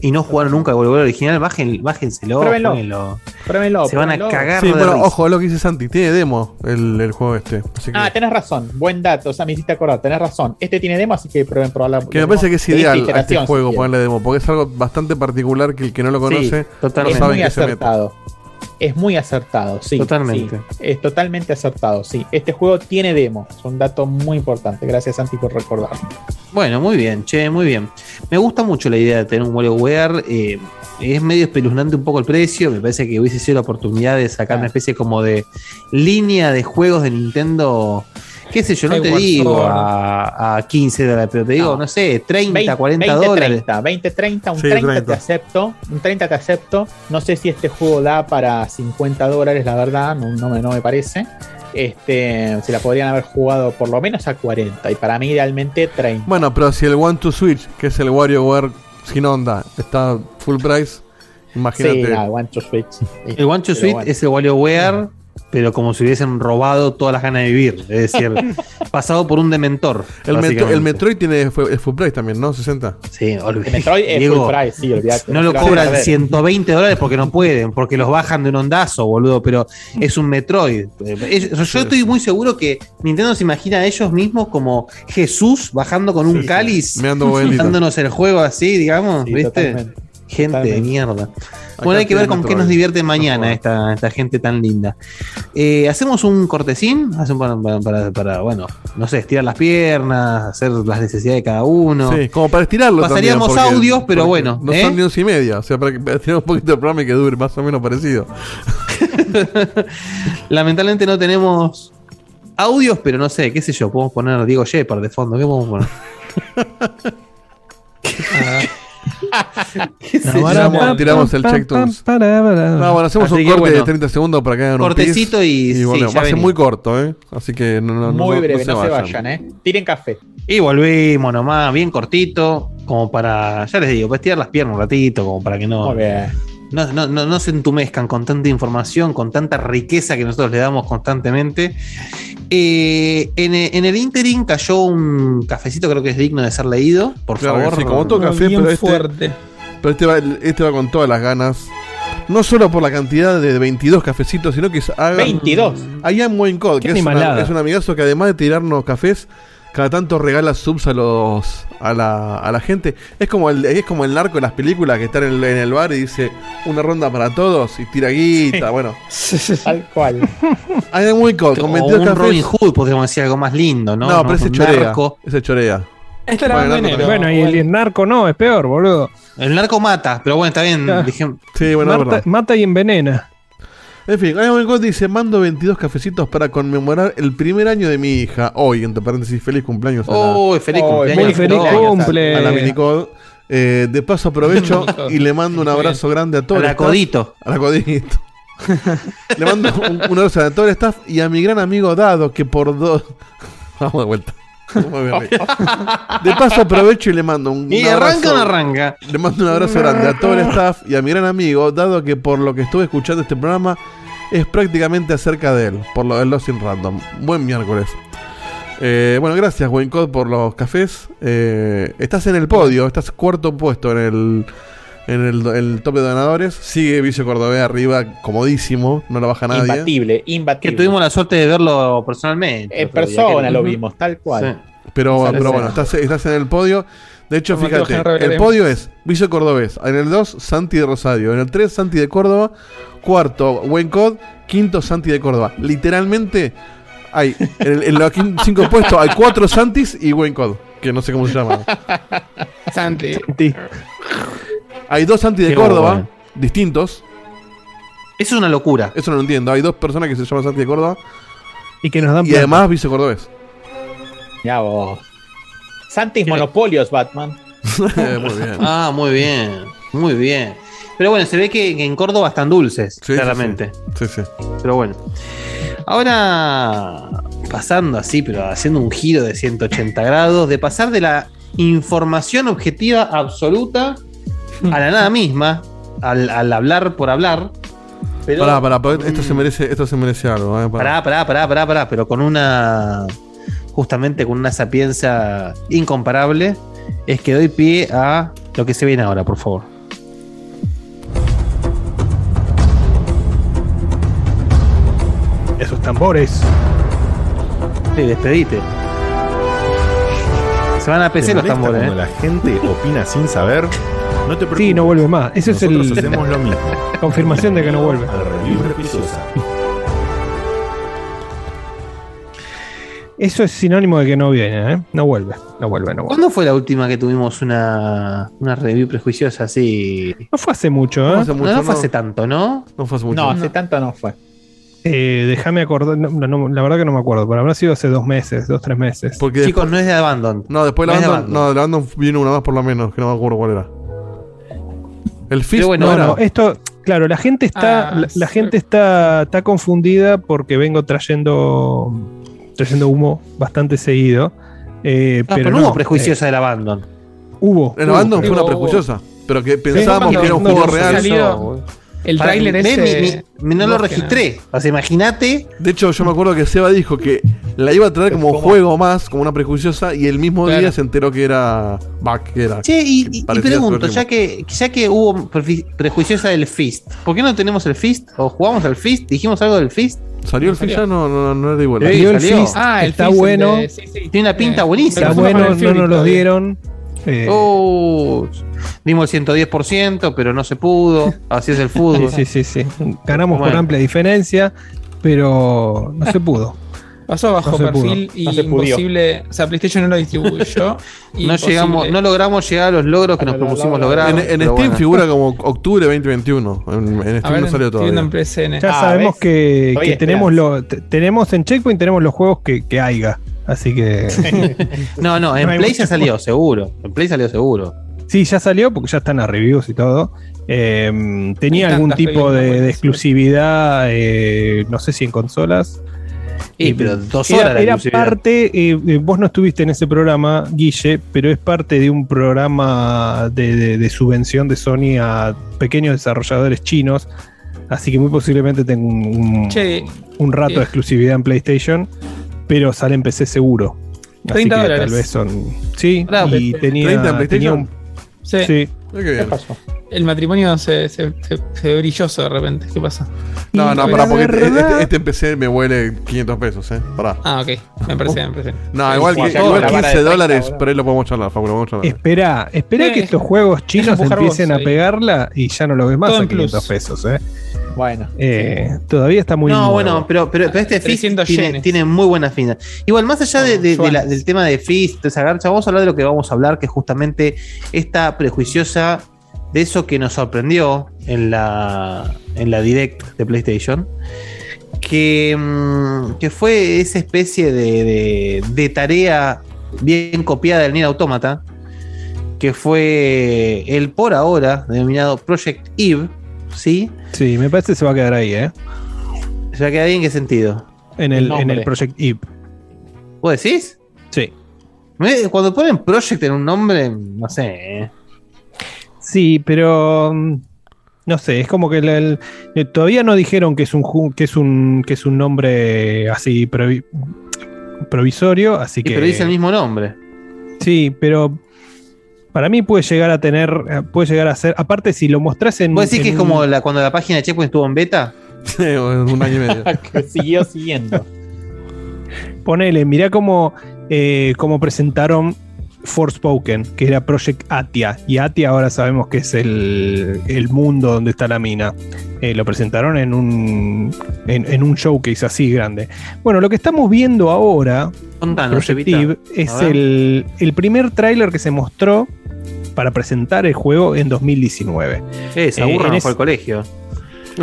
y no jugaron nunca el WarioWare original, bajen, bájenselo. Pruébenlo. Pruébenlo, Se van a pruébenlo. cagar Sí, de bueno, risa. ojo, lo que dice Santi, tiene demo el, el juego este. Así que, Ah, tenés razón, buen dato, o sea, me hiciste acordar, tenés razón. Este tiene demo, así que prueben probarla. que me parece que es ideal a este juego ponerle ponerle demo, porque es algo bastante particular que el que no lo Sí, conoce totalmente. Saben muy que se mete. Es muy acertado, sí. Totalmente. sí. Es totalmente acertado, sí. Este juego tiene demo, es un dato muy importante. Gracias, Santi, por recordarlo. Bueno, muy bien, che, muy bien. Me gusta mucho la idea de tener un WarioWare. eh, es medio espeluznante un poco el precio. Me parece que hubiese sido la oportunidad de sacar Ah. una especie como de línea de juegos de Nintendo. Qué sé yo, no te digo a, a 15 dólares, pero te digo, no, No. sé, 30, 20, 40 20, dólares. 30, 20, 30, un Sí, 30, 30. te acepto. Un 30 te acepto. No sé si este juego da para 50 dólares, la verdad, no, no me, no me parece. Este, se la podrían haber jugado por lo menos a 40 y para mí idealmente 30. Bueno, pero si el One to Switch, que es el WarioWare sin onda, está full price, imagínate. Sí, nada, One to Switch. El One to Switch bueno. es el WarioWare, pero como si hubiesen robado todas las ganas de vivir. Es decir, pasado por un dementor. el, Metro- básicamente. el Metroid tiene fue- es full price también, ¿no? 60. Sí, olvidé. El Metroid es Diego, full price, sí, olvídate. No lo cobran perder. 120 dólares porque no pueden, porque los bajan de un ondazo, boludo, pero es un Metroid. Es- yo estoy muy seguro que Nintendo se imagina a ellos mismos como Jesús bajando con un Sí, cáliz, dándonos el juego así, digamos, Sí, ¿viste? totalmente. Gente de mierda. Bueno, hay que ver con qué nos divierte mañana esta, esta gente tan linda. Eh, Hacemos un cortecín, hacemos para, para- para, bueno, no sé, estirar las piernas, hacer las necesidades de cada uno. Sí, como para estirarlo. Pasaríamos también, porque- audios, pero bueno, No ¿eh? son ni once y media. O sea, para que estirar un poquito el programa y que dure más o menos parecido. Lamentablemente no tenemos audios, pero no sé, qué sé yo, podemos poner Diego Shepard de fondo, ¿qué podemos poner? ¿Qué sé yo? Tiramos- tiramos el check tunes. No, bueno, hacemos Así un corte bueno. de 30 segundos para que hagan un Cortecito y sí, volvemos. ya Va a ser muy corto, ¿eh? Así que no, no, no- Muy no breve, no se vayan, ¿eh? Tiren café. Y volvimos nomás, bien cortito, como para, ya les digo, para estirar las piernas un ratito, como para que no, Muy bien. No, no, no- no se entumezcan con tanta información, con tanta riqueza que nosotros le damos constantemente. Eh, en, en el interim cayó un cafecito, creo que es digno de ser leído, por Claro favor. sí, como todo café, bien pero este, fuerte. pero este va, este va con todas las ganas. No solo por la cantidad de 22 cafecitos, sino que es- haga, 22. I am Wayne Code, que es, una- es un amigazo que además de tirarnos cafés, cada tanto regala subs a los a la, a la gente. Es como el es como el narco de las películas que está en el, en el bar y dice una ronda para todos y tira guita. Bueno, Tal cual. Am Wayne Code con O 22 un cafés. Robin Hood, podríamos decir algo más lindo, ¿no? No, pero ese chorea. narco. Ese chorea. Esta era Bueno, enero. Bueno, y el, el narco no, es peor, boludo. El narco mata, pero bueno, está bien. Ah. dije- Sí, bueno, verdad. mata y envenena. En fin, dice: Mando 22 cafecitos para conmemorar el primer año de mi hija. Hoy, entre paréntesis, feliz cumpleaños a la- ¡Oh, feliz cumpleaños! Muy feliz cumpleaños, cumple. a la minicode. Eh, de paso aprovecho y le mando un abrazo grande a A todo el la codito. A la codito. le mando un, un abrazo a todo el staff y a mi gran amigo Dado, que por dos. Vamos de vuelta. De paso aprovecho y le mando un, Y arranca o no arranca. Le mando un abrazo grande a todo el staff y a mi gran amigo, dado que por lo que estuve escuchando este programa es prácticamente acerca de él, por lo del Lost in Random. Buen miércoles. Eh, bueno, gracias Wayne Code por los cafés. Eh, estás en el podio, estás cuarto puesto en el, en el, el top de donadores. Sigue Vicio Cordobés arriba, comodísimo, no lo baja nadie. Imbatible, Que imbatible. tuvimos la suerte de verlo personalmente. En persona que- lo vimos, tal cual. Sí. Pero, pero bueno, estás, estás en el podio. De hecho, Como fíjate, el podio es Vicio Cordobés. En el 2, Santi de Rosario. En el 3, Santi de Córdoba. Cuarto, Buen Cod. Quinto, Santi de Córdoba. Literalmente, hay en, en los cinco puestos hay cuatro Santis y Buen Cod. Que no sé cómo se llama. Santi. Hay dos Santi de Qué Córdoba, bueno. distintos. Eso es una locura. Eso no lo entiendo. Hay dos personas que se llaman Santi de Córdoba. Y que nos dan Y plata. además, Vicio Cordobés. Ya vos. Santis Monopolios, Batman. Muy bien. Ah, muy bien. Muy bien. Pero bueno, se ve que, en Córdoba están dulces, Sí, sí, claramente. Sí, sí. Pero bueno. Ahora, pasando así, pero haciendo un giro de 180 grados, de pasar de la información objetiva absoluta a la nada misma, al, al hablar por hablar. Pero, Pará, pará, pará, esto se merece, esto se merece algo. eh, pará. Pará, pará, pará, pará, pará, pero con una. Justamente con una sapiencia incomparable, es que doy pie a lo que se viene ahora, por favor. Esos tambores. Sí, despedite. Se van a ¿Te PC los tambores, cuando ¿eh? la gente opina sin saber? No te preocupes. Sí, no vuelve más. Ese es el hacemos lo mismo. confirmación de que no vuelve. Eso es sinónimo de que no viene, ¿eh? No vuelve, no vuelve, no vuelve. ¿Cuándo fue la última que tuvimos una, una review prejuiciosa así? No fue hace mucho, No ¿eh? hace mucho, no, no fue no. hace tanto, ¿no? No fue hace mucho. No, hace tanto no fue. Eh, déjame acordar, no, no, la verdad que no me acuerdo, pero habrá sido hace dos meses, dos, tres meses. Porque Chicos, no es de Abandon. No, después No de Abandon. no, de la banda vino una más por lo menos, que no me acuerdo cuál era. El Fist bueno, no No, era. no, esto, claro, la gente está, Ah, la, la sí. gente está, está confundida porque vengo trayendo, trayendo humo bastante seguido. eh, Ah, pero, pero no hubo prejuiciosa de la Abandon. eh, hubo. Hubo. banda fue una prejuiciosa. Pero que pensábamos no, que era un no, juego no, real. salió. El tráiler ese. mi- mi- no lo registré. O sea, imagínate. De hecho, yo me acuerdo que Seba dijo que la iba a traer como ¿Cómo? juego más, como una prejuiciosa, y el mismo Claro. día se enteró que era back, que era. Che, y, y- pregunto, ya que, ya que hubo prejuiciosa del Fist, ¿por qué no tenemos el Fist? ¿O jugamos al Fist? ¿Dijimos algo del Fist? ¿Salió el. Fist ya? No, no, no era igual. Sí, Salió el. Fist, Ah, el está Fist, bueno, de- sí, sí. Tiene una pinta Eh, buenísima. está bueno, no nos lo dieron. Eh, Uh, dimos el 110%, pero no se pudo. Así es el fútbol. sí, sí, sí. Ganamos por Bueno. amplia diferencia, pero no se pudo. Pasó bajo No se pudo. perfil y No se pudió. imposible. O sea, PlayStation no lo distribuyó. No llegamos, no logramos llegar a los logros que A nos lo- propusimos lo- lo- lograr. En, Steam bueno. figura como octubre 2021. En, en Steam ver, no salió en. PSN. Ya Ah, sabemos ¿ves? que, tenemos, lo, te- tenemos en Checkpoint tenemos los juegos que, que haya. Así que No, no, en Play ya salió, seguro. En Play salió seguro. sí, ya salió porque ya están a reviews y todo. Eh, tenía algún tipo de, exclusividad, eh, no sé si en consolas. Y, Y pero dos Era, horas era exclusividad. parte, eh, eh, vos no estuviste en ese programa, Guille, pero es parte de un programa de, de- de subvención de Sony a pequeños desarrolladores chinos. Así que muy posiblemente tenga un, un- Che, un rato eh. de exclusividad en PlayStation, pero sale en PC seguro. Así 30 que dólares. tal vez son. Sí, y tenía, 30 en tenía PlayStation. un. sí, Sí. Qué ¿Qué bien. pasó? El matrimonio se, se, se, se ve brilloso de repente. ¿Qué pasa? No, no, pará, porque este, este, este me huele 500 pesos, eh. Pará. Ah, ok. Me parece me parece. No, igual, que, ya igual con la vara 15 de 30, dólares, pero ahí lo podemos charlar, Facu, lo podemos charlar. Espera, espera Eh, que estos juegos chinos vos empiecen a pegarla y ya no lo ves más Todo a en plus. 500 pesos, ¿eh? Bueno. Eh, todavía está muy no, nuevo. bueno, pero, pero, pero este Fist 300 tiene, tiene muy buena fina. Igual, más allá de, de- de la- yuanes. del tema de Fist, de esa garcha, vamos a hablar de lo que vamos a hablar, que es justamente esta prejuiciosa de eso que nos sorprendió en la, en la Direct de PlayStation. Que, mm, que fue esa especie de, de- de tarea bien copiada del Nier Automata. Que fue el por ahora denominado Project Eve. ¿Sí? Sí, me parece que se va a quedar ahí, ¿eh? ¿Se va a quedar ahí en qué sentido? En El el, en el. Project Eve. ¿Vos decís? Sí. Cuando ponen Project en un nombre, no sé. ¿eh? Sí, pero mm, no sé, es como que el- el- eh, todavía no dijeron que es un que es un que es un nombre así provi- provisorio, así Y que pero dice el mismo nombre. sí, pero para mí puede llegar a tener, eh, puede llegar a ser, aparte si lo mostrás en ¿Vos decís en que es como la- cuando la página de Checkpoint estuvo en beta? Sí, un año y medio. que siguió siguiendo. Ponele, mirá cómo, eh, cómo presentaron Forspoken, que era Project Atia. Y Atia ahora sabemos que es el, el mundo donde está la mina. Eh, lo presentaron en un, en, en un showcase así grande. Bueno, lo que estamos viendo ahora, Contanos, Project Evita. Eve, es el, el primer tráiler que se mostró para presentar el juego en 2019. Eh, se eh, aburran en por es- el colegio.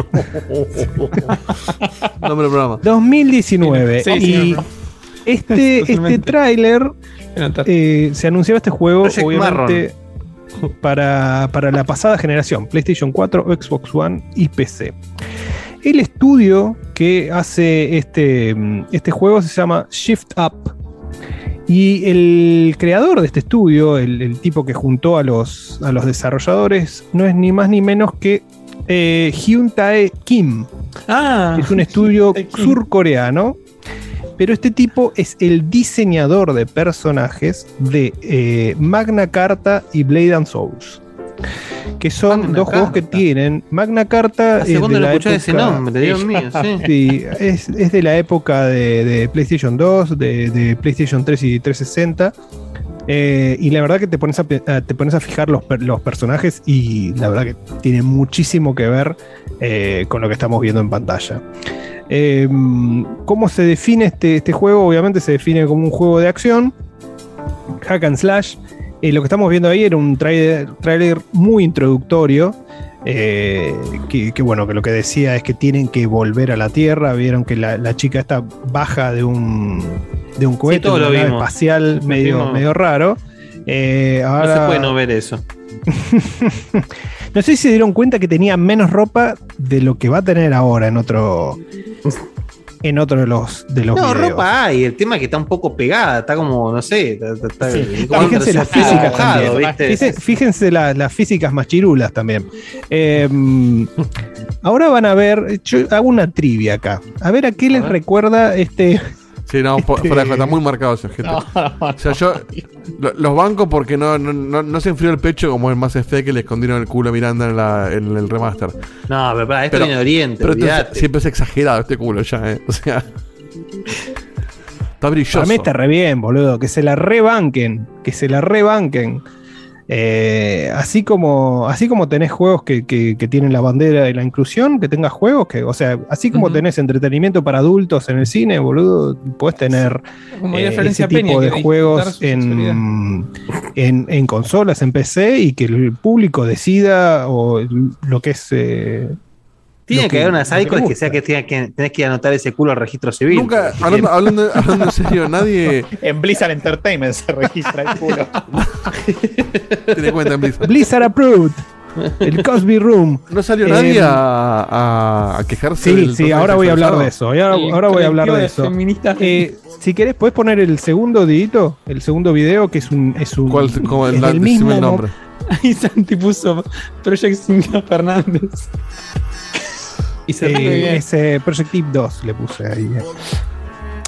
Nombre del programa. 2019. Sí, y este, este tráiler. Eh, se anunciaba este juego, Project obviamente, para, para la pasada generación, PlayStation 4, Xbox One y PC. El estudio que hace este, mm, este juego se llama Shift Up. Y el creador de este estudio, el, el tipo que juntó a los, a los desarrolladores, no es ni más ni menos que eh, Hyun Tae Kim. Ah, Es un estudio surcoreano. Pero este tipo es el diseñador de personajes de eh, Magna Carta y Blade and Souls. Que son Magna dos juegos que tienen. Magna Carta ¿Hace es de la escuché ese época- nombre? Dios mío, sí. Sí, es, es de la época de, de PlayStation 2, de, de PlayStation 3 y 360. Eh, y la verdad que te pones a, te pones a fijar los, los personajes y la verdad que tiene muchísimo que ver eh, con lo que estamos viendo en pantalla. Eh, ¿Cómo se define este, este juego? Obviamente se define como un juego de acción, hack and slash. Eh, lo que estamos viendo ahí era un trailer, trailer muy introductorio. eh, que, que, bueno, que lo que decía es que tienen que volver a la Tierra. Vieron que la, la chica está baja de un, de un cohete, de una nave espacial medio, medio raro. Eh, No ahora, se puede no ver eso. no sé si se dieron cuenta que tenía menos ropa de lo que va a tener ahora en otro. En otro de los, de los No, videos. ropa hay. El tema es que está un poco pegada. Está como, no sé. Está, está- Sí. como Fíjense las físicas también. ¿viste? Fíjense, fíjense la- las físicas machirulas también. Eh, ahora van a ver, yo hago una trivia acá. A ver a qué les ver. recuerda este. Sí, no, por, Este- fuera de joda, está muy marcado ese objeto. No, no, O sea, yo lo- los bancos porque no, no, no, no se enfrió el pecho como el más Effect que le escondieron el culo a Miranda en, la- en el remaster. No, pero para esto Pero- viene de Oriente. Pero esto es- siempre es exagerado este culo ya, ¿eh? O sea. Está brilloso. Para mí está re bien, boludo. Que se la rebanquen. Que se la rebanquen. Eh, así, como, así como tenés juegos que, que- que tienen la bandera de la inclusión, que tengas juegos que, o sea, así como Ujú. tenés entretenimiento para adultos en el cine, boludo, puedes tener Como eh, ese Peña, tipo de juegos en, en consolas, en PC, y que el público decida o lo que es. eh, Tiene que, haber una lo que sea que, tenga que tenés que anotar ese culo al registro civil. Nunca, hablando, hablando, hablando en serio, nadie En Blizzard Entertainment se registra el culo. tiene cuenta en Blizzard. Blizzard approved. El Cosby Room. No salió Eh, nadie a, a, a quejarse. Sí, sí, ahora voy a hablar de eso. Ahora, voy a hablar de eso. Eh, si querés, puedes poner el segundo didito, el segundo video, que es un. Es un ¿Cuál, cómo, es el, decime mismo el nombre. Ahí Santi puso Project 5 Fernández. Y se Eh, ríe bien. es eh, Project Tip 2, le puse ahí.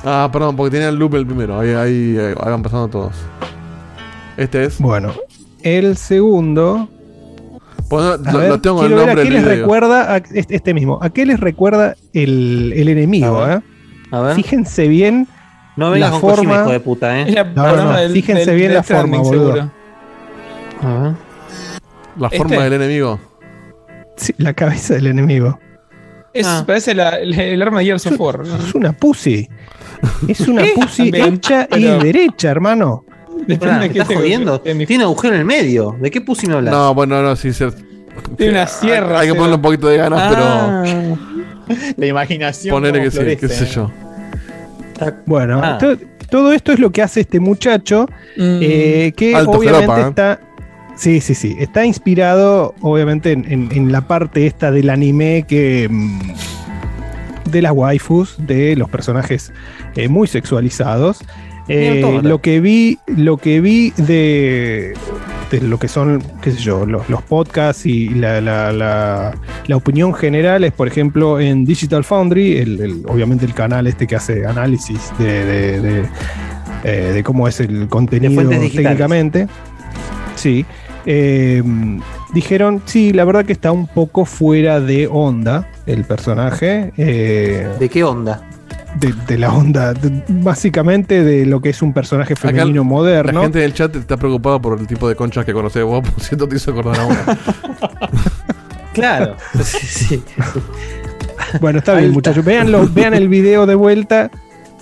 Ah, perdón, porque tenía el loop el primero. Ahí, ahí, eh, van pasando todos. Este es. Bueno, el segundo. Pues no, A lo, ver, lo tengo el quiero ver nombre a qué les video. recuerda a este, este mismo. ¿A qué les recuerda el, el enemigo? A ver. eh? A ver. Fíjense bien. no vengas la con Kojima, forma- hijo de puta, Es ¿eh? la no, palabra no, del- fíjense del- bien del la forma, boludo. seguro. A ver. La forma Este. del enemigo. Sí, la cabeza del enemigo. Es, Ah. Parece la- el, el arma de Gears of War. ¿no? Es una pussy. Es una pussy también, hecha pero- y derecha, hermano. Depende de ¿me qué estás jodiendo? en mi- Tiene agujero en el medio. ¿De qué pussy me hablas? No, bueno, no, sí. se- Tiene una sierra, Hay que pero- ponerle un poquito de ganas, Ah, La imaginación. pero. Ponele como que sí, qué sé ¿eh? yo. Bueno, Ah. to- todo esto es lo que hace este muchacho, Mm, eh, que Alto obviamente ¿eh? está. Sí, sí, sí. Está inspirado, obviamente, en, en- en la parte esta del anime que. mm, de las waifus, de los personajes eh, muy sexualizados. Eh, lo que vi, lo que vi de, de lo que son, qué sé yo, los, los podcasts y la, la- la- la opinión general es, por ejemplo, en Digital Foundry, el- el- obviamente el canal este que hace análisis de, de- de, eh, cómo es el contenido técnicamente. Sí. Eh, dijeron, sí, la verdad que está un poco fuera de onda el personaje. eh, ¿De qué onda? de, de la onda, de- básicamente de lo que es un personaje Acá femenino La moderno. gente del chat está preocupada por el tipo de conchas que conoces vos, por cierto te hizo acordar a una. Claro. sí, sí. Bueno, está bien, Alta. muchachos. Veanlo, vean el video de vuelta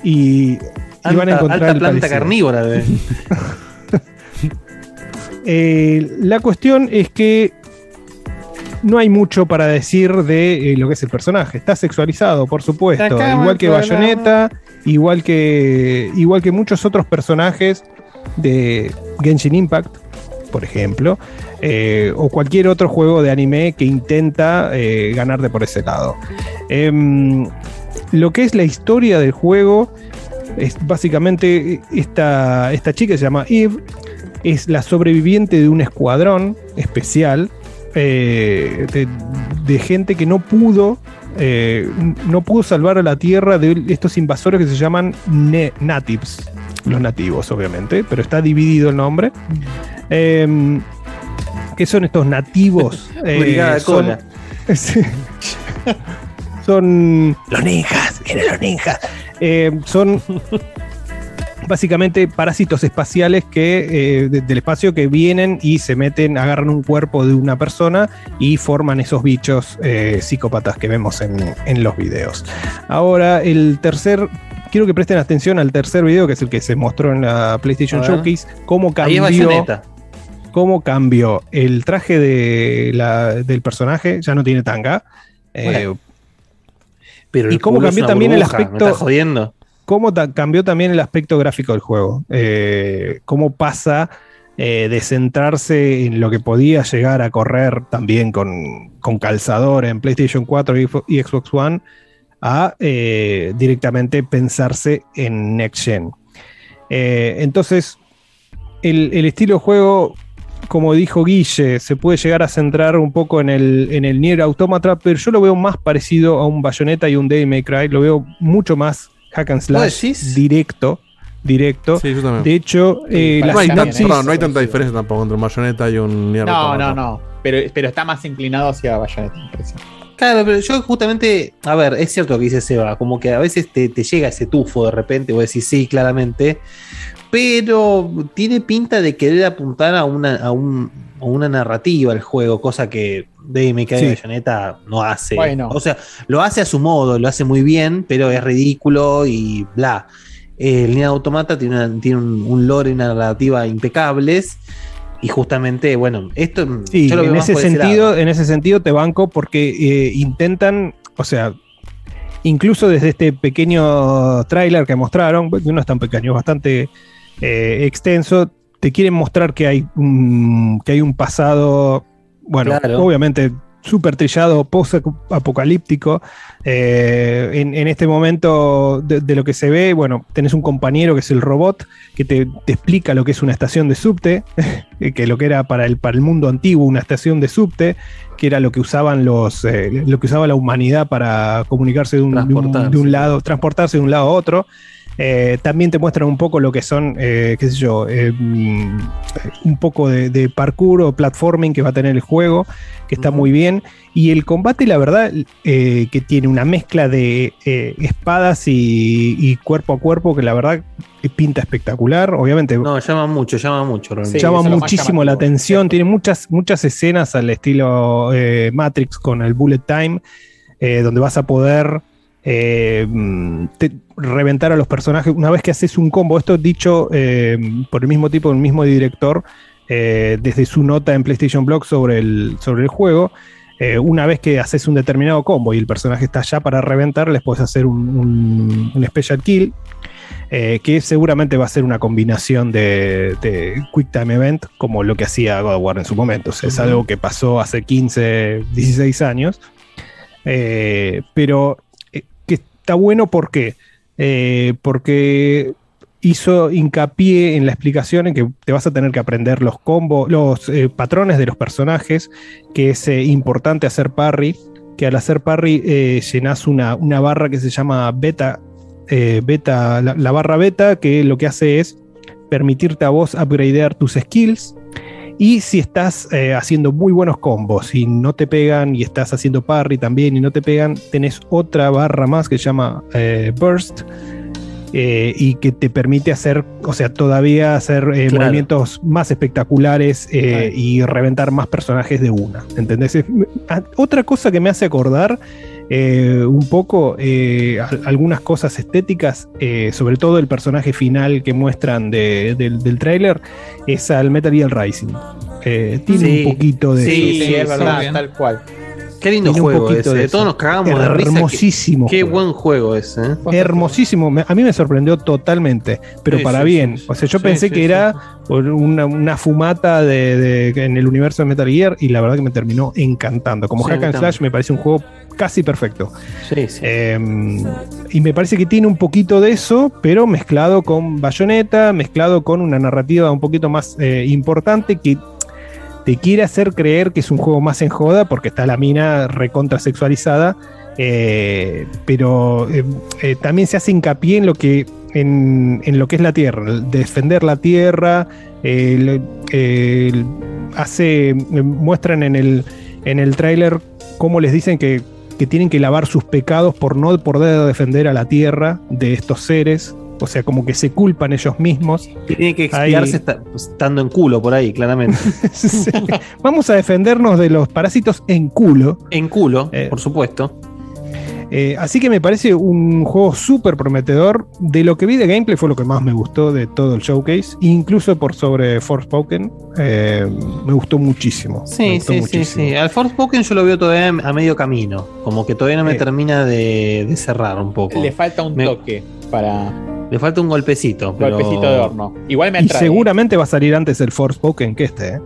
y, y van a Alta, encontrar alta planta parecido. carnívora. de- Eh, la cuestión es que no hay mucho para decir de eh, lo que es el personaje. Está sexualizado, por supuesto. Igual que. Bayonetta, igual que, igual que muchos otros personajes de Genshin Impact, por ejemplo. eh, o cualquier otro juego de anime que intenta eh, ganarte por ese lado. Em, lo que es la historia del juego es básicamente esta, esta chica se llama Eve, es la sobreviviente de un escuadrón especial eh, de, de gente que no pudo eh, no pudo salvar a la tierra de estos invasores que se llaman ne- natives los nativos obviamente pero está dividido el nombre Em, ¿qué son estos nativos? Eh, Brigada son- cola. Son los ninjas, vienen los ninjas. Son básicamente parásitos espaciales que eh, de- del espacio que vienen y se meten, agarran un cuerpo de una persona y forman esos bichos eh, psicópatas que vemos en, en los videos. Ahora, el tercer. Quiero que presten atención al tercer video, que es el que se mostró en la PlayStation. Showcase, cómo cambió cómo cambió el traje de la- del personaje, ya no tiene tanga. eh. Pero ¿Y cómo cambió también el aspecto- ¿Me estás jodiendo? Cómo cambió también el aspecto gráfico del juego. eh, cómo pasa eh, de centrarse en lo que podía llegar a correr también con, con calzador en PlayStation 4 y, Xbox- One a eh, directamente pensarse en Next Gen. Entonces, el, estilo de juego, como dijo Guille, se puede llegar a centrar un poco en el, en el Nier Automata, pero yo lo veo más parecido a un Bayonetta y un Devil May Cry, lo veo mucho más hack and slash decís? directo, directo. Sí, yo también. De hecho, eh, la no, hay tan- sinopsis- perdón, no hay tanta diferencia tampoco entre un Bayonetta y un Nier No, no, no. Pero, pero está más inclinado hacia Bayonetta. Claro, pero yo justamente, a ver, es cierto lo que dice Seba, como que a veces te, te llega ese tufo de repente, vos decís sí, claramente, pero tiene pinta de querer apuntar a una, a un- a una narrativa el juego, cosa que May Cry Sí. Bayonetta no hace. Bueno. O sea, lo hace a su modo, lo hace muy bien, pero es ridículo y bla. El Nier Automata tiene, una- tiene un, un lore y una narrativa impecables. Y justamente, bueno, esto Sí, yo lo veo en ese, sentido, en ese sentido te banco porque eh, intentan, o sea, incluso desde este pequeño tráiler que mostraron, no es tan pequeño, es bastante eh, extenso, te quieren mostrar que hay un, que hay un pasado, bueno, Claro. obviamente súper trillado, post-apocalíptico. Eh, en, en este momento de, de lo que se ve, bueno, tenés un compañero que es el robot, que te, te explica lo que es una estación de subte, que lo que era para el, para el mundo antiguo una estación de subte, que era lo que usaban los, eh, lo que usaba la humanidad para comunicarse de un, de un- Transportarse. de un lado, transportarse de un lado a otro. Eh, también te muestran un poco lo que son, eh, qué sé yo, eh, mm, un poco de, de parkour o platforming que va a tener el juego, que está muy bien. Y el combate, la verdad, eh, que tiene una mezcla de eh, espadas y, y cuerpo a cuerpo, que la verdad pinta espectacular. Obviamente, No, llama mucho, llama mucho. Sí, llama muchísimo la atención. Tiene muchas, muchas escenas al estilo eh, Matrix con el Bullet Time, eh, donde vas a poder eh, te- reventar a los personajes una vez que haces un combo. Esto dicho eh, por el mismo tipo, el mismo director, eh, desde su nota en PlayStation Blog sobre el, sobre el juego. una vez que haces un determinado combo y el personaje está ya para reventar, les puedes hacer un, un- un special kill eh, que seguramente va a ser una combinación de, de Quick Time Event, como lo que hacía God of War en su momento. O sea, es algo que pasó hace 15, 16 años. Eh, pero está bueno ¿por qué? Eh, porque hizo hincapié en la explicación en que te vas a tener que aprender los combos, los eh, patrones de los personajes, que es eh, importante hacer parry, que al hacer parry llenas una, una barra que se llama beta, beta la, la barra beta, que lo que hace es permitirte a vos upgradear tus skills. Y si estás eh, haciendo muy buenos combos y no te pegan, y estás haciendo parry también y no te pegan, tenés otra barra más que se llama eh, Burst, eh, y que te permite hacer, o sea, todavía hacer Claro. movimientos más espectaculares Claro. y reventar más personajes de una. ¿Entendés? Es- a- otra cosa que me hace acordar eh, un poco eh, al- algunas cosas estéticas, eh, sobre todo el personaje final que muestran de- del, del tráiler, es al Metal Gear Rising. Eh, tiene Sí. un poquito de... Sí, Sí, sí, es verdad, bien. tal cual. Qué lindo Tiene juego poquito ese. de eso. todos nos cagamos de risa. Hermosísimo. qué buen juego ese. ¿eh? Hermosísimo, a mí me sorprendió totalmente, pero Sí, para sí, bien. sí. O sea, yo Sí, pensé sí, que sí, era una, una fumata de, de- en el universo de Metal Gear y la verdad que me terminó encantando. Como Sí, Hack and. Slash me parece un juego casi perfecto. Sí, sí. Eh, y me parece que tiene un poquito de eso, pero mezclado con Bayonetta, mezclado con una narrativa un poquito más eh, importante que te quiere hacer creer que es un juego más en joda porque está la mina recontra sexualizada. eh, pero eh, eh, también se hace hincapié en lo que en, en lo que es la tierra, defender la tierra, el- el- hace, eh, muestran en el, en el tráiler cómo les dicen que, que tienen que lavar sus pecados por no poder defender a la tierra de estos seres, o sea, como que se culpan ellos mismos. Tiene que ahí- expiarse esta- estando en culo por ahí, claramente. Sí. Vamos a defendernos de los parásitos en culo. en culo, Eh. por supuesto. Eh, así que me parece un juego súper prometedor. De lo que vi de gameplay fue lo que más me gustó de todo el showcase, incluso por sobre Forspoken. Eh, me gustó muchísimo. me Sí, gustó sí, sí, muchísimo. sí. Al Forspoken yo lo veo todavía a medio camino. Como que todavía no me Eh. termina de, de cerrar un poco. Le Le, falta un Me- toque para falta un golpecito. Pero... golpecito de horno. Igual me Y atrae. seguramente va a salir antes el Forspoken que este. ¿eh?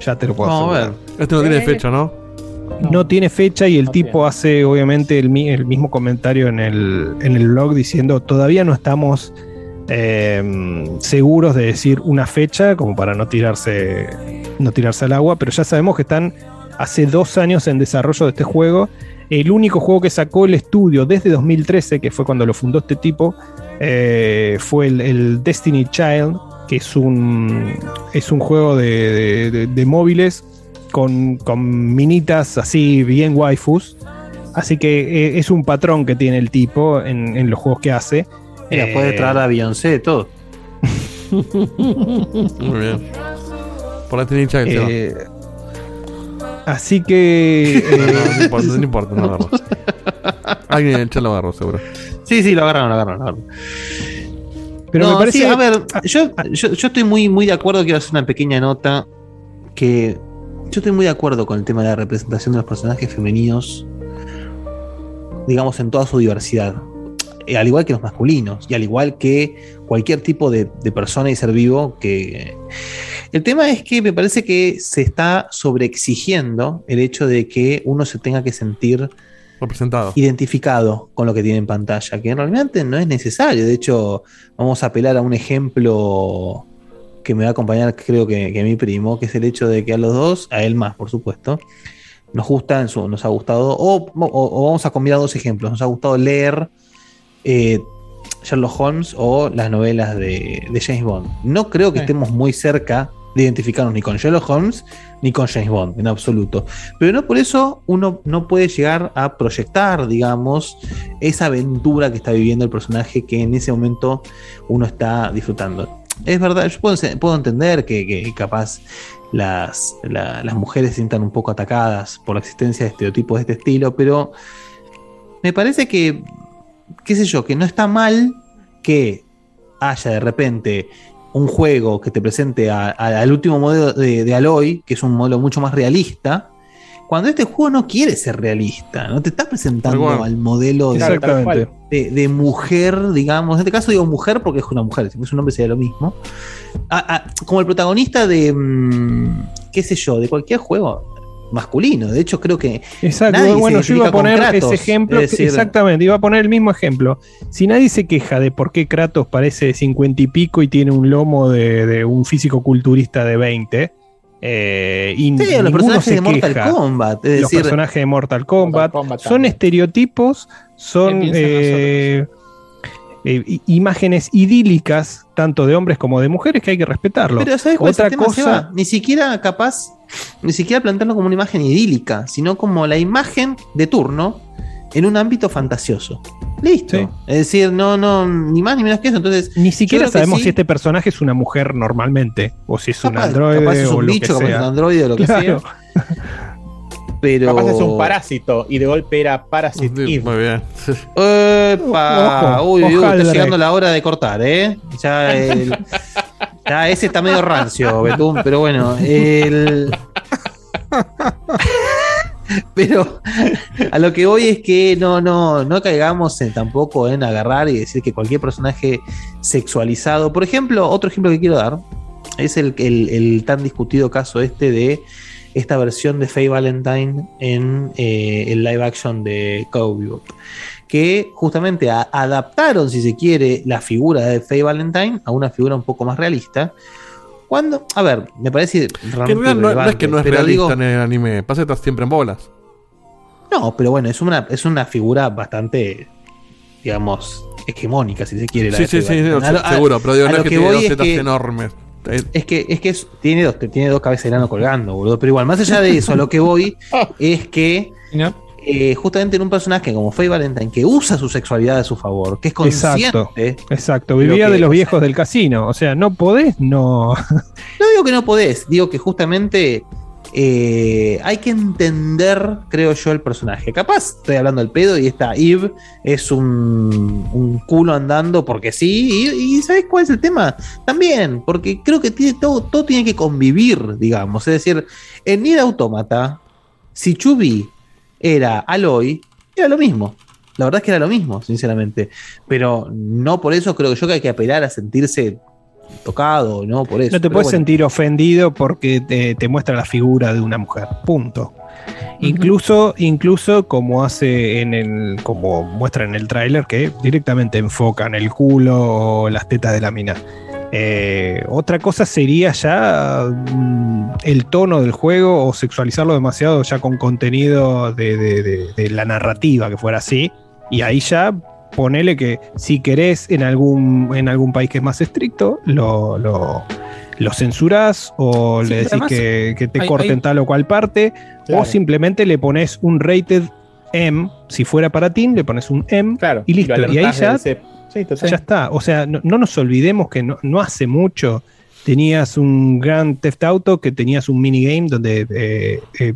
Ya te lo puedo Vamos a asegurar. ver. Este no tiene fecha, ¿no? No tiene fecha y el No tipo tiene. hace obviamente el, mi- el mismo comentario en el, en el blog diciendo todavía no estamos eh, seguros de decir una fecha como para no tirarse, no tirarse al agua, pero ya sabemos que están hace dos años en desarrollo de este juego. El único juego que sacó el estudio desde 2013, que fue cuando lo fundó este tipo, eh, fue el, el Destiny Child, que es un, es un juego de, de- de- de móviles con, con minitas así bien waifus. Así que eh, es un patrón que tiene el tipo en, en los juegos que hace. Mira, Eh, puede traer a Beyoncé, todo. Muy bien. Ponete hincha del tema. Eh, así que. No, no, eh, no importa, no importa, no agarró. Alguien en el chat lo agarró, seguro. Sí, sí, lo agarraron, lo agarraron. Lo agarraron. pero No, me parece. sí, a ver, yo, yo, yo estoy muy, muy de acuerdo, quiero hacer una pequeña nota, que yo estoy muy de acuerdo con el tema de la representación de los personajes femeninos, digamos, en toda su diversidad. Eh, Al igual que los masculinos, y al igual que cualquier tipo de, de persona y ser vivo que... El tema es que me parece que se está sobreexigiendo el hecho de que uno se tenga que sentir Representado. identificado con lo que tiene en pantalla, que realmente no es necesario. De hecho, vamos a apelar a un ejemplo que me va a acompañar, creo que, que mi primo, que es el hecho de que a los dos, a él más, por supuesto, nos gusta, en su- nos ha gustado, o, o- o vamos a combinar dos ejemplos, nos ha gustado leer eh, Sherlock Holmes o las novelas de, de James Bond. No creo que Sí. estemos muy cerca de identificarnos ni con Sherlock Holmes ni con James Bond, en absoluto. Pero no por eso uno no puede llegar a proyectar, digamos, esa aventura que está viviendo el personaje que en ese momento uno está disfrutando. Es verdad, yo puedo, entender que, capaz las, la- las mujeres se sientan un poco atacadas por la existencia de estereotipos de este estilo, pero me parece que, qué sé yo, que no está mal que haya de repente un juego que te presente al último modelo de, de Aloy, que es un modelo mucho más realista, cuando este juego no quiere ser realista, no te está presentando cual. al modelo de, mujer, digamos. En este caso digo mujer porque es una mujer, si fuese un hombre sería lo mismo. Ah, ah, como el protagonista de, mm, qué sé yo, de cualquier juego masculino. De hecho, creo que Exacto, Nadie se bueno, yo iba a poner Kratos, ese ejemplo, es decir- exactamente, iba a poner el mismo ejemplo. Si nadie se queja de por qué Kratos parece de 50 y pico y tiene un lomo de, de un físico culturista de 20, eh, y sí, los personajes se de Mortal queja. Kombat. Es los decir, personajes de Mortal Kombat, Mortal Kombat son también. estereotipos, son ¿Qué piensan eh, eh, imágenes idílicas, tanto de hombres como de mujeres, que hay que respetarlo. Pero ¿sabes cuál Otra es el tema, cosa- Seba? Ni siquiera capaz, ni siquiera plantearlo como una imagen idílica, sino como la imagen de turno en un ámbito fantasioso. Listo. Sí. Es decir, no, no, ni más ni menos que eso. Entonces, Ni siquiera sabemos sí. si este personaje es una mujer normalmente, o si es un androide capaz es o un lo bicho, que capaz es un androide o lo que sea. Pero. Capaz es un parásito y de golpe era Parasite. Muy bien. Epa, Ojo, uy, uy, uy, está llegando la hora de cortar, ¿eh? Ya, el- ya ese está medio rancio, Betún, pero bueno, el... Pero a lo que voy es que no, no, no caigamos tampoco en agarrar y decir que cualquier personaje sexualizado. Por ejemplo, otro ejemplo que quiero dar es el, el- tan discutido caso este de esta versión de Faye Valentine en eh, el live action de Cowboy que justamente adaptaron, si se quiere, la figura de Faye Valentine a una figura un poco más realista. Cuando, a ver, me parece Que en realmente realidad no, no es que no es realista digo- en el anime. Pasa que estás siempre en bolas. no, pero bueno, es una, es una figura bastante, digamos, hegemónica, si se quiere. la Sí, sí, sí, sí, A lo- a- seguro. Pero digo, no lo es que, que tiene voy dos es tetas que- enormes. Es que, es que es- tiene dos, tiene dos cabezas de enano colgando, boludo. Pero igual, más allá de eso, a lo que voy es que ¿no? Eh, justamente en un personaje como Faye Valentine, que usa su sexualidad a su favor, que es consciente, Exacto. Vivía de los viejos del casino. O sea, no podés, no. No digo que no podés, digo que justamente eh, hay que entender, creo yo, el personaje. Capaz estoy hablando del pedo y esta Eve es un, un culo andando porque sí. Y, y ¿sabes cuál es el tema? También, porque creo que tiene, todo, todo tiene que convivir, digamos. Es decir, en Nier Automata, si Chubi era Aloy, era lo mismo. La verdad es que era lo mismo, sinceramente. Pero no por eso creo yo que hay que apelar a sentirse tocado, no por eso. No te puedes bueno. sentir ofendido porque te, te muestra la figura de una mujer. Punto. Incluso, incluso como hace en el, como muestra en el tráiler, que directamente enfocan el culo o las tetas de la mina. Eh, otra cosa sería ya mm, el tono del juego o sexualizarlo demasiado ya con contenido de, de- de- de la narrativa que fuera así. Y ahí ya ponele que si querés en algún, en algún país que es más estricto, lo, lo, lo censurás o Sí, le decís que, que te hay- corten hay- tal o cual parte, Claro. o simplemente le pones un rated M. Si fuera para ti, le pones un M Claro, y listo. Y ahí ya Sí, total. Ya está. O sea, no, no nos olvidemos que no, no hace mucho tenías un Grand Theft Auto que tenías un minigame donde eh, eh,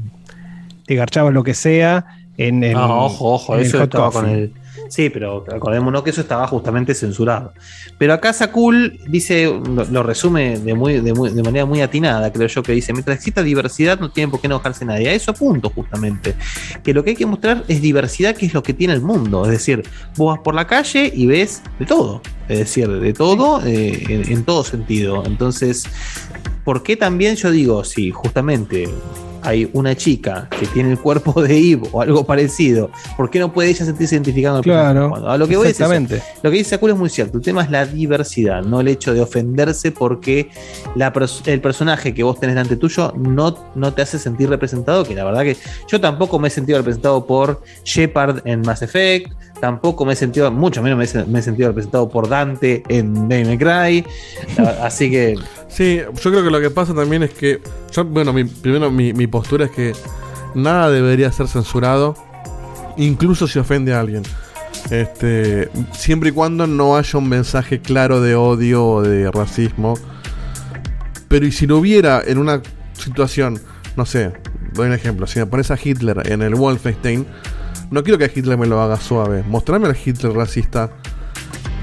te garchabas lo que sea en el. No, ojo, ojo, en el eso Hot estaba con Coffee. el. Sí, pero acordémonos que eso estaba justamente censurado. Pero acá Sakul dice, lo, lo resume de, muy, de, muy- de manera muy atinada, creo yo, que dice, mientras exista diversidad no tiene por qué enojarse nadie. A eso apunto justamente. Que lo que hay que mostrar es diversidad, que es lo que tiene el mundo. Es decir, vos vas por la calle y ves de todo. Es decir, de todo eh, en, en todo sentido. Entonces, ¿por qué también yo digo, si justamente hay una chica que tiene el cuerpo de Eve o algo parecido, ¿por qué no puede ella sentirse identificada con el personaje Claro. A lo que voy es eso. exactamente. Lo que dice Sakura es muy cierto. El tema es la diversidad, no el hecho de ofenderse porque la pers- el personaje que vos tenés delante tuyo no, no te hace sentir representado. Que la verdad que yo tampoco me he sentido representado por Shepard en Mass Effect. Tampoco me he sentido, mucho menos me he, sentido representado por Dante en May Cry. Así que Sí, yo creo que lo que pasa también es que. Yo, bueno, mi, primero mi, mi postura es que nada debería ser censurado, incluso si ofende a alguien. Este, siempre y cuando no haya un mensaje claro de odio o de racismo. Pero y si lo hubiera en una situación, no sé, doy un ejemplo, si me pones a Hitler en el Wolfenstein, no quiero que Hitler me lo haga suave. Mostrame al Hitler racista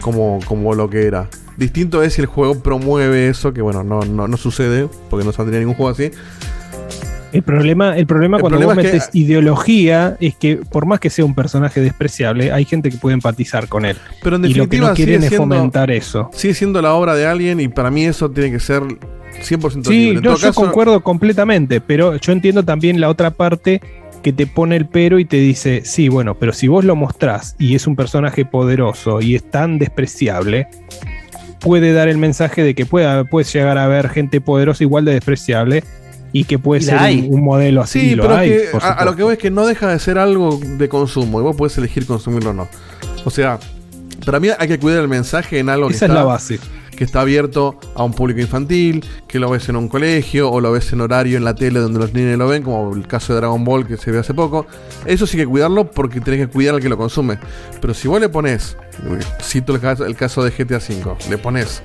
como, como lo que era. Distinto es si el juego promueve eso, que bueno, no, no, no sucede, porque no saldría ningún juego así. El problema, el problema El cuando problema vos que- metes ideología es que por más que sea un personaje despreciable, hay gente que puede empatizar con él. Pero en Y lo que definitiva no quieren es fomentar eso. sigue siendo la obra de alguien y para mí eso tiene que ser 100% Sí, libre. En no, todo yo caso, concuerdo completamente, pero yo entiendo también la otra parte que te pone el pero y te dice, sí, bueno, pero si vos lo mostrás y es un personaje poderoso y es tan despreciable, puede dar el mensaje de que pueda, puedes llegar a ver gente poderosa igual de despreciable y que puede Y ser un, un modelo así. Sí, lo pero hay, que a, a lo que voy es que no deja de ser algo de consumo y vos podés elegir consumirlo o no. O sea, para mí hay que cuidar el mensaje en algo que está, es la base. que está abierto a un público infantil, que lo ves en un colegio o lo ves en horario en la tele donde los niños lo ven, como el caso de Dragon Ball que se vio hace poco. Eso sí que cuidarlo porque tenés que cuidar al que lo consume. Pero si vos le pones, cito el caso, el caso de GTA V, le pones,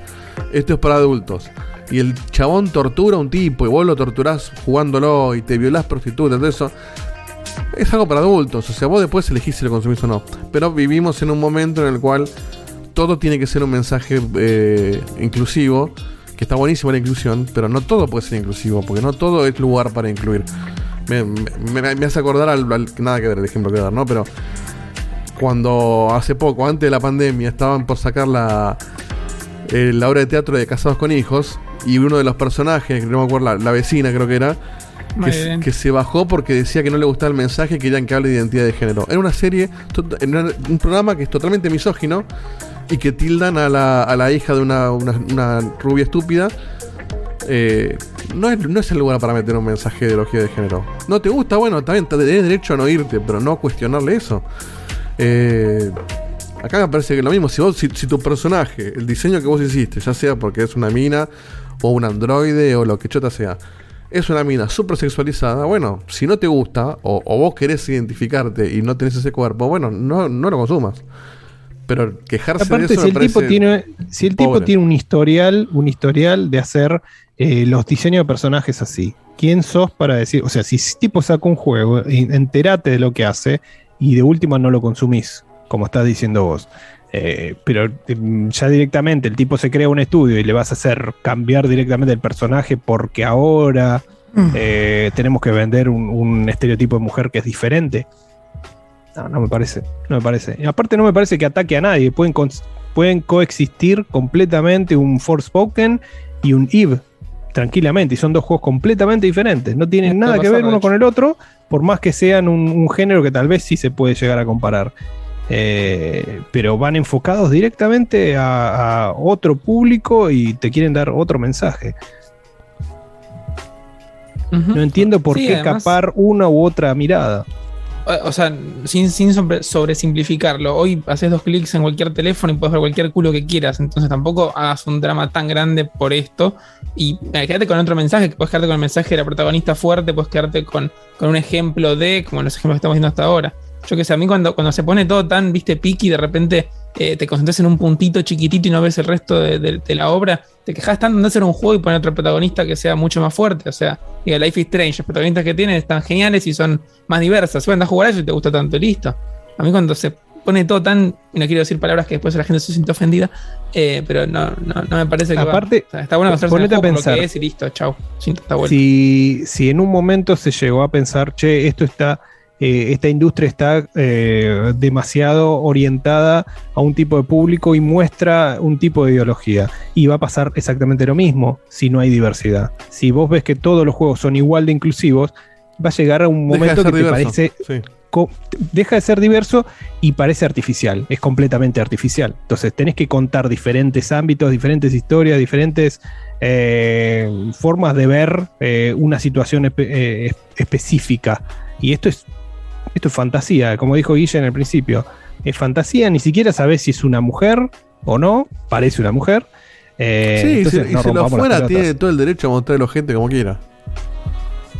esto es para adultos. Y el chabón tortura a un tipo y vos lo torturás jugándolo y te violás prostitutas, todo eso. Es algo para adultos, o sea, vos después elegís si lo consumís o no. Pero vivimos en un momento en el cual todo tiene que ser un mensaje eh, inclusivo, que está buenísima la inclusión, pero no todo puede ser inclusivo, porque no todo es lugar para incluir. Me, me- me hace acordar al, al- nada que ver el ejemplo que dar, ¿no? Pero cuando hace poco, antes de la pandemia, estaban por sacar la, eh, la obra de teatro de Casados con Hijos, y uno de los personajes, no me acuerdo, la vecina creo que era, que, se- bien. que se bajó porque decía que no le gustaba el mensaje y querían que hable de identidad de género. Era una serie, era un programa que es totalmente misógino y que tildan a la, a la hija de una, una- una rubia estúpida. Eh, no, es, no es el lugar para meter un mensaje de ideología de género. No te gusta, bueno, también tenés derecho a no irte, pero no cuestionarle eso. Eh, acá me parece que es lo mismo. Si, vos, si, si tu personaje, el diseño que vos hiciste, ya sea porque es una mina o un androide o lo que chota sea, es una mina súper sexualizada, bueno, si no te gusta o, o vos querés identificarte y no tenés ese cuerpo, bueno, no, no lo consumas. Pero quejarse de Aparte, eso si me el tipo tiene, si el tipo tiene un historial, un historial de hacer eh, los diseños de personajes así. ¿Quién sos para decir? O sea, si ese tipo saca un juego, en- enterate de lo que hace y de última no lo consumís, como estás diciendo vos. Eh, pero mm, ya directamente el tipo se crea un estudio y le vas a hacer cambiar directamente el personaje porque ahora eh, tenemos que vender un, un estereotipo de mujer que es diferente. No, no me parece. No me parece. Y aparte, no me parece que ataque a nadie. Pueden, pueden coexistir completamente un Forspoken y un Eve. Tranquilamente. Y son dos juegos completamente diferentes. No tienen Esto nada que ver uno hecho. con el otro. Por más que sean un, un género que tal vez sí se puede llegar a comparar. Eh, pero van enfocados directamente a, a otro público y te quieren dar otro mensaje. No entiendo por Sí, qué además- capar una u otra mirada. O o sea, sin, sin sobre, sobresimplificarlo. Hoy haces dos clics en cualquier teléfono y puedes ver cualquier culo que quieras. Entonces tampoco hagas un drama tan grande por esto. Y eh, quédate con otro mensaje. que Puedes quedarte con el mensaje de la protagonista fuerte. Puedes quedarte con, con un ejemplo de, como los ejemplos que estamos viendo hasta ahora. Yo que sé, a mí cuando, cuando se pone todo tan, viste, piqui, de repente eh, te concentras en un puntito chiquitito y no ves el resto de, de- de la obra, te quejas tanto de hacer un juego y poner otro protagonista que sea mucho más fuerte. O sea, diga, Life is Strange, los protagonistas que tienen están geniales y son más diversas. Andás a jugar a eso y te gusta tanto, y listo. A mí cuando se pone todo tan, y no quiero decir palabras que después la gente se siente ofendida, eh, pero no, no, no me parece que va. Aparte, O sea, está bueno ponete a el por lo pensar. que es y listo, está bueno. Si, si en un momento se llegó a pensar, che, esto está, eh, esta industria está eh, demasiado orientada a un tipo de público y muestra un tipo de ideología. Y va a pasar exactamente lo mismo si no hay diversidad. Si vos ves que todos los juegos son igual de inclusivos, va a llegar a un momento que te parece Sí. deja de ser diverso y parece artificial, es completamente artificial. Entonces tenés que contar diferentes ámbitos, diferentes historias, diferentes eh, formas de ver eh, una situación espe- eh, específica. Y esto es, esto es fantasía, como dijo Guilla en el principio. Es fantasía, ni siquiera sabes si es una mujer o no, parece una mujer. Eh, sí, y si, y no si lo fuera, tiene todo el derecho a mostrarlo gente como quiera.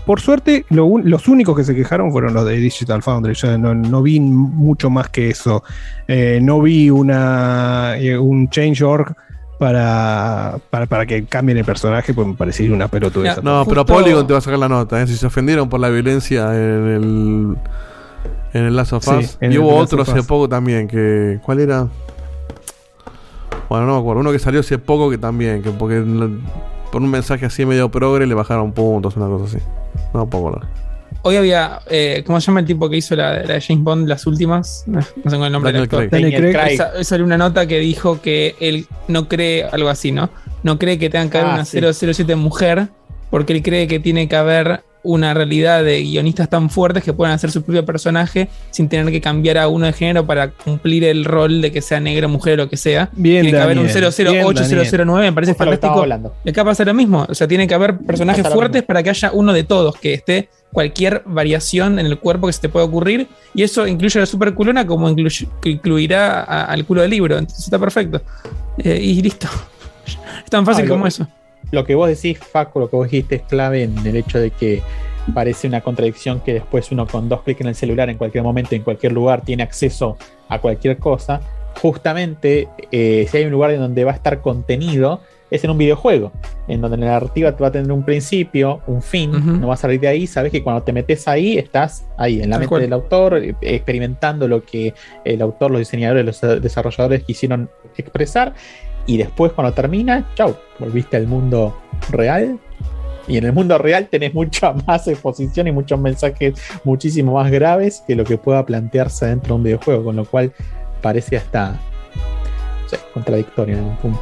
Por suerte, lo un- los únicos que se quejaron fueron los de Digital Foundry. Yo no, no vi mucho más que eso. Eh, no vi una eh, un change.org para, para, para que cambien el personaje, pues me parecía una pelotudez. Ya, No, pero Justo- Polygon te va a sacar la nota. ¿eh? Si se ofendieron por la violencia en el. En el Last of Sí, Us. en y hubo otro hace poco también. que ¿Cuál era? Bueno, no me acuerdo. Uno que salió hace poco que también. que Porque por un mensaje así medio progre le bajaron puntos, una cosa así. No me puedo acordar. Hoy había, eh, ¿cómo se llama el tipo que hizo la, la de James Bond, las últimas? No, no tengo el nombre del actor. Craig. Daniel Craig. Esa salió una nota que dijo que él no cree, algo así, ¿no? No cree que tenga que haber Ah, una sí. 007 mujer, porque él cree que tiene que haber una realidad de guionistas tan fuertes que puedan hacer su propio personaje sin tener que cambiar a uno de género para cumplir el rol de que sea negro, mujer o lo que sea. Bien, tiene que haber un Daniel, 008, bien, 009, me parece fantástico. acá pasa lo mismo. O sea, tiene que haber personajes Pasa fuertes para que haya uno de todos, que esté cualquier variación en el cuerpo que se te pueda ocurrir. Y eso incluye a la super culona como que incluirá a- al culo del libro. Entonces está perfecto. Eh, y listo. Es tan fácil Ah, como eso. Lo que vos decís, Facu, lo que vos dijiste es clave en el hecho de que parece una contradicción que después uno con dos clics en el celular, en cualquier momento, en cualquier lugar, tiene acceso a cualquier cosa. Justamente, eh, si hay un lugar en donde va a estar contenido, es en un videojuego, en donde la narrativa va a tener un principio, un fin, no va a salir de ahí, sabes que cuando te metes ahí, estás ahí, en la mente del autor, eh, experimentando lo que el autor, los diseñadores, los desarrolladores quisieron expresar, y después cuando termina, chau, volviste al mundo real. Y en el mundo real tenés mucha más exposición y muchos mensajes muchísimo más graves que lo que pueda plantearse dentro de un videojuego, con lo cual parece hasta contradictorio en algún punto.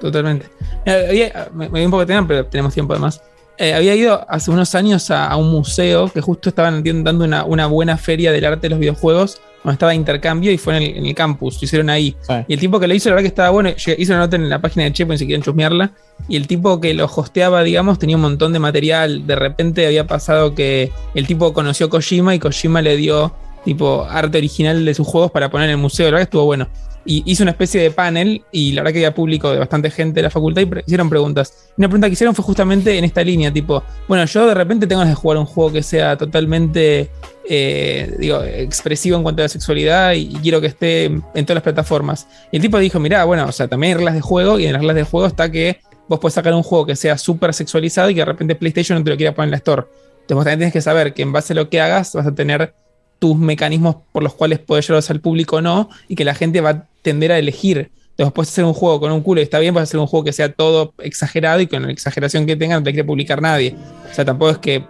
Totalmente. Mira, me, me dio un poco de tema, pero tenemos tiempo además. Eh, había ido hace unos años a, a un museo que justo estaban dando una, una buena feria del arte de los videojuegos, donde estaba de intercambio y fue en el, en el campus, lo hicieron ahí. Sí. Y el tipo que lo hizo, la verdad que estaba bueno. Hizo una nota en la página de Chepo, si quieren chusmearla. Y el tipo que lo hosteaba, digamos, tenía un montón de material. De repente había pasado que el tipo conoció a Kojima y Kojima le dio tipo arte original de sus juegos para poner en el museo. La verdad que estuvo bueno. Y hizo una especie de panel y la verdad que había público de bastante gente de la facultad y hicieron preguntas. Una pregunta que hicieron fue justamente en esta línea, tipo, bueno, yo de repente tengo de jugar un juego que sea totalmente eh, digo, expresivo en cuanto a la sexualidad y, quiero que esté en todas las plataformas. Y el tipo dijo, mirá, bueno, o sea, también hay reglas de juego y en las reglas de juego está que vos podés sacar un juego que sea súper sexualizado y que de repente PlayStation no te lo quiera poner en la Store. Entonces también tienes que saber que en base a lo que hagas vas a tener tus mecanismos por los cuales puedes llevarlos al público o no y que la gente va a tender a elegir. Entonces puedes hacer un juego con un culo y está bien, puedes hacer un juego que sea todo exagerado y con la exageración que tenga no te quiere publicar nadie. O sea, tampoco es que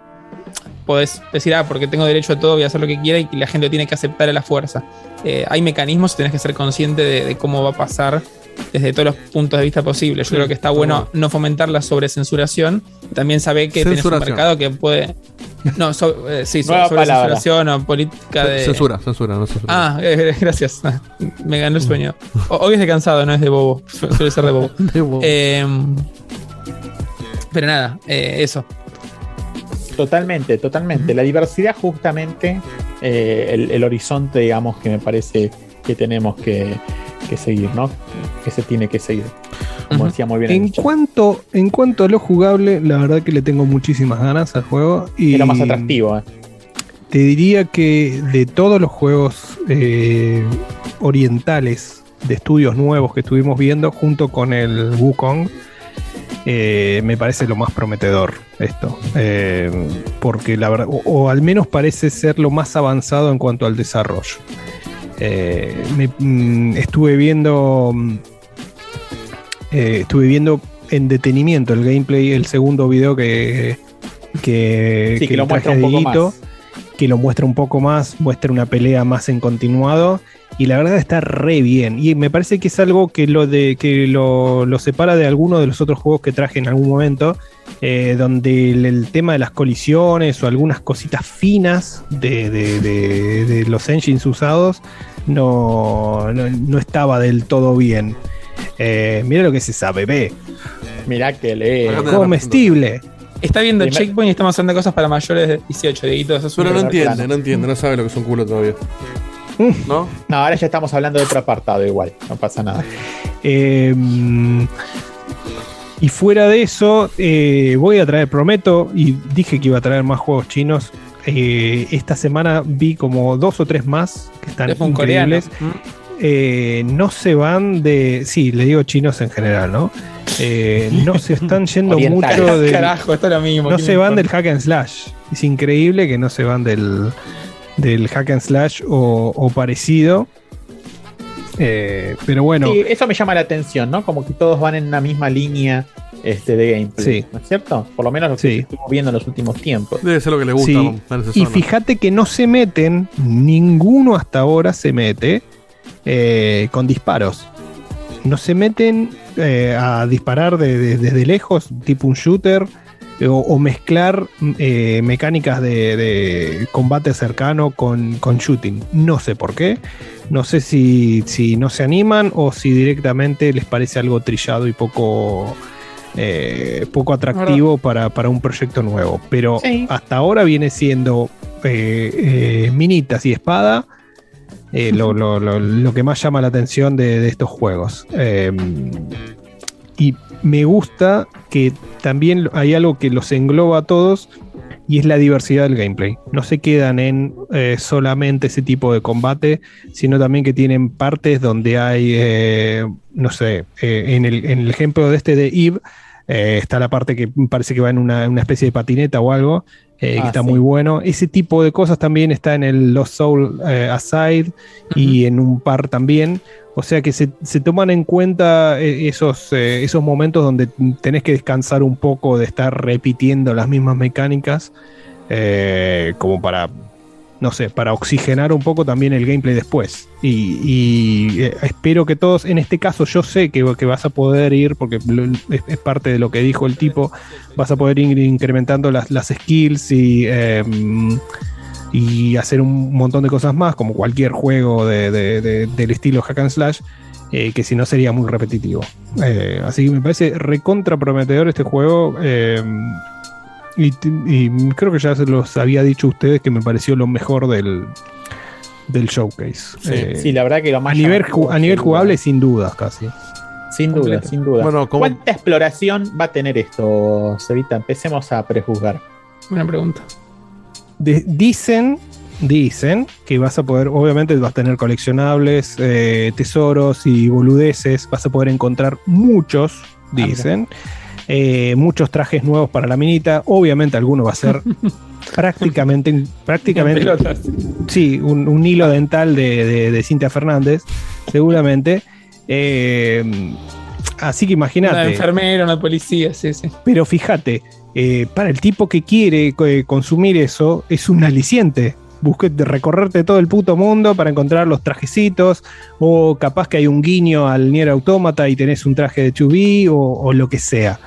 podés decir, ah, porque tengo derecho a todo, voy a hacer lo que quiera y la gente lo tiene que aceptar a la fuerza. Eh, hay mecanismos tenés que ser consciente de cómo va a pasar desde todos los puntos de vista posibles. Yo creo que está bueno no fomentar la sobrecensuración. También sabe que tenés un Censuración. mercado que puede. No, so- eh, sí, so- Nueva palabra. sobrecensuración o política de. Censura, censura, no censura. Ah, eh, gracias. Me ganó el sueño. O- Hoy es de cansado, no es de bobo. Su- Suele ser de bobo. Eh, pero nada, eh, eso. Totalmente, totalmente. La diversidad justamente eh, el, el horizonte, digamos, que me parece que tenemos que, que seguir, ¿no? Que se tiene que seguir. Como decía muy bien. En cuanto, en cuanto a lo jugable, la verdad que le tengo muchísimas ganas al juego. Y Es lo más atractivo, ¿eh? Te diría que de todos los juegos eh, orientales de estudios nuevos que estuvimos viendo junto con el Wukong, eh, me parece lo más prometedor esto. Eh, porque la verdad, o, o al menos parece ser lo más avanzado en cuanto al desarrollo. Eh, me- mm, estuve viendo. Eh, estuve viendo en detenimiento el gameplay, el segundo video que. Que, Sí, que lo traje muestra un a poco más. que lo muestra un poco más, muestra una pelea más en continuado. Y la verdad está re bien. Y me parece que es algo que lo de que lo, lo separa de alguno de los otros juegos que traje en algún momento. eh, donde el, el tema de las colisiones o algunas cositas finas de, de- de- de los engines usados no, no, no estaba del todo bien. Eh, mira lo que se sabe, ve. Mirá que lee. Comestible. Está viendo Primer- Checkpoint y estamos hablando de cosas para mayores de 18, Dieguito. Eso es Pero no entiende, plano. no entiende, no sabe lo que es un culo todavía. ¿No? No, ahora ya estamos hablando de otro apartado igual. No pasa nada. Eh, y fuera de eso, eh, voy a traer, prometo, y dije que iba a traer más juegos chinos. Eh, esta semana vi como dos o tres más que están Es un coreano. Eh, no se van de. Sí, le digo chinos en general, ¿no? Eh, no se están yendo mucho de. Carajo, esto lo mismo. No ¿qué se van del hack and slash. Es increíble que no se van del, del hack and slash o, o parecido. Eh, pero bueno, Sí, eso me llama la atención, ¿no? Como que todos van en una misma línea este, de gameplay. Sí. ¿No es cierto? Por lo menos lo que Sí. estuvimos viendo en los últimos tiempos. Debe ser lo que le gusta Y fíjate que no se meten, ninguno hasta ahora se mete eh, con disparos. No se meten eh, a disparar de- de- desde lejos, tipo un shooter, eh, o, o mezclar eh, mecánicas de, de combate cercano con, con shooting. No sé por qué. No sé si, si no se animan o si directamente les parece algo trillado y poco, poco atractivo para, para un proyecto nuevo. Pero Sí. hasta ahora viene siendo minitas y espada eh, lo, lo- lo- que más llama la atención de, de estos juegos. Eh, y me gusta que también hay algo que los engloba a todos y es la diversidad del gameplay. No se quedan en eh, solamente ese tipo de combate, sino también que tienen partes donde hay, no sé, en, el, en el ejemplo de este de Eve, está la parte que parece que va en una, una especie de patineta o algo, eh, que Ah, está sí. muy bueno. Ese tipo de cosas también está en el Lost Soul eh, Aside y en un par también. O sea que se, se toman en cuenta eh, esos, eh, esos momentos donde tenés que descansar un poco de estar repitiendo las mismas mecánicas, como para, no sé, para oxigenar un poco también el gameplay después. Y, eh, espero que todos, en este caso yo sé que, que vas a poder ir, porque es, es parte de lo que dijo el tipo, vas a poder ir incrementando las, las skills y... em, y hacer un montón de cosas más, como cualquier juego de- de- de- del estilo hack and slash, eh, que si no sería muy repetitivo. Eh, así que me parece recontra prometedor este juego. eh, y, creo que ya se los había dicho a ustedes que me pareció lo mejor del, del showcase. Sí, Eh, Sí, la verdad que lo a más. nivel, llamativo, ju- a nivel jugable, duda. sin dudas, casi. Sin duda, sin duda. Bueno, ¿cómo- ¿Cuánta exploración va a tener esto, Cevita? Empecemos a prejuzgar. Buena pregunta. De- dicen, dicen que vas a poder, obviamente vas a tener coleccionables, eh, tesoros y boludeces, vas a poder encontrar muchos, dicen, eh, muchos trajes nuevos para la minita, obviamente alguno va a ser prácticamente, prácticamente, sí, un, un hilo dental de, de, de Cintia Fernández, seguramente. Eh, así que Una imagínate. enfermera, una policía, sí, sí. Pero fíjate, eh, para el tipo que quiere consumir eso, es un aliciente. Busque de recorrerte todo el puto mundo para encontrar los trajecitos, o capaz que hay un guiño al Nier Automata y tenés un traje de 2B, o, o lo que sea.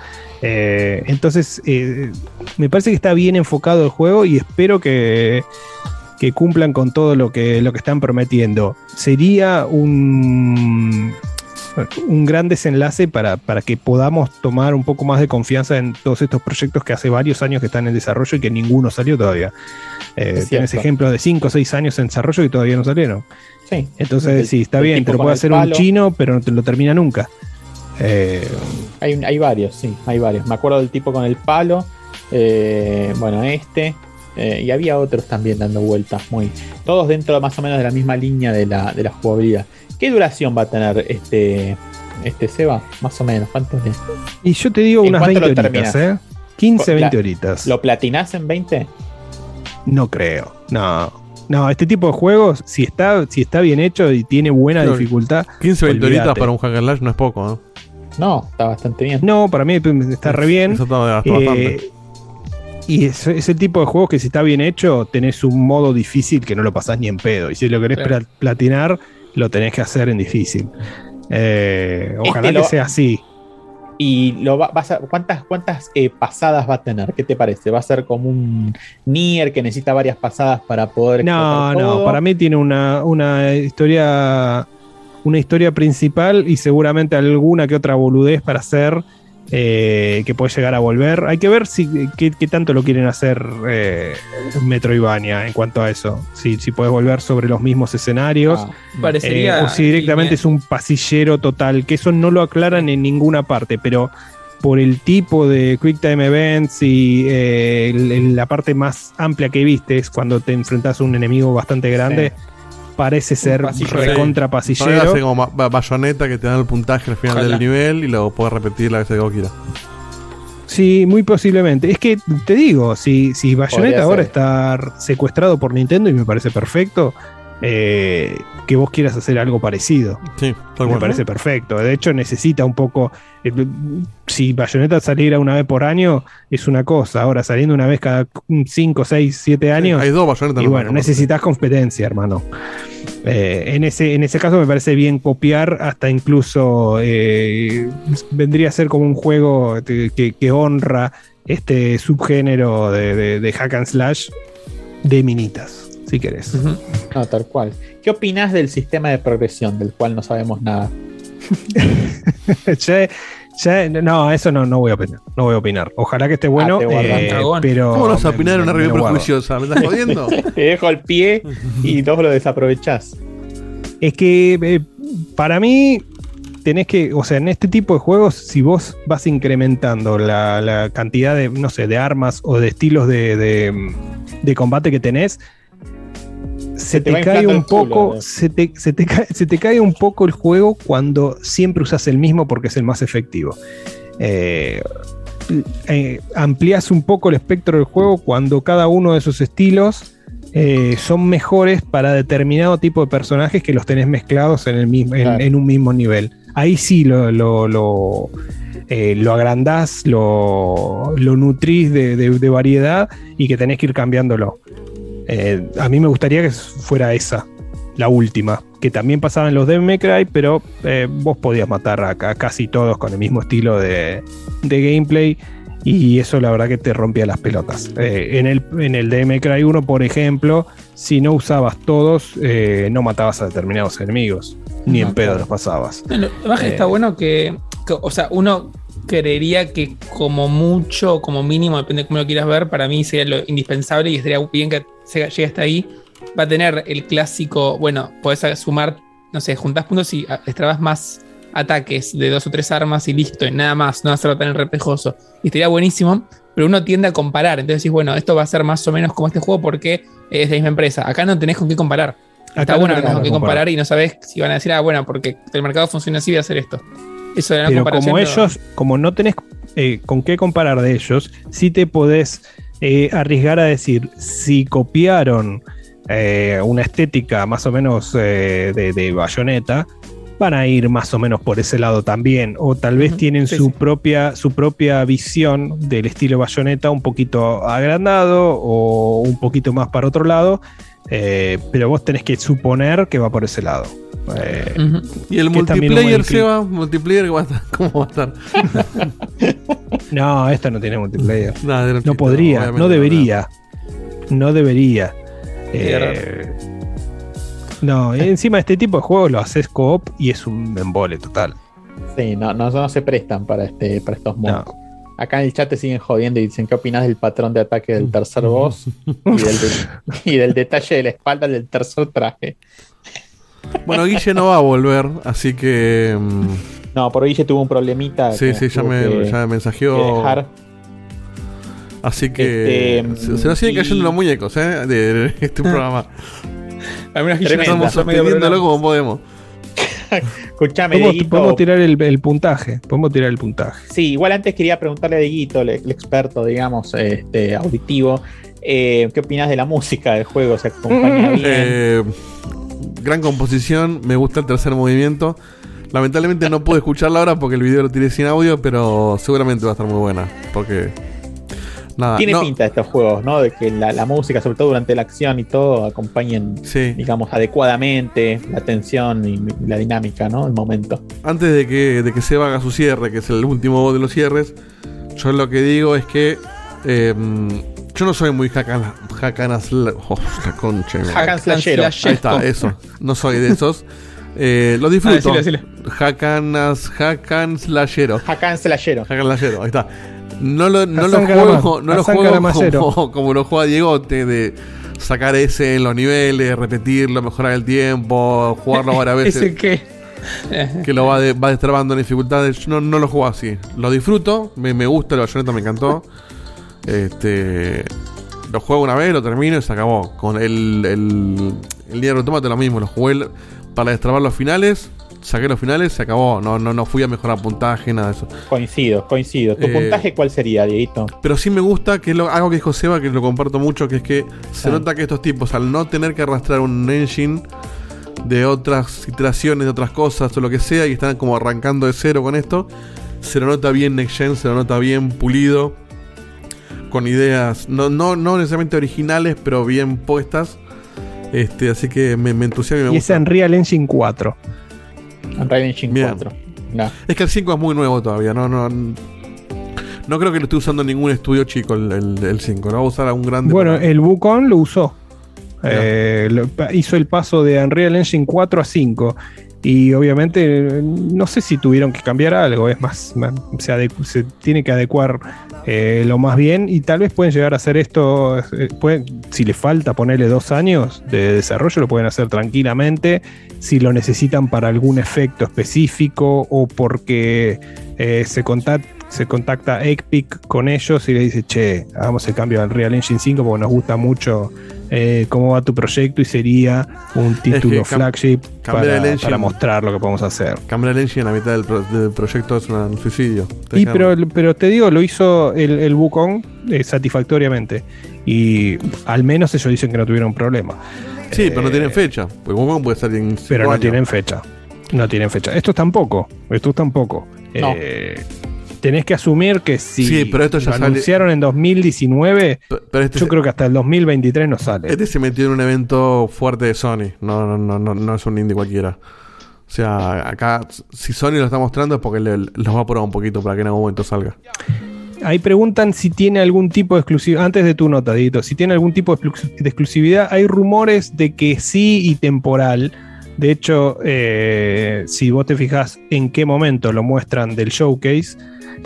Eh, entonces, eh, me parece que está bien enfocado el juego y espero que, que cumplan con todo lo que, lo que están prometiendo. Sería un, un gran desenlace para, para que podamos tomar un poco más de confianza en todos estos proyectos que hace varios años que están en desarrollo y que ninguno salió todavía. Eh, Es tienes ejemplos de 5 o 6 años en desarrollo y todavía no salieron. Sí. Entonces, El- sí, está bien, te lo puede hacer un chino, pero no te lo termina nunca. Eh, Hay, hay varios, sí, hay varios. Me acuerdo del tipo con el palo. eh, bueno, este. Eh, y había otros también dando vueltas, muy. Todos dentro más o menos de la misma línea de la, de la jugabilidad. ¿Qué duración va a tener este, este Seba? Más o menos, ¿cuánto es? Y yo te digo ¿En unas cuánto 20 lo horitas? ¿eh? 15, La- 20 horitas. ¿Lo platinás en 20? No creo. No. No, este tipo de juegos, si está, si está bien hecho y tiene buena dificultad. 15 20 horitas olvídate. para un hack and slash no es poco, ¿no? No, está bastante bien. No, para mí está re bien. Eso está Eh, y es, es el tipo de juegos que si está bien hecho, tenés un modo difícil que no lo pasás ni en pedo. Y si lo querés Claro. platinar, lo tenés que hacer en difícil. Eh, ojalá Este lo- que sea así. ¿Y lo va, vas a- cuántas, cuántas eh, pasadas va a tener? ¿Qué te parece? ¿Va a ser como un Nier que necesita varias pasadas para poder No, no, todo? para mí tiene una, una historia una historia principal y seguramente alguna que otra boludez para hacer eh, que puede llegar a volver. Hay que ver si qué, qué tanto lo quieren hacer eh, Metroidvania en cuanto a eso. Si, si puedes volver sobre los mismos escenarios. Ah, Parecería. Eh, o si directamente es un pasillero total, que eso no lo aclaran en ninguna parte, pero por el tipo de Quick Time Events y eh, el- el- la parte más amplia que viste es cuando te enfrentas a un enemigo bastante grande, parece ser recontra pasillero. hace como ba- ba- bayoneta que te dan el puntaje al final Ojalá. del nivel y lo puedes repetir la vez que vos quieras. Sí, muy posiblemente. Es que te digo, si, si Bayonetta Podría ahora ser. está secuestrado por Nintendo y me parece perfecto, eh, que vos quieras hacer algo parecido. Sí, tal Me cual. parece perfecto. De hecho, necesita un poco. eh, si Bayonetta saliera una vez por año, es una cosa. Ahora, saliendo una vez cada 5, 6, 7 años. Hay dos bayonetas. Y bueno, ¿no? necesitas competencia, hermano. Eh, en, ese, en ese caso me parece bien copiar, hasta incluso vendría a ser como un juego que, que- que honra este subgénero de, de- de hack and slash de minitas, si querés. No, tal cual. ¿Qué opinás del sistema de progresión del cual no sabemos nada? No, eso no, no voy a opinar. No voy a opinar. Ojalá que esté bueno, te guardas, eh, pero. ¿Cómo vas a opinar en una review prejuiciosa? ¿Me estás jodiendo? Te dejo al pie y dos lo desaprovechás. Es que eh, para mí tenés que, o sea, en este tipo de juegos, si vos vas incrementando la, la cantidad de, no sé, de armas o de estilos de, de- de combate que tenés, se, te cae un culo, poco, se te, se, te cae, se te cae un poco el juego cuando siempre usas el mismo porque es el más efectivo. Eh, eh, amplias un poco el espectro del juego cuando cada uno de esos estilos eh, son mejores para determinado tipo de personajes que los tenés mezclados en, el mismo, en, Claro. en un mismo nivel. Ahí sí lo, lo, lo, eh, lo agrandás, lo, lo nutrís de, de- de variedad y que tenés que ir cambiándolo. Eh, a mí me gustaría que fuera esa, la última, que también pasaba en los Devil May Cry, pero eh, vos podías matar a, a casi todos con el mismo estilo de, de gameplay y eso la verdad que te rompía las pelotas. Eh, en, el, en el May Cry 1, por ejemplo, si no usabas todos, no matabas a determinados enemigos, ni en pedo claro. los pasabas. Eh. está bueno que, que, o sea, uno creería que como mucho, como mínimo, depende de cómo lo quieras ver, para mí sería lo indispensable y estaría bien que se- llegue hasta ahí. Va a tener el clásico, bueno, podés sumar, no sé, juntás puntos y destrabas más ataques de dos o tres armas y listo, y nada más, no hacerlo tan repejoso. Y estaría buenísimo, pero uno tiende a comparar. Entonces decís, bueno, esto va a ser más o menos como este juego porque es de la misma empresa. Acá no tenés con qué comparar. Está Acá no bueno que tenés con qué comparar y no sabes si van a decir, ah, bueno, porque el mercado funciona así, voy a hacer esto. Eso Pero como no- ellos, como no tenés eh, con qué comparar de ellos, sí te podés eh, arriesgar a decir, si copiaron eh, una estética más o menos de, de bayoneta, van a ir más o menos por ese lado también. O tal vez tienen sí, su sí. propia, su propia visión del estilo bayoneta un poquito agrandado o un poquito más para otro lado. Eh, pero vos tenés que suponer que va por ese lado. Eh. ¿Y el multiplayer. Seba? ¿Multiplayer ¿cómo va a estar? ¿Cómo va a estar? no, esto no tiene multiplayer. No podría, no debería. No debería. Eh, no, encima este tipo de juegos lo haces co-op y es un embole total. Sí, no, no, no se prestan para, este, para estos modos. No. Acá en el chat te siguen jodiendo y dicen qué opinas del patrón de ataque del tercer boss y del, de- y del detalle de la espalda del tercer traje. Bueno, Guille no va a volver, así que. mm, No, por Guille tuvo un problemita. sí, que sí, ya me, que- ya me mensajeó. dejar. Así que Este, se, se nos siguen y- cayendo los muñecos, ¿eh? De, de este programa. Al menos que yo Tremendo. no Estamos sosteniéndolo como podemos. Escuchame, Podemos, Dieguito. podemos tirar el, el puntaje. Podemos tirar el puntaje. Sí, igual antes quería preguntarle a Dieguito, el, el experto, digamos, este, auditivo, eh, ¿qué opinas de la música del juego? ¿Se acompaña bien? Eh, gran composición, me gusta el tercer movimiento. Lamentablemente no pude escucharla ahora porque el video lo tiré sin audio, pero seguramente va a estar muy buena. Porque. Nada, Tiene no, pinta estos juegos, ¿no? De que la, la música, sobre todo durante la acción y todo, acompañen, Sí, digamos, adecuadamente la tensión y la dinámica, ¿no? El momento. antes de que, de que Seba haga su cierre, que es el último de los cierres, yo lo que digo es que. eh, yo no soy muy hackana sla- oh, la concha. slashero. Ahí está, eso. No soy de esos. Eh, lo disfruto. Ah, hackan slashero. Hakan Slashero. Hack and slashero, ahí está. No lo, no lo juego, no lo juego como, como lo juega Diegote, de sacar ese en los niveles, repetirlo, mejorar el tiempo, jugarlo varias veces Ese que. que lo va, de- va destrabando en dificultades. Yo no, no lo juego así. Lo disfruto, me, me gusta, el bayoneta me encantó. Este. Lo juego una vez, lo termino y se acabó. Con el. El, el Nier Automata lo mismo, lo jugué para destrabar los finales. Saqué los finales, se acabó. No, no, no fui a mejorar puntaje, nada de eso. Coincido, coincido. ¿Tu Eh, puntaje cuál sería, Dieguito? Pero sí me gusta, que es lo, algo que dijo Seba, que lo comparto mucho, que es que se Ah. nota que estos tipos, al no tener que arrastrar un engine de otras iteraciones, de otras cosas o lo que sea, y están como arrancando de cero con esto, se lo nota bien Next Gen, se lo nota bien pulido, con ideas no, no, no necesariamente originales, pero bien puestas. Este, así que me, me entusiasma y me Y es gusta. Unreal Engine 4. Unreal Engine Bien. 4. No. Es que el 5 es muy nuevo todavía, no, no. No creo que lo esté usando ningún estudio chico el, el, el 5, lo va a usar a un grande. Bueno, para- el Wukong lo usó. Eh, lo- hizo el paso de Unreal Engine 4 a 5. Y obviamente no sé si tuvieron que cambiar algo. Es más, se, tiene que adecuar eh, lo más bien. Y tal vez pueden llegar a hacer esto. eh, si le falta ponerle dos años de desarrollo, lo pueden hacer tranquilamente. Si lo necesitan para algún efecto específico o porque eh, se contacta se contacta Epic con ellos y le dice, che, hagamos el cambio al Real Engine 5 porque nos gusta mucho eh, cómo va tu proyecto y sería un título flagship para, mostrar lo que podemos hacer. Cambiar el engine a la mitad del, pro- del proyecto es un suicidio. Y pero, pero te digo, lo hizo el, el Wukong eh, satisfactoriamente. Y al menos ellos dicen que no tuvieron problema. sí, pero no eh, tienen fecha. Porque Wukong puede salir en Pero no años. tienen fecha. No tienen fecha. Estos tampoco. Estos tampoco. No. Eh, tenés que asumir que si Sí, pero esto ya lo sale- anunciaron en 2019, Pe- Pero este, yo se- creo que hasta el 2023 no sale. este se metió en un evento fuerte de Sony. No, no, no, no, no es un indie cualquiera. O sea, acá, si Sony lo está mostrando es porque le- los va a probar un poquito para que en algún momento salga. Ahí preguntan si tiene algún tipo de exclusividad, antes de tu nota, Dieguito, si tiene algún tipo de exclusividad. Hay rumores de que sí y temporal. De hecho, eh, si vos te fijas en qué momento lo muestran del showcase,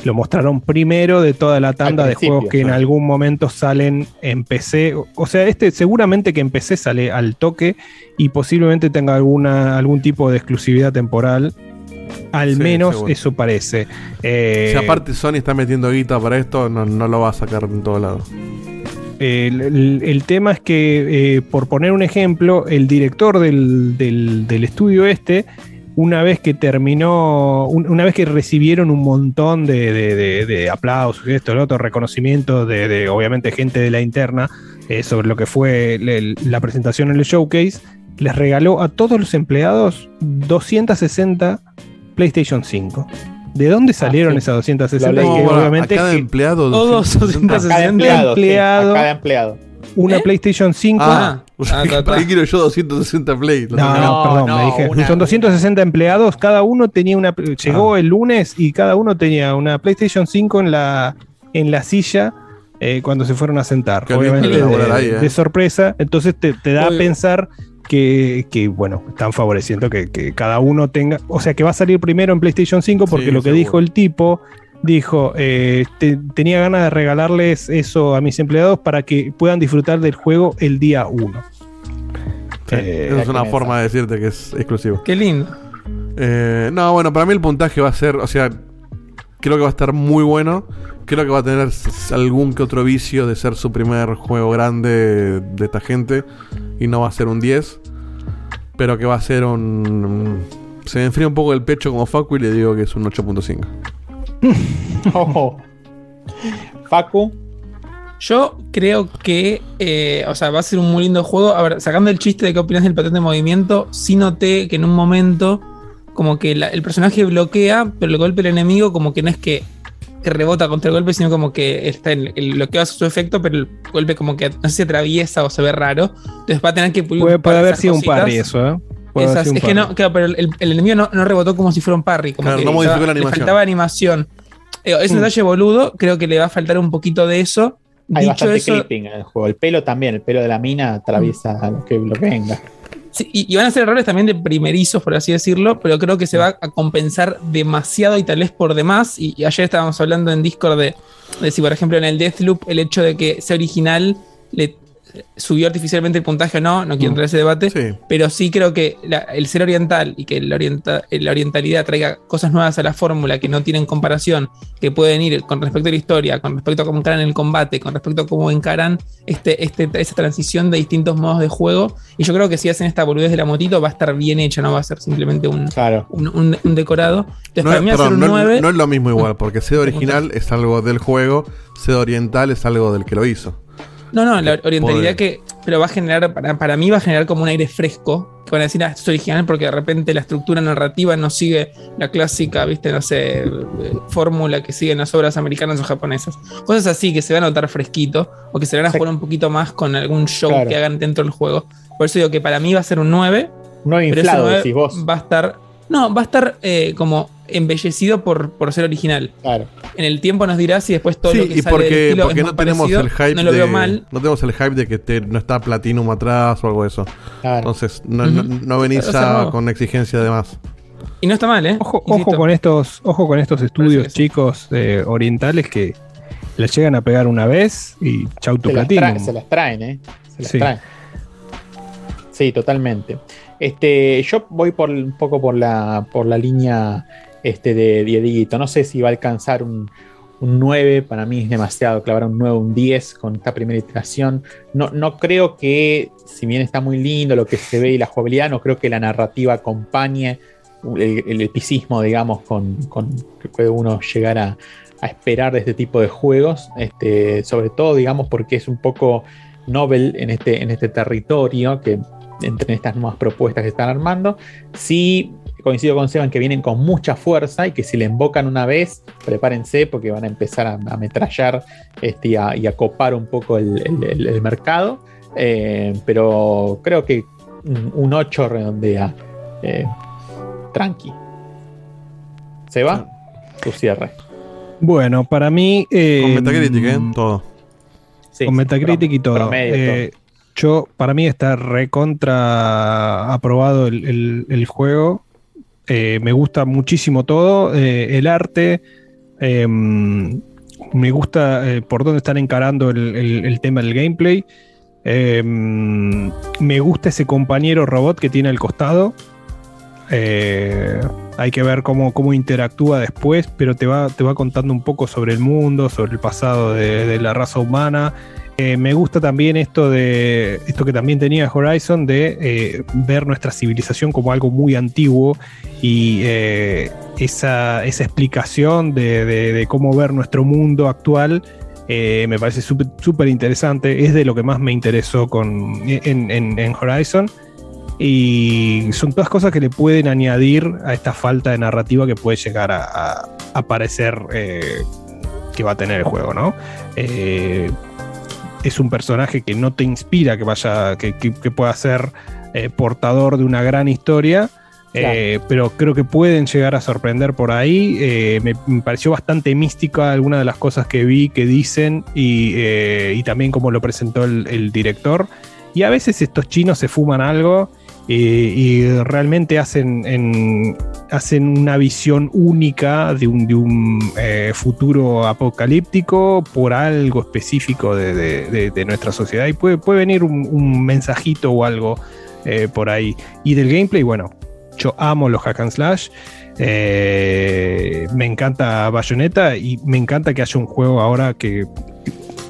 lo mostraron primero de toda la tanda de juegos que en algún momento salen en PC. O- O sea, este seguramente que en PC sale al toque y posiblemente tenga alguna, algún tipo de exclusividad temporal. Al Sí, menos seguro. eso parece. Eh, si aparte Sony está metiendo guita para esto, no, no lo va a sacar en todos lados. El, el- el tema es que, eh, por poner un ejemplo, el director del, del- del estudio este, una vez que terminó, un- una vez que recibieron un montón de, de- de- de aplausos, esto, el otro, reconocimiento de, de, obviamente gente de la interna eh, sobre lo que fue el- el- la presentación en el showcase, les regaló a todos los empleados 260 PlayStation 5. ¿De dónde salieron sí. esas 260? Lo leí. Que No, bueno, obviamente a cada empleado. Todos 260. A cada 260 empleado. sí, empleado. a cada empleado. Una ¿Eh? PlayStation 5. Ah, Ah. ¿para qué quiero yo 260 Play? No, no, No, perdón, no, me dije. una- Son 260 empleados, cada uno tenía una. Llegó el lunes y cada uno tenía una PlayStation 5 en la, en la silla eh, cuando se fueron a sentar. Qué Obviamente laburar de, ahí, eh. de sorpresa. Entonces te, te da a pensar que, que, bueno, están favoreciendo que, que cada uno tenga. O sea, que va a salir primero en PlayStation 5 porque Sí, lo que seguro. dijo el tipo. Dijo, eh, te- tenía ganas de regalarles eso a mis empleados para que puedan disfrutar del juego el día 1. Sí, Eh, Esa es una forma de decirte que es exclusivo. Qué lindo. Eh, no, bueno, para mí el puntaje va a ser, o sea, creo que va a estar muy bueno. Creo que va a tener algún que otro vicio de ser su primer juego grande de esta gente. Y no va a ser un 10. Pero que va a ser un. Se me enfría un poco el pecho como Facu y le digo que es un 8.5. Ojo. Facu, Yo creo que, eh, o sea, va a ser un muy lindo juego. A ver, sacando el chiste de qué opinas del patrón de movimiento, sí noté que en un momento, como que la- el personaje bloquea, pero el golpe del enemigo, como que no es que, que rebota contra el golpe, sino como que está en, el bloqueo hace su efecto, pero el golpe como que no sé si atraviesa o se ve raro. Entonces va a tener que pulir Puede, un puede de haber sido un cositas. parry eso, ¿eh? Esas- es que no, claro, pero el, el enemigo no, no rebotó como si fuera un parry. Como Claro, que no modificó estaba- la le faltaba animación. Eh, es un Mm. detalle boludo, creo que le va a faltar un poquito de eso. hay Dicho bastante eso, clipping en el juego. El pelo también, el pelo de la mina atraviesa lo que, lo que venga. Sí, y, y van a ser errores también de primerizos, por así decirlo, pero creo que se va a compensar demasiado y tal vez por demás. Y, y ayer estábamos hablando en Discord de, de si, por ejemplo, en el Deathloop, el hecho de que sea original le subió artificialmente el puntaje o no, no quiero entrar en ese debate, Sí. pero sí creo que la- el ser oriental y que la, orienta- la orientalidad traiga cosas nuevas a la fórmula que no tienen comparación, que pueden ir con respecto a la historia, con respecto a cómo encaran el combate, con respecto a cómo encaran este, este, esa transición de distintos modos de juego. Y yo creo que si hacen esta boludez de la motito va a estar bien hecha, no va a ser simplemente un, Claro. un, un- un decorado. Entonces, No, para es- mí perdón, un no- 9. no es lo mismo igual, porque sed original es algo del juego, sed oriental es algo del que lo hizo. No, no, la orientalidad Poder. que. Pero va a generar, para, para mí va a generar como un aire fresco. Que van a decir, ah, esto es original porque de repente la estructura narrativa no sigue la clásica, viste, no sé, fórmula que siguen las obras americanas o japonesas. Cosas así que se van a notar fresquito o que se van a jugar un poquito más con algún show Claro. que hagan dentro del juego. Por eso digo que para mí va a ser un 9, No pero ese inflado, 9 decís vos. va a estar. No, va a estar eh, como embellecido por, por ser original. Claro. En el tiempo nos dirá si después todo Sí, lo que y sale del porque, estilo porque es no tenemos parecido, el hype no lo de, veo mal. no tenemos el hype de que te- no está Platinum atrás o algo de eso. claro. Entonces, no, no, no venís O sea, a- no. con exigencia de más. Y no está mal, ¿eh? Ojo, con estos, ojo con estos estudios chicos eh, orientales que les llegan a pegar una vez y chau tu se, las se las traen, ¿eh? Se las Sí. traen. Sí, totalmente. Este, yo voy por un poco por la, por la línea este de Dieguito. No sé si va a alcanzar un, un 9. Para mí es demasiado clavar un 9, un 10 con esta primera iteración. No, no creo que, si bien está muy lindo lo que se ve y la jugabilidad, no creo que la narrativa acompañe el, el epicismo, digamos, con, con que puede uno llegar a, a esperar de este tipo de juegos. Este, sobre todo, digamos, porque es un poco novel en este, en este territorio que entre estas nuevas propuestas que están armando. Sí, coincido con Seban que vienen con mucha fuerza y que si le invocan una vez, prepárense porque van a empezar a, ametrallar este, y, a, y a copar un poco el, el- el- el mercado. Eh, pero creo que un, un 8 redondea. eh, tranqui. ¿Seba? Tu cierre. Bueno, para mí. eh, Con Metacritic, ¿eh? Todo. Sí, con Metacritic y todo. promedio, Eh, yo, para mí está recontra aprobado el, el- el juego. Eh, me gusta muchísimo todo. eh, el arte. eh, me gusta eh, por dónde están encarando el, tema del gameplay. Eh, me gusta ese compañero robot que tiene al costado. Hay que ver cómo, cómo interactúa después, pero te va, te va contando un poco sobre el mundo, sobre el pasado de la raza humana. Eh, me gusta también esto de esto que también tenía Horizon de eh, ver nuestra civilización como algo muy antiguo y eh, esa, esa explicación de, cómo ver nuestro mundo actual me parece súper interesante. Es de lo que más me interesó con, en, en- Horizon. Y son todas cosas que le pueden añadir a esta falta de narrativa que puede llegar a, a- a parecer eh, que va a tener el juego, ¿no? Es un personaje que no te inspira que vaya, que, que- que pueda ser eh, portador de una gran historia. eh, pero creo que pueden llegar a sorprender por ahí. Eh, me, me pareció bastante mística alguna de las cosas que vi, que dicen y, eh, y también como lo presentó el, el director. Y a veces estos chinos se fuman algo eh, y realmente hacen, en- hacen una visión única de un, de un, eh, futuro apocalíptico por algo específico de, de- nuestra sociedad. Y puede, puede venir un, mensajito o algo eh, por ahí. Y del gameplay, bueno, Yo amo los hack and slash. Me encanta Bayonetta y me encanta que haya un juego ahora que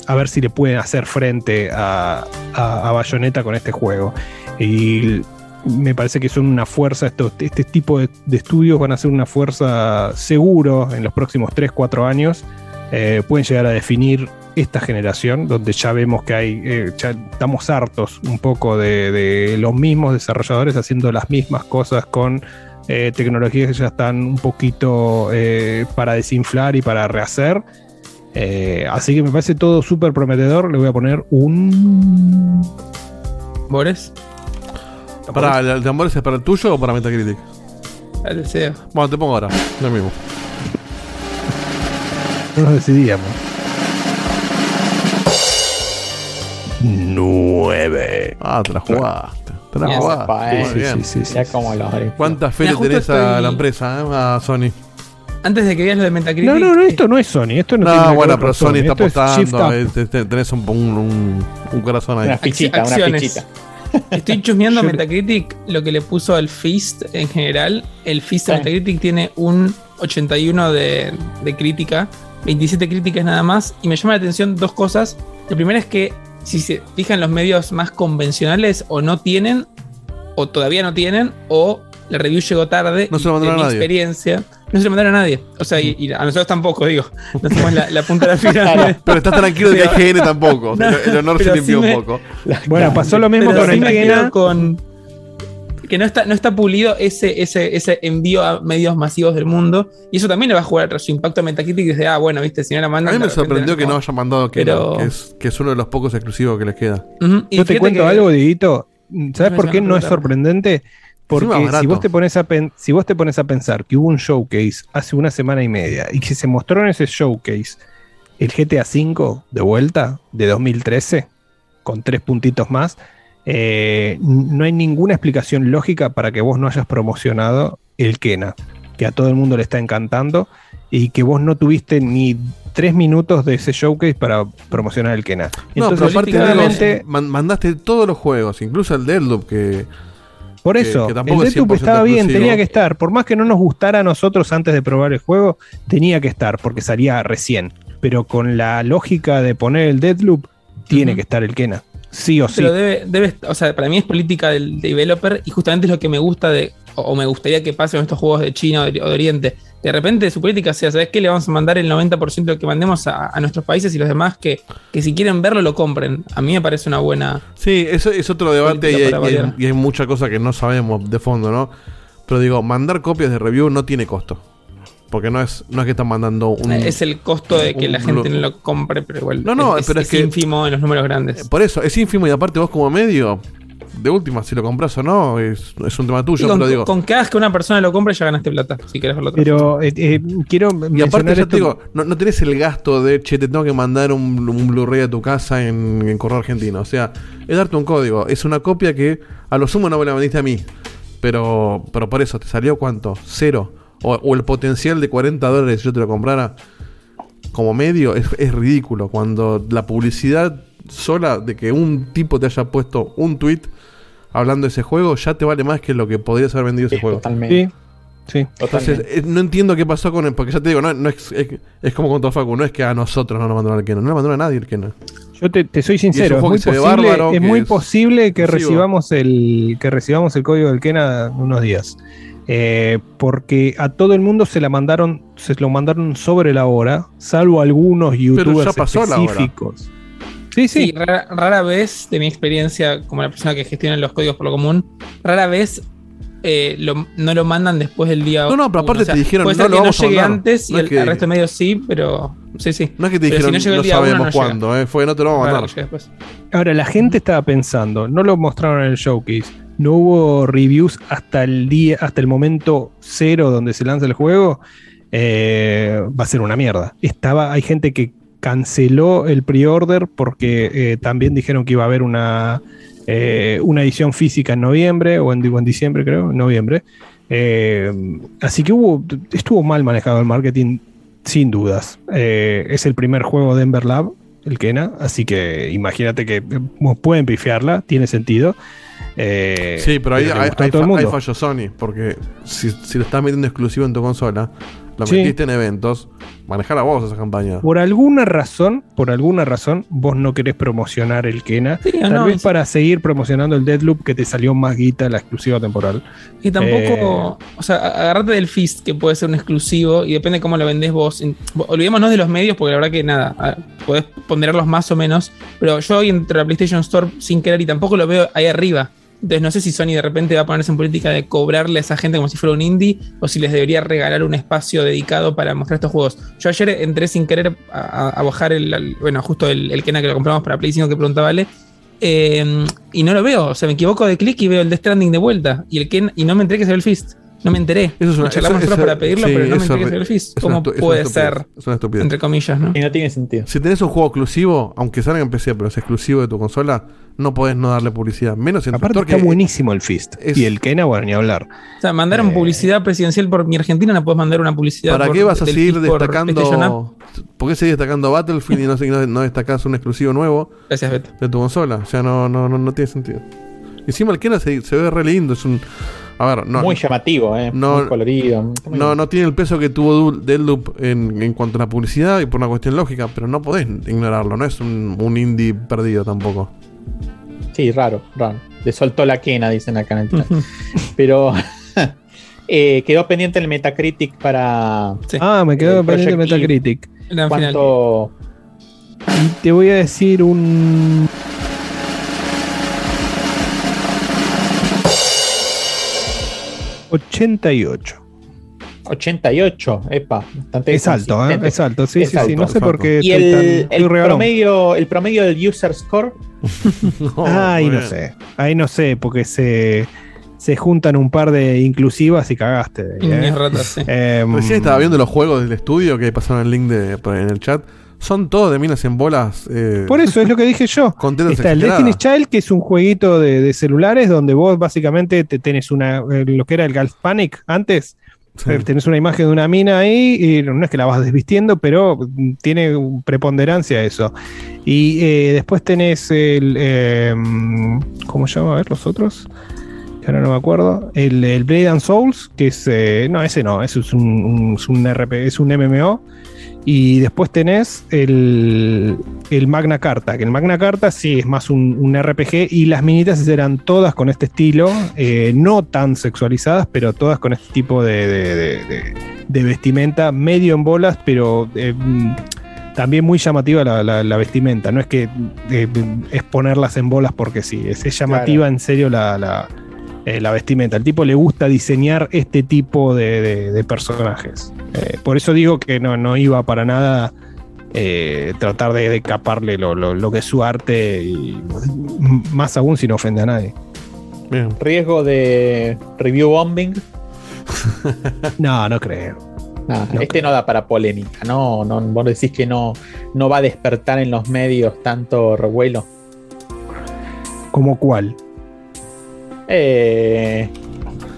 a ver si le pueden hacer frente a, a, a Bayonetta con este juego. Y me parece que son una fuerza, estos, este tipo de, estudios van a ser una fuerza seguro en los próximos 3-4 años. Eh, pueden llegar a definir esta generación, donde ya vemos que hay, eh, ya estamos hartos un poco de, los mismos desarrolladores haciendo las mismas cosas con eh, tecnologías que ya están un poquito para desinflar y para rehacer. Eh, así que me parece todo súper prometedor. Le voy a poner un. ¿Boris? Para, ¿el tambor es para el tuyo o para Metacritic? El deseo. Bueno, te pongo ahora, lo mismo. No nos decidíamos. 9. Ah, te la jugaste. Te la Bien, jugaste. sepa, eh. Sí, bien. sí, sí, sí, Ya sí. como los ¿Cuántas ferias justo tenés a estoy- la empresa, eh? a Sony? Antes de que veas lo de Metacritic. No, no, no, esto no es Sony. Esto no, No, tiene nada que bueno, ver pero con Sony está Esto es Shift apostando. Up. eh, te- te- tenés un, un, un- un corazón ahí. Una fichita, una acciones. fichita. Estoy chusmeando Yo- Metacritic lo que le puso al Fist en general. El Fist de Sí. Metacritic tiene un 81 de, de crítica, 27 críticas nada más. Y me llama la atención dos cosas. La primera es que si se fijan los medios más convencionales o no tienen, o todavía no tienen, o la review llegó tarde. No se lo de a mi nadie. experiencia. No se lo mandaron a nadie. O sea, y, y a nosotros tampoco, digo. No somos la, la punta de la pirámide. Pero estás tranquilo de que hay GN tampoco. No, el, el honor se limpió sí me- un poco. Bueno, pasó lo mismo con sí el con que no está, no está pulido ese, ese, ese envío a medios masivos del mundo. Y eso también le va a jugar su impacto a Metacritic desde, ah, bueno, viste, si no la A mandan. mí me sorprendió que no haya mandado que, Pero- que, es, que es uno de los pocos exclusivos que les queda. Y Yo te cuento que- algo, Dieguito. ¿Sabes No por qué no es sorprendente? Porque si vos, te pones a pen- si vos te pones a pensar que hubo un showcase hace una semana y media y que se mostró en ese showcase el GTA V de vuelta de 2013 con tres puntitos más, eh, no hay ninguna explicación lógica para que vos no hayas promocionado el Kena, que a todo el mundo le está encantando y que vos no tuviste ni tres minutos de ese showcase para promocionar el Kena. No, Entonces, pero aparte claramente- man- mandaste todos los juegos, incluso el Deadloop, que Por eso, que el 100% estaba bien, exclusivo. tenía que estar. Por más que no nos gustara a nosotros antes de probar el juego, tenía que estar, porque salía recién. Pero con la lógica de poner el Deadloop, tiene que estar el Kena. Sí o sí. Pero debe, debe, o sea, para mí es política del developer y justamente es lo que me gusta de, o, o me gustaría que pase con estos juegos de China o de, o de Oriente. De repente su política sea, ¿sabes qué? Le vamos a mandar el 90% de lo que mandemos a, a nuestros países y los demás que, que si quieren verlo lo compren. A mí me parece una buena... Sí, eso es otro debate y hay, y hay- y hay mucha cosa que no sabemos de fondo, ¿no? Pero digo, mandar copias de review no tiene costo. Porque no es, no es que están mandando un... es el costo de que un la gente blo- no lo compre, pero igual No, no, es, pero es es que- ínfimo en los números grandes. Por eso, es ínfimo y aparte vos como medio, de última, si lo compras o no, es, es un tema tuyo, con, pero digo... con que hagas que una persona lo compre ya ganaste plata, si querés verlo. Pero eh, eh, quiero Y aparte, esto- te digo, no, no tenés el gasto de, che, te tengo que mandar un, un Blu-ray a tu casa en, en correo argentino. O sea, es darte un código. Es una copia que a lo sumo no me la vendiste a mí. Pero, pero por eso, ¿te salió cuánto? Cero. O, o el potencial de 40 dólares si yo te lo comprara como medio es, es ridículo. Cuando la publicidad sola de que un tipo te haya puesto un tweet hablando de ese juego ya te vale más que lo que podrías haber vendido ese Sí, juego. totalmente. Sí, sí. Entonces, totalmente. eh, no entiendo qué pasó con él, porque ya te digo, no, no es, es, es como con Tofaku, no es que a nosotros no nos mandaron el Kena, no le mandaron a nadie el Kena. Yo te, te soy sincero, es muy, posible, bárbaro, es que muy es posible que exclusivo. recibamos el que recibamos el código del Kena en unos días. Eh, porque a todo el mundo se la mandaron, se lo mandaron sobre la hora, salvo algunos youtubers ya pasó la hora. Sí, sí. Sí, rara, rara vez, de mi experiencia como la persona que gestiona los códigos por lo común, rara vez eh, lo- no lo mandan después del día. No, no, pero uno. aparte te dijeron, puede no ser lo que vamos a no llegue mandar. antes y No el, que- el resto de medios sí, pero sí, sí. No es que te Pero si dijeron, no uno, sabemos cuándo, eh, fue no te lo vamos a mandar. Ahora, la gente estaba pensando, no lo mostraron en el showcase, no hubo reviews hasta el día, hasta el momento cero donde se lanza el juego, eh, va a ser una mierda. Estaba, hay gente que canceló el pre-order porque eh, también dijeron que iba a haber una, eh, una edición física en noviembre, o en, diciembre creo, en noviembre. Eh, así que hubo, estuvo mal manejado el marketing, sin dudas. Es el primer juego de Ember Lab, el Kena, así que imagínate que pueden pifiarla, tiene sentido. Eh, Sí, pero ahí hay, hay fa- fallo Sony, porque si, si lo estás metiendo exclusivo en tu consola, lo Sí. metiste en eventos, manejar a vos esa campaña. Por alguna razón, por alguna razón, vos no querés promocionar el Kena. Sí, Tal no, vez para seguir promocionando el Deadloop que te salió más guita la exclusiva temporal. Y tampoco, Eh. o sea, agarrate del Fist, que puede ser un exclusivo, y depende cómo lo vendés vos. Olvidémonos de los medios, porque la verdad que nada, podés ponderarlos más o menos, pero yo hoy entro a la PlayStation Store sin querer y tampoco lo veo ahí arriba. Entonces no sé si Sony de repente va a ponerse en política de cobrarle a esa gente como si fuera un indie, o si les debería regalar un espacio dedicado para mostrar estos juegos. Yo ayer entré sin querer a, a- bajar el, bueno, justo el, el Kena que lo compramos para Play 5 que preguntaba Ale, eh, y no lo veo, o sea, me equivoco de clic y veo el Death Stranding de vuelta. Y el Ken, y no me enteré que se ve el Fist. No me enteré. Eso es una- Charlamos eso- nosotros eso- para pedirlo, sí, pero no me enteré el ¿Cómo puede ser? Es una estupidez. Entre comillas, ¿no? Y no tiene sentido. Si tenés un juego exclusivo, aunque salga en PC, pero es exclusivo de tu consola, no podés no darle publicidad. Menos en tu Aparte está que- buenísimo el Fist. es- Y el Kena, bueno, ni hablar. O sea, mandaron Eh. publicidad presidencial por mi Argentina, no puedes mandar una publicidad. ¿Para por- qué vas a seguir destacando? ¿Por qué seguís destacando Battlefield y no, no, no destacás un exclusivo nuevo Gracias, Beto. de tu consola? O sea, no, no, no, no tiene sentido. Encima el Kena se, se ve re lindo. Es un. A ver, no. muy llamativo, ¿eh? no- muy colorido. muy- No, no tiene el peso que tuvo Deadloop en, en cuanto a la publicidad y por una cuestión lógica, pero no podés ignorarlo, no es un, un indie perdido tampoco. Sí, raro, raro. Le soltó la quena, dicen acá en el chat. Pero eh, quedó pendiente el Metacritic para Sí. Ah, me quedó El pendiente Project Metacritic. Cuánto. Y te voy a decir un. ...88. 88, epa, bastante Es alto, ¿eh? Es alto, sí, Es sí, sí. No sé por qué Y estoy el, el promedio, el promedio del user score, Ahí no sé. Ahí no sé, porque se, se juntan un par de inclusivas y cagaste. ¿eh? mis ratas, sí. Em, Recién estaba viendo los juegos del estudio que ahí pasaron el link de, en el chat. Son todos de minas en bolas. eh, Por eso es lo que dije yo. Está el. Destiny's Child, que es un jueguito de, de celulares donde vos básicamente te tenés una, eh, lo que era el Golf Panic antes, Sí. eh, tenés una imagen de una mina ahí y no es que la vas desvistiendo, pero tiene preponderancia eso. Y eh, después tenés el, eh, ¿cómo se llama? A ver, los otros. Que ahora no me acuerdo. El, el Blade and Souls, que es, eh, no, ese no, ese es un, un- es un RP, es un MMO. Y después tenés el, el Magna Carta, que el Magna Carta sí es más un, un RPG y las minitas eran todas con este estilo, eh, no tan sexualizadas, pero todas con este tipo de, de- de- de- de vestimenta, medio en bolas, pero eh, también muy llamativa la, la- la vestimenta. No es que eh, es ponerlas en bolas porque sí, es, llamativa en serio la, la- eh, la vestimenta. Al tipo le gusta diseñar este tipo de, de- de personajes. Eh, por eso digo que no, no iba para nada eh, tratar de, de caparle lo, lo- lo que es su arte, y más aún si no ofende a nadie. Bien. riesgo de review bombing. No, no creo. Nah, No este no da para polémica, ¿no? no Vos decís que no, no va a despertar en los medios tanto revuelo. ¿Como cuál? Eh,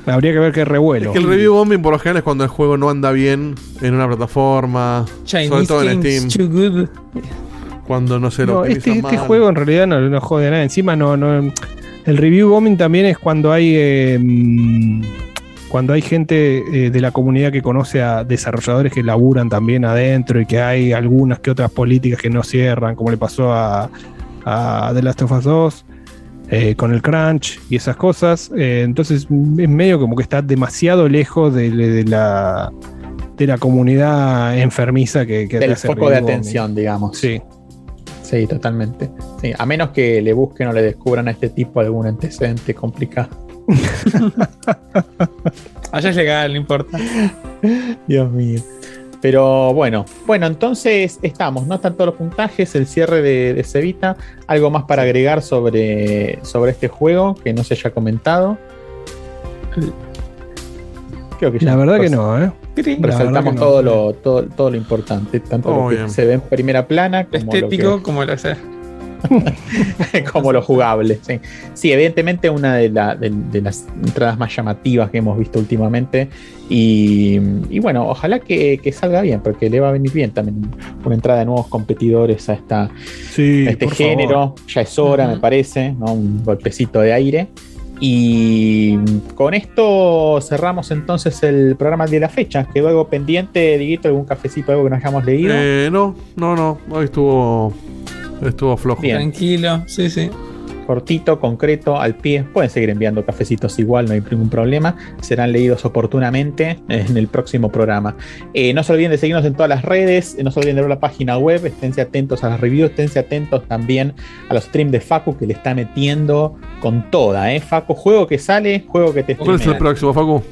Habría que ver qué revuelo. Es que el review bombing por lo general es cuando el juego no anda bien en una plataforma, sobre todo en Steam, too good. cuando no se lo No, este, este juego en realidad no, no jode nada. Encima no, no. El review bombing también es cuando hay. eh, mm, cuando hay gente eh, de la comunidad que conoce a desarrolladores que laburan también adentro y que hay algunas que otras políticas que no cierran, como le pasó a, a The Last of Us 2, eh, con el crunch y esas cosas. Eh, entonces mm, es medio como que está demasiado lejos de, de- de la, de la comunidad enfermiza que, que del hace foco de bombing. atención, digamos. Sí. Sí, totalmente. Sí, a menos que le busquen o le descubran a este tipo algún antecedente complicado. Allá es legal, no importa. Dios mío. Pero bueno, bueno, entonces estamos, ¿no? Están todos los puntajes, el cierre de, de Cevita. ¿Algo más para agregar sobre, sobre este juego que no se haya comentado? Creo que ya La verdad que no, ¿eh? Resaltamos no. todo, lo, todo, todo lo importante, tanto lo que bien. se ve en primera plana como lo que- Estético como lo sé. como lo jugable. Sí, Sí, evidentemente una de, la- de- de las entradas más llamativas que hemos visto últimamente. Y, y bueno, ojalá que, que salga bien, porque le va a venir bien también una entrada de nuevos competidores a, esta, Sí, a este género. favor. Ya es hora, me parece, ¿no? un golpecito de aire. Y con esto cerramos entonces el programa de la fecha. ¿Quedó algo pendiente, Diguito? ¿Algún cafecito, algo que nos hayamos leído? Eh, no, no, no. Hoy estuvo. Estuvo flojo. Bien. Tranquilo, sí, sí. cortito, concreto, al pie. Pueden seguir enviando cafecitos igual, no hay ningún problema. Serán leídos oportunamente en el próximo programa. Eh, no se olviden de seguirnos en todas las redes, no se olviden de ver la página web, esténse atentos a las reviews, esténse atentos también a los streams de Facu que le está metiendo con toda, ¿eh? Facu, juego que sale, juego que te ¿Cuál es el próximo, Facu?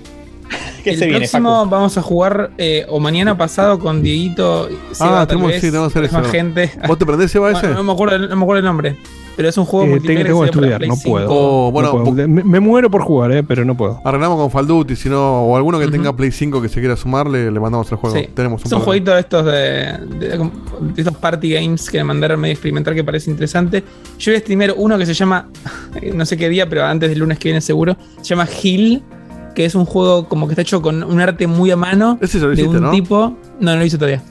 ¿Qué el se viene, próximo Facu? vamos a jugar eh, o mañana pasado con Dieguito. Seba, Ah, tenemos, vez, sí, tenemos que hacer eso. gente. ¿Vos te prendés, Seba, ese? Bueno, no, me acuerdo, no me acuerdo el nombre. Pero es un juego Eh, multiplayer tengo que estudiar, Play no 5. puedo. Oh, bueno, No puedo. vos- me, me muero por jugar, eh, pero no puedo. Arreglamos con Fall Duty, si no, o alguno que Ujú. tenga Play 5 que se quiera sumar, le, le mandamos el juego. Sí. Tenemos un Es un jueguito de estos de, de- de estos party games que me mandaron medio experimental que parece interesante. Yo voy a streamear uno que se llama, no sé qué día, pero antes del lunes que viene seguro, se llama Hill, que es un juego como que está hecho con un arte muy a mano Ese lo de hiciste, un ¿no? tipo. No, no lo hice todavía.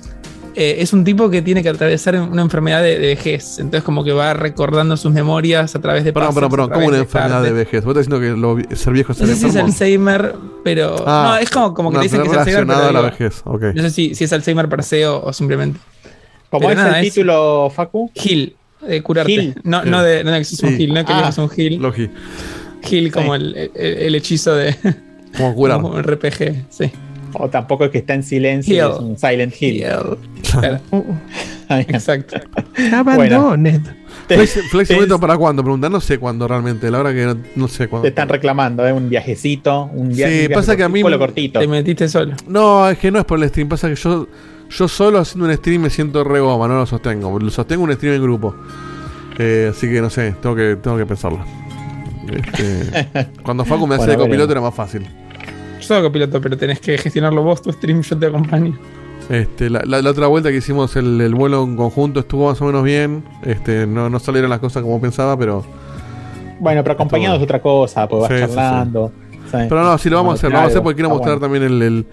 Eh, es un tipo que tiene que atravesar una enfermedad de, de vejez. Entonces, como que va recordando sus memorias a través de Perdón, pasos, perdón, perdón. ¿Cómo una de enfermedad de cartas. vejez? ¿Vos estás diciendo que lo- ser viejo es No sé si es? Alzheimer, pero. Ah, no, es como, como que te dicen que es Alzheimer. Pero a la vejez. Ok. no sé si, si es Alzheimer per se o, o simplemente. ¿Cómo pero es nada, el es- título, Facu? Heal, de curarte. Heal. No, Sí. no de no de que sos un Sí. heal, no que Ah. es un. Logi. Heal como el, el- el hechizo de ¿Cómo curar? como el RPG. Sí. O tampoco es que está en silencio, Heal. es un Silent Hill. Heal. Claro, Ah, exacto. Abandoned. Te, Flex, Simulator para cuándo? Pregunta, no sé cuándo realmente. La verdad que no, no sé cuándo. te están reclamando, ¿eh? Un viajecito, un via- Sí, un viaje pasa que a mí- cortito, cortito. Te metiste solo. No, es que no es por el stream. Pasa que yo, yo solo haciendo un stream me siento re goma, no lo sostengo. Lo sostengo un stream en grupo. Eh, así que no sé, tengo que, tengo que pensarlo. Este, cuando Facu me hace Bueno, de copiloto veremos. era más fácil. Yo soy copiloto, pero tenés que gestionarlo vos, tu stream, yo te acompaño. Este, la, la- la otra vuelta que hicimos el, el vuelo en conjunto estuvo más o menos bien. Este, no, no salieron las cosas como pensaba, pero. Bueno, pero acompañado es otra cosa, porque vas Sí, sí, sí. charlando. Pero no, sí lo vamos a hacer, lo vamos a hacer porque quiero mostrar bueno. también el, el,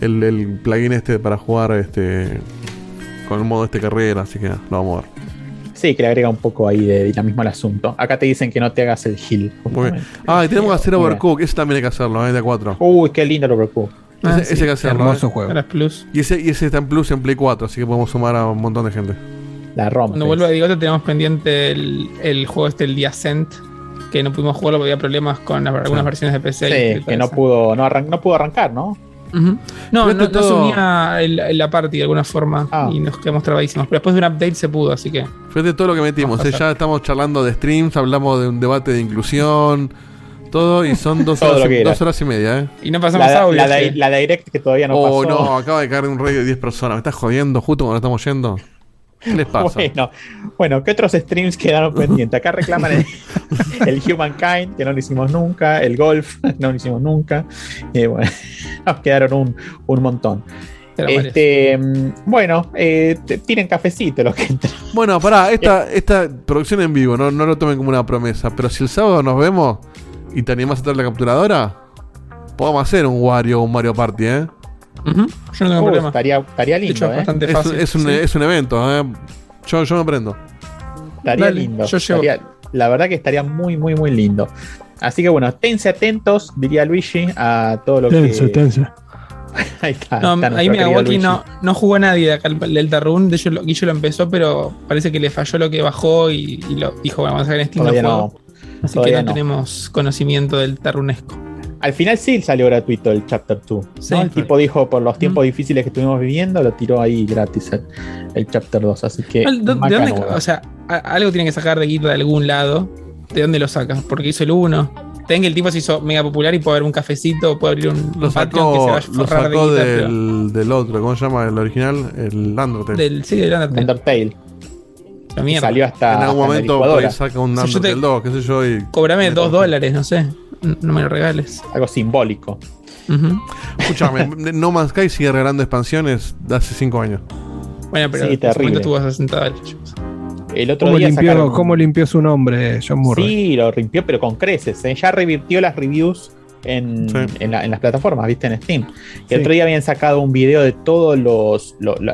el- el plugin este para jugar este con el modo este carrera, así que nada, lo vamos a ver. Sí, que le agrega un poco ahí de dinamismo al asunto. Acá te dicen que no te hagas el heal. Ah, y tenemos que hacer. Overcook, ese también hay que hacerlo, ¿eh? de 4. Uy, qué lindo el Overcooked. Ah, ese, sí. ese hay que hacerlo. Hermoso ¿eh? juego. Ahora es plus. Y ese, y ese está en Plus en Play 4, así que podemos sumar a un montón de gente. La rompe. Cuando vuelva a Digote tenemos pendiente el, el juego este, el The Ascent, que no pudimos jugarlo porque había problemas con las- algunas Sí. versiones de PC. Sí, que no eso. pudo, no, arran- no pudo arrancar, ¿no? No, no, no todo- el, el- la party de alguna forma Ah. y nos quedamos trabadísimos. Pero después de un update se pudo, así que. Fíjate todo lo que metimos, ¿eh? ya estamos charlando de streams, hablamos de un debate de inclusión, todo, y son dos, horas, dos horas y media, ¿eh? Y no pasamos La, audio. la, de- la de Direct que todavía no oh, pasó. no, acaba de caer un radio de 10 personas, me estás jodiendo justo cuando estamos yendo. ¿Qué les pasa? Bueno, bueno, ¿qué otros streams quedaron pendientes? Acá reclaman el, el Humankind, que no lo hicimos nunca, el Golf, no lo hicimos nunca. Y bueno, nos quedaron un, un montón. Este, bueno, eh, tiren cafecito los que entran. Bueno, pará, esta, esta producción en vivo, no, no lo tomen como una promesa, pero si el sábado nos vemos y te animás a traer la capturadora, podemos hacer un Wario o un Mario Party, ¿eh? Ujú, Yo no tengo Uh, problema. estaría, estaría hecho, lindo, es ¿eh? bastante fácil. es un, sí. es un evento, ¿eh? Yo, yo me prendo. Estaría Dale, lindo. yo estaría- la verdad que estaría muy, muy, muy lindo. Así que bueno, tense atentos, diría Luigi, a todo lo Tenso, que. tenso. Ahí está. No, está ahí Miyawaki no, no jugó a nadie de acá el Delta Rune. De hecho, lo, Guillo lo empezó, pero parece que le falló lo que bajó y, y lo dijo, bueno, vamos a sacar en Steam no. juego. Así todavía que no, no. tenemos conocimiento del Tarunesco. Al final sí salió gratuito el Chapter 2. Sí. ¿no? El tipo dijo, por los tiempos difíciles que estuvimos viviendo, lo tiró ahí gratis el, el Chapter 2. Así que. ¿De, de dónde, o sea, a- algo tiene que sacar de guita de algún lado. ¿De dónde lo saca? Porque hizo el 1. Ten que el tipo se hizo mega popular y puede abrir un cafecito, puede abrir un, Lo un Patreon que se sacó, vaya a lo forrar de sacó pero- del, del otro, ¿cómo se llama? El original, el Undertale. del sí, del Undertale. Undertale. La salió hasta. en algún hasta momento licuadora. por ahí saca un Si Undertale te- 2, qué sé yo, y... Cobrame Me dos toca. dólares, no sé. No me lo regales. Algo simbólico. Escúchame, No Man's Sky sigue regalando expansiones de hace 5 años. Bueno, pero Sí, en tuvo 60 dólares. chicos. El otro ¿Cómo día limpió, sacaron- cómo limpió su nombre, John Murray? Sí, lo limpió, pero con creces. ¿eh? Ya revirtió las reviews en, Sí. en la- en las plataformas, ¿viste? En Steam. Y Sí. el otro día habían sacado un video de todas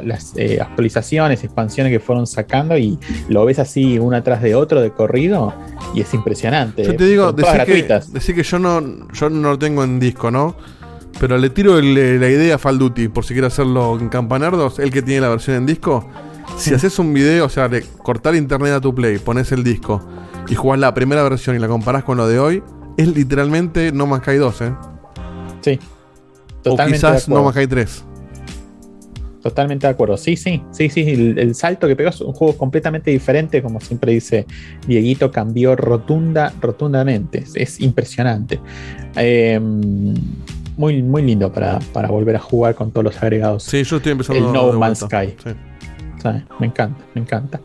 las eh, actualizaciones, expansiones que fueron sacando y lo ves así una atrás de otro de corrido y es impresionante. Yo te digo, decir que, gratuitas. decir que yo no yo no lo tengo en disco, ¿no? Pero le tiro el- la idea a Fall Duty, por si quiere hacerlo en Campanardos, el que tiene la versión en disco. Si haces un video, o sea, de cortar internet a tu play, pones el disco y jugás la primera versión y la comparás con lo de hoy, es literalmente No Man's Sky 2, ¿eh? Sí. O Totalmente quizás No. Man's Sky 3. Totalmente de acuerdo. Sí, sí, sí, sí. El, el salto que pegó es un juego completamente diferente, como siempre dice Dieguito, cambió rotunda, rotundamente. Es, es impresionante. Eh, muy, muy lindo para, para volver a jugar con todos los agregados. Sí, yo estoy empezando El No Man's. Sky. Sí. Me encanta, me encanta.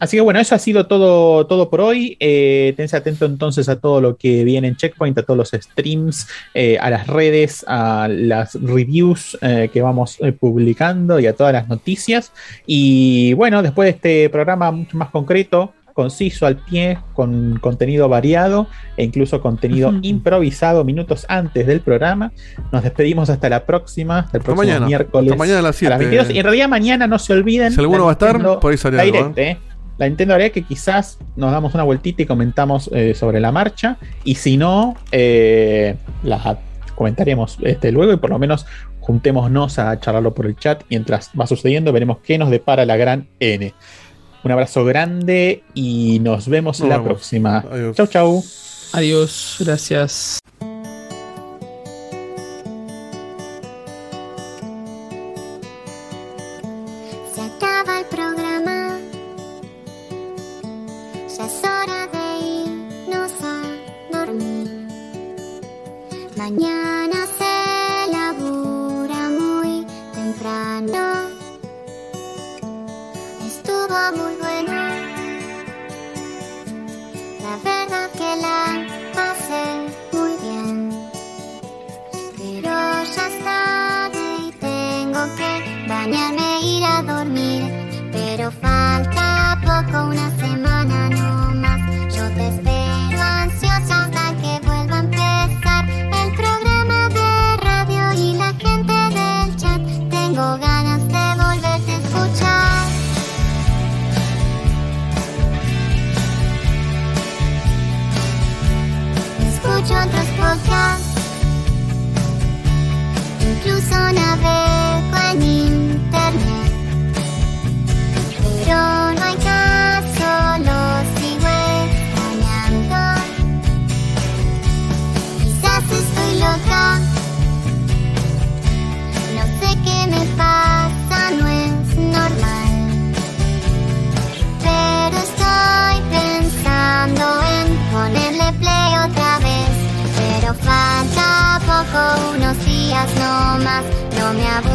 Así que bueno, eso ha sido todo, todo por hoy. Eh, tense atento entonces a todo lo que viene en Checkpoint, a todos los streams, eh, a las redes, a las reviews eh, que vamos eh, publicando y a todas las noticias. Y bueno, después de este programa mucho más concreto, conciso al pie, con contenido variado e incluso contenido improvisado minutos antes del programa. Nos despedimos hasta la próxima, hasta el Hasta próximo mañana. miércoles. Hasta mañana a las a las 7. 22. Y en realidad mañana no se olviden. Si alguno va a estar, por ahí sale algo, Direct, ¿eh? La Nintendo Direct que quizás nos damos una vueltita y comentamos eh, sobre la marcha. Y si no, eh, la comentaremos este, luego y por lo menos juntémonos a charlarlo por el chat. Mientras va sucediendo, veremos qué nos depara la gran N. Un abrazo grande y nos vemos Nos la vemos. próxima. Adiós. Chau, chau. Adiós, gracias. Mañana más.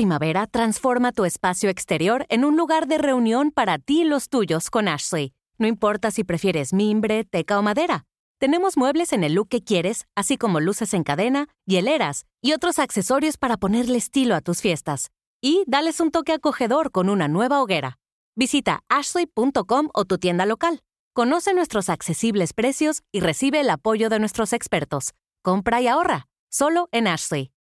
Primavera transforma tu espacio exterior en un lugar de reunión para ti y los tuyos con Ashley. No importa si prefieres mimbre, teca o madera. Tenemos muebles en el look que quieres, así como luces en cadena, hieleras y otros accesorios para ponerle estilo a tus fiestas. Y dales un toque acogedor con una nueva hoguera. Visita ashley.com o tu tienda local. Conoce nuestros accesibles precios y recibe el apoyo de nuestros expertos. Compra y ahorra, solo en Ashley.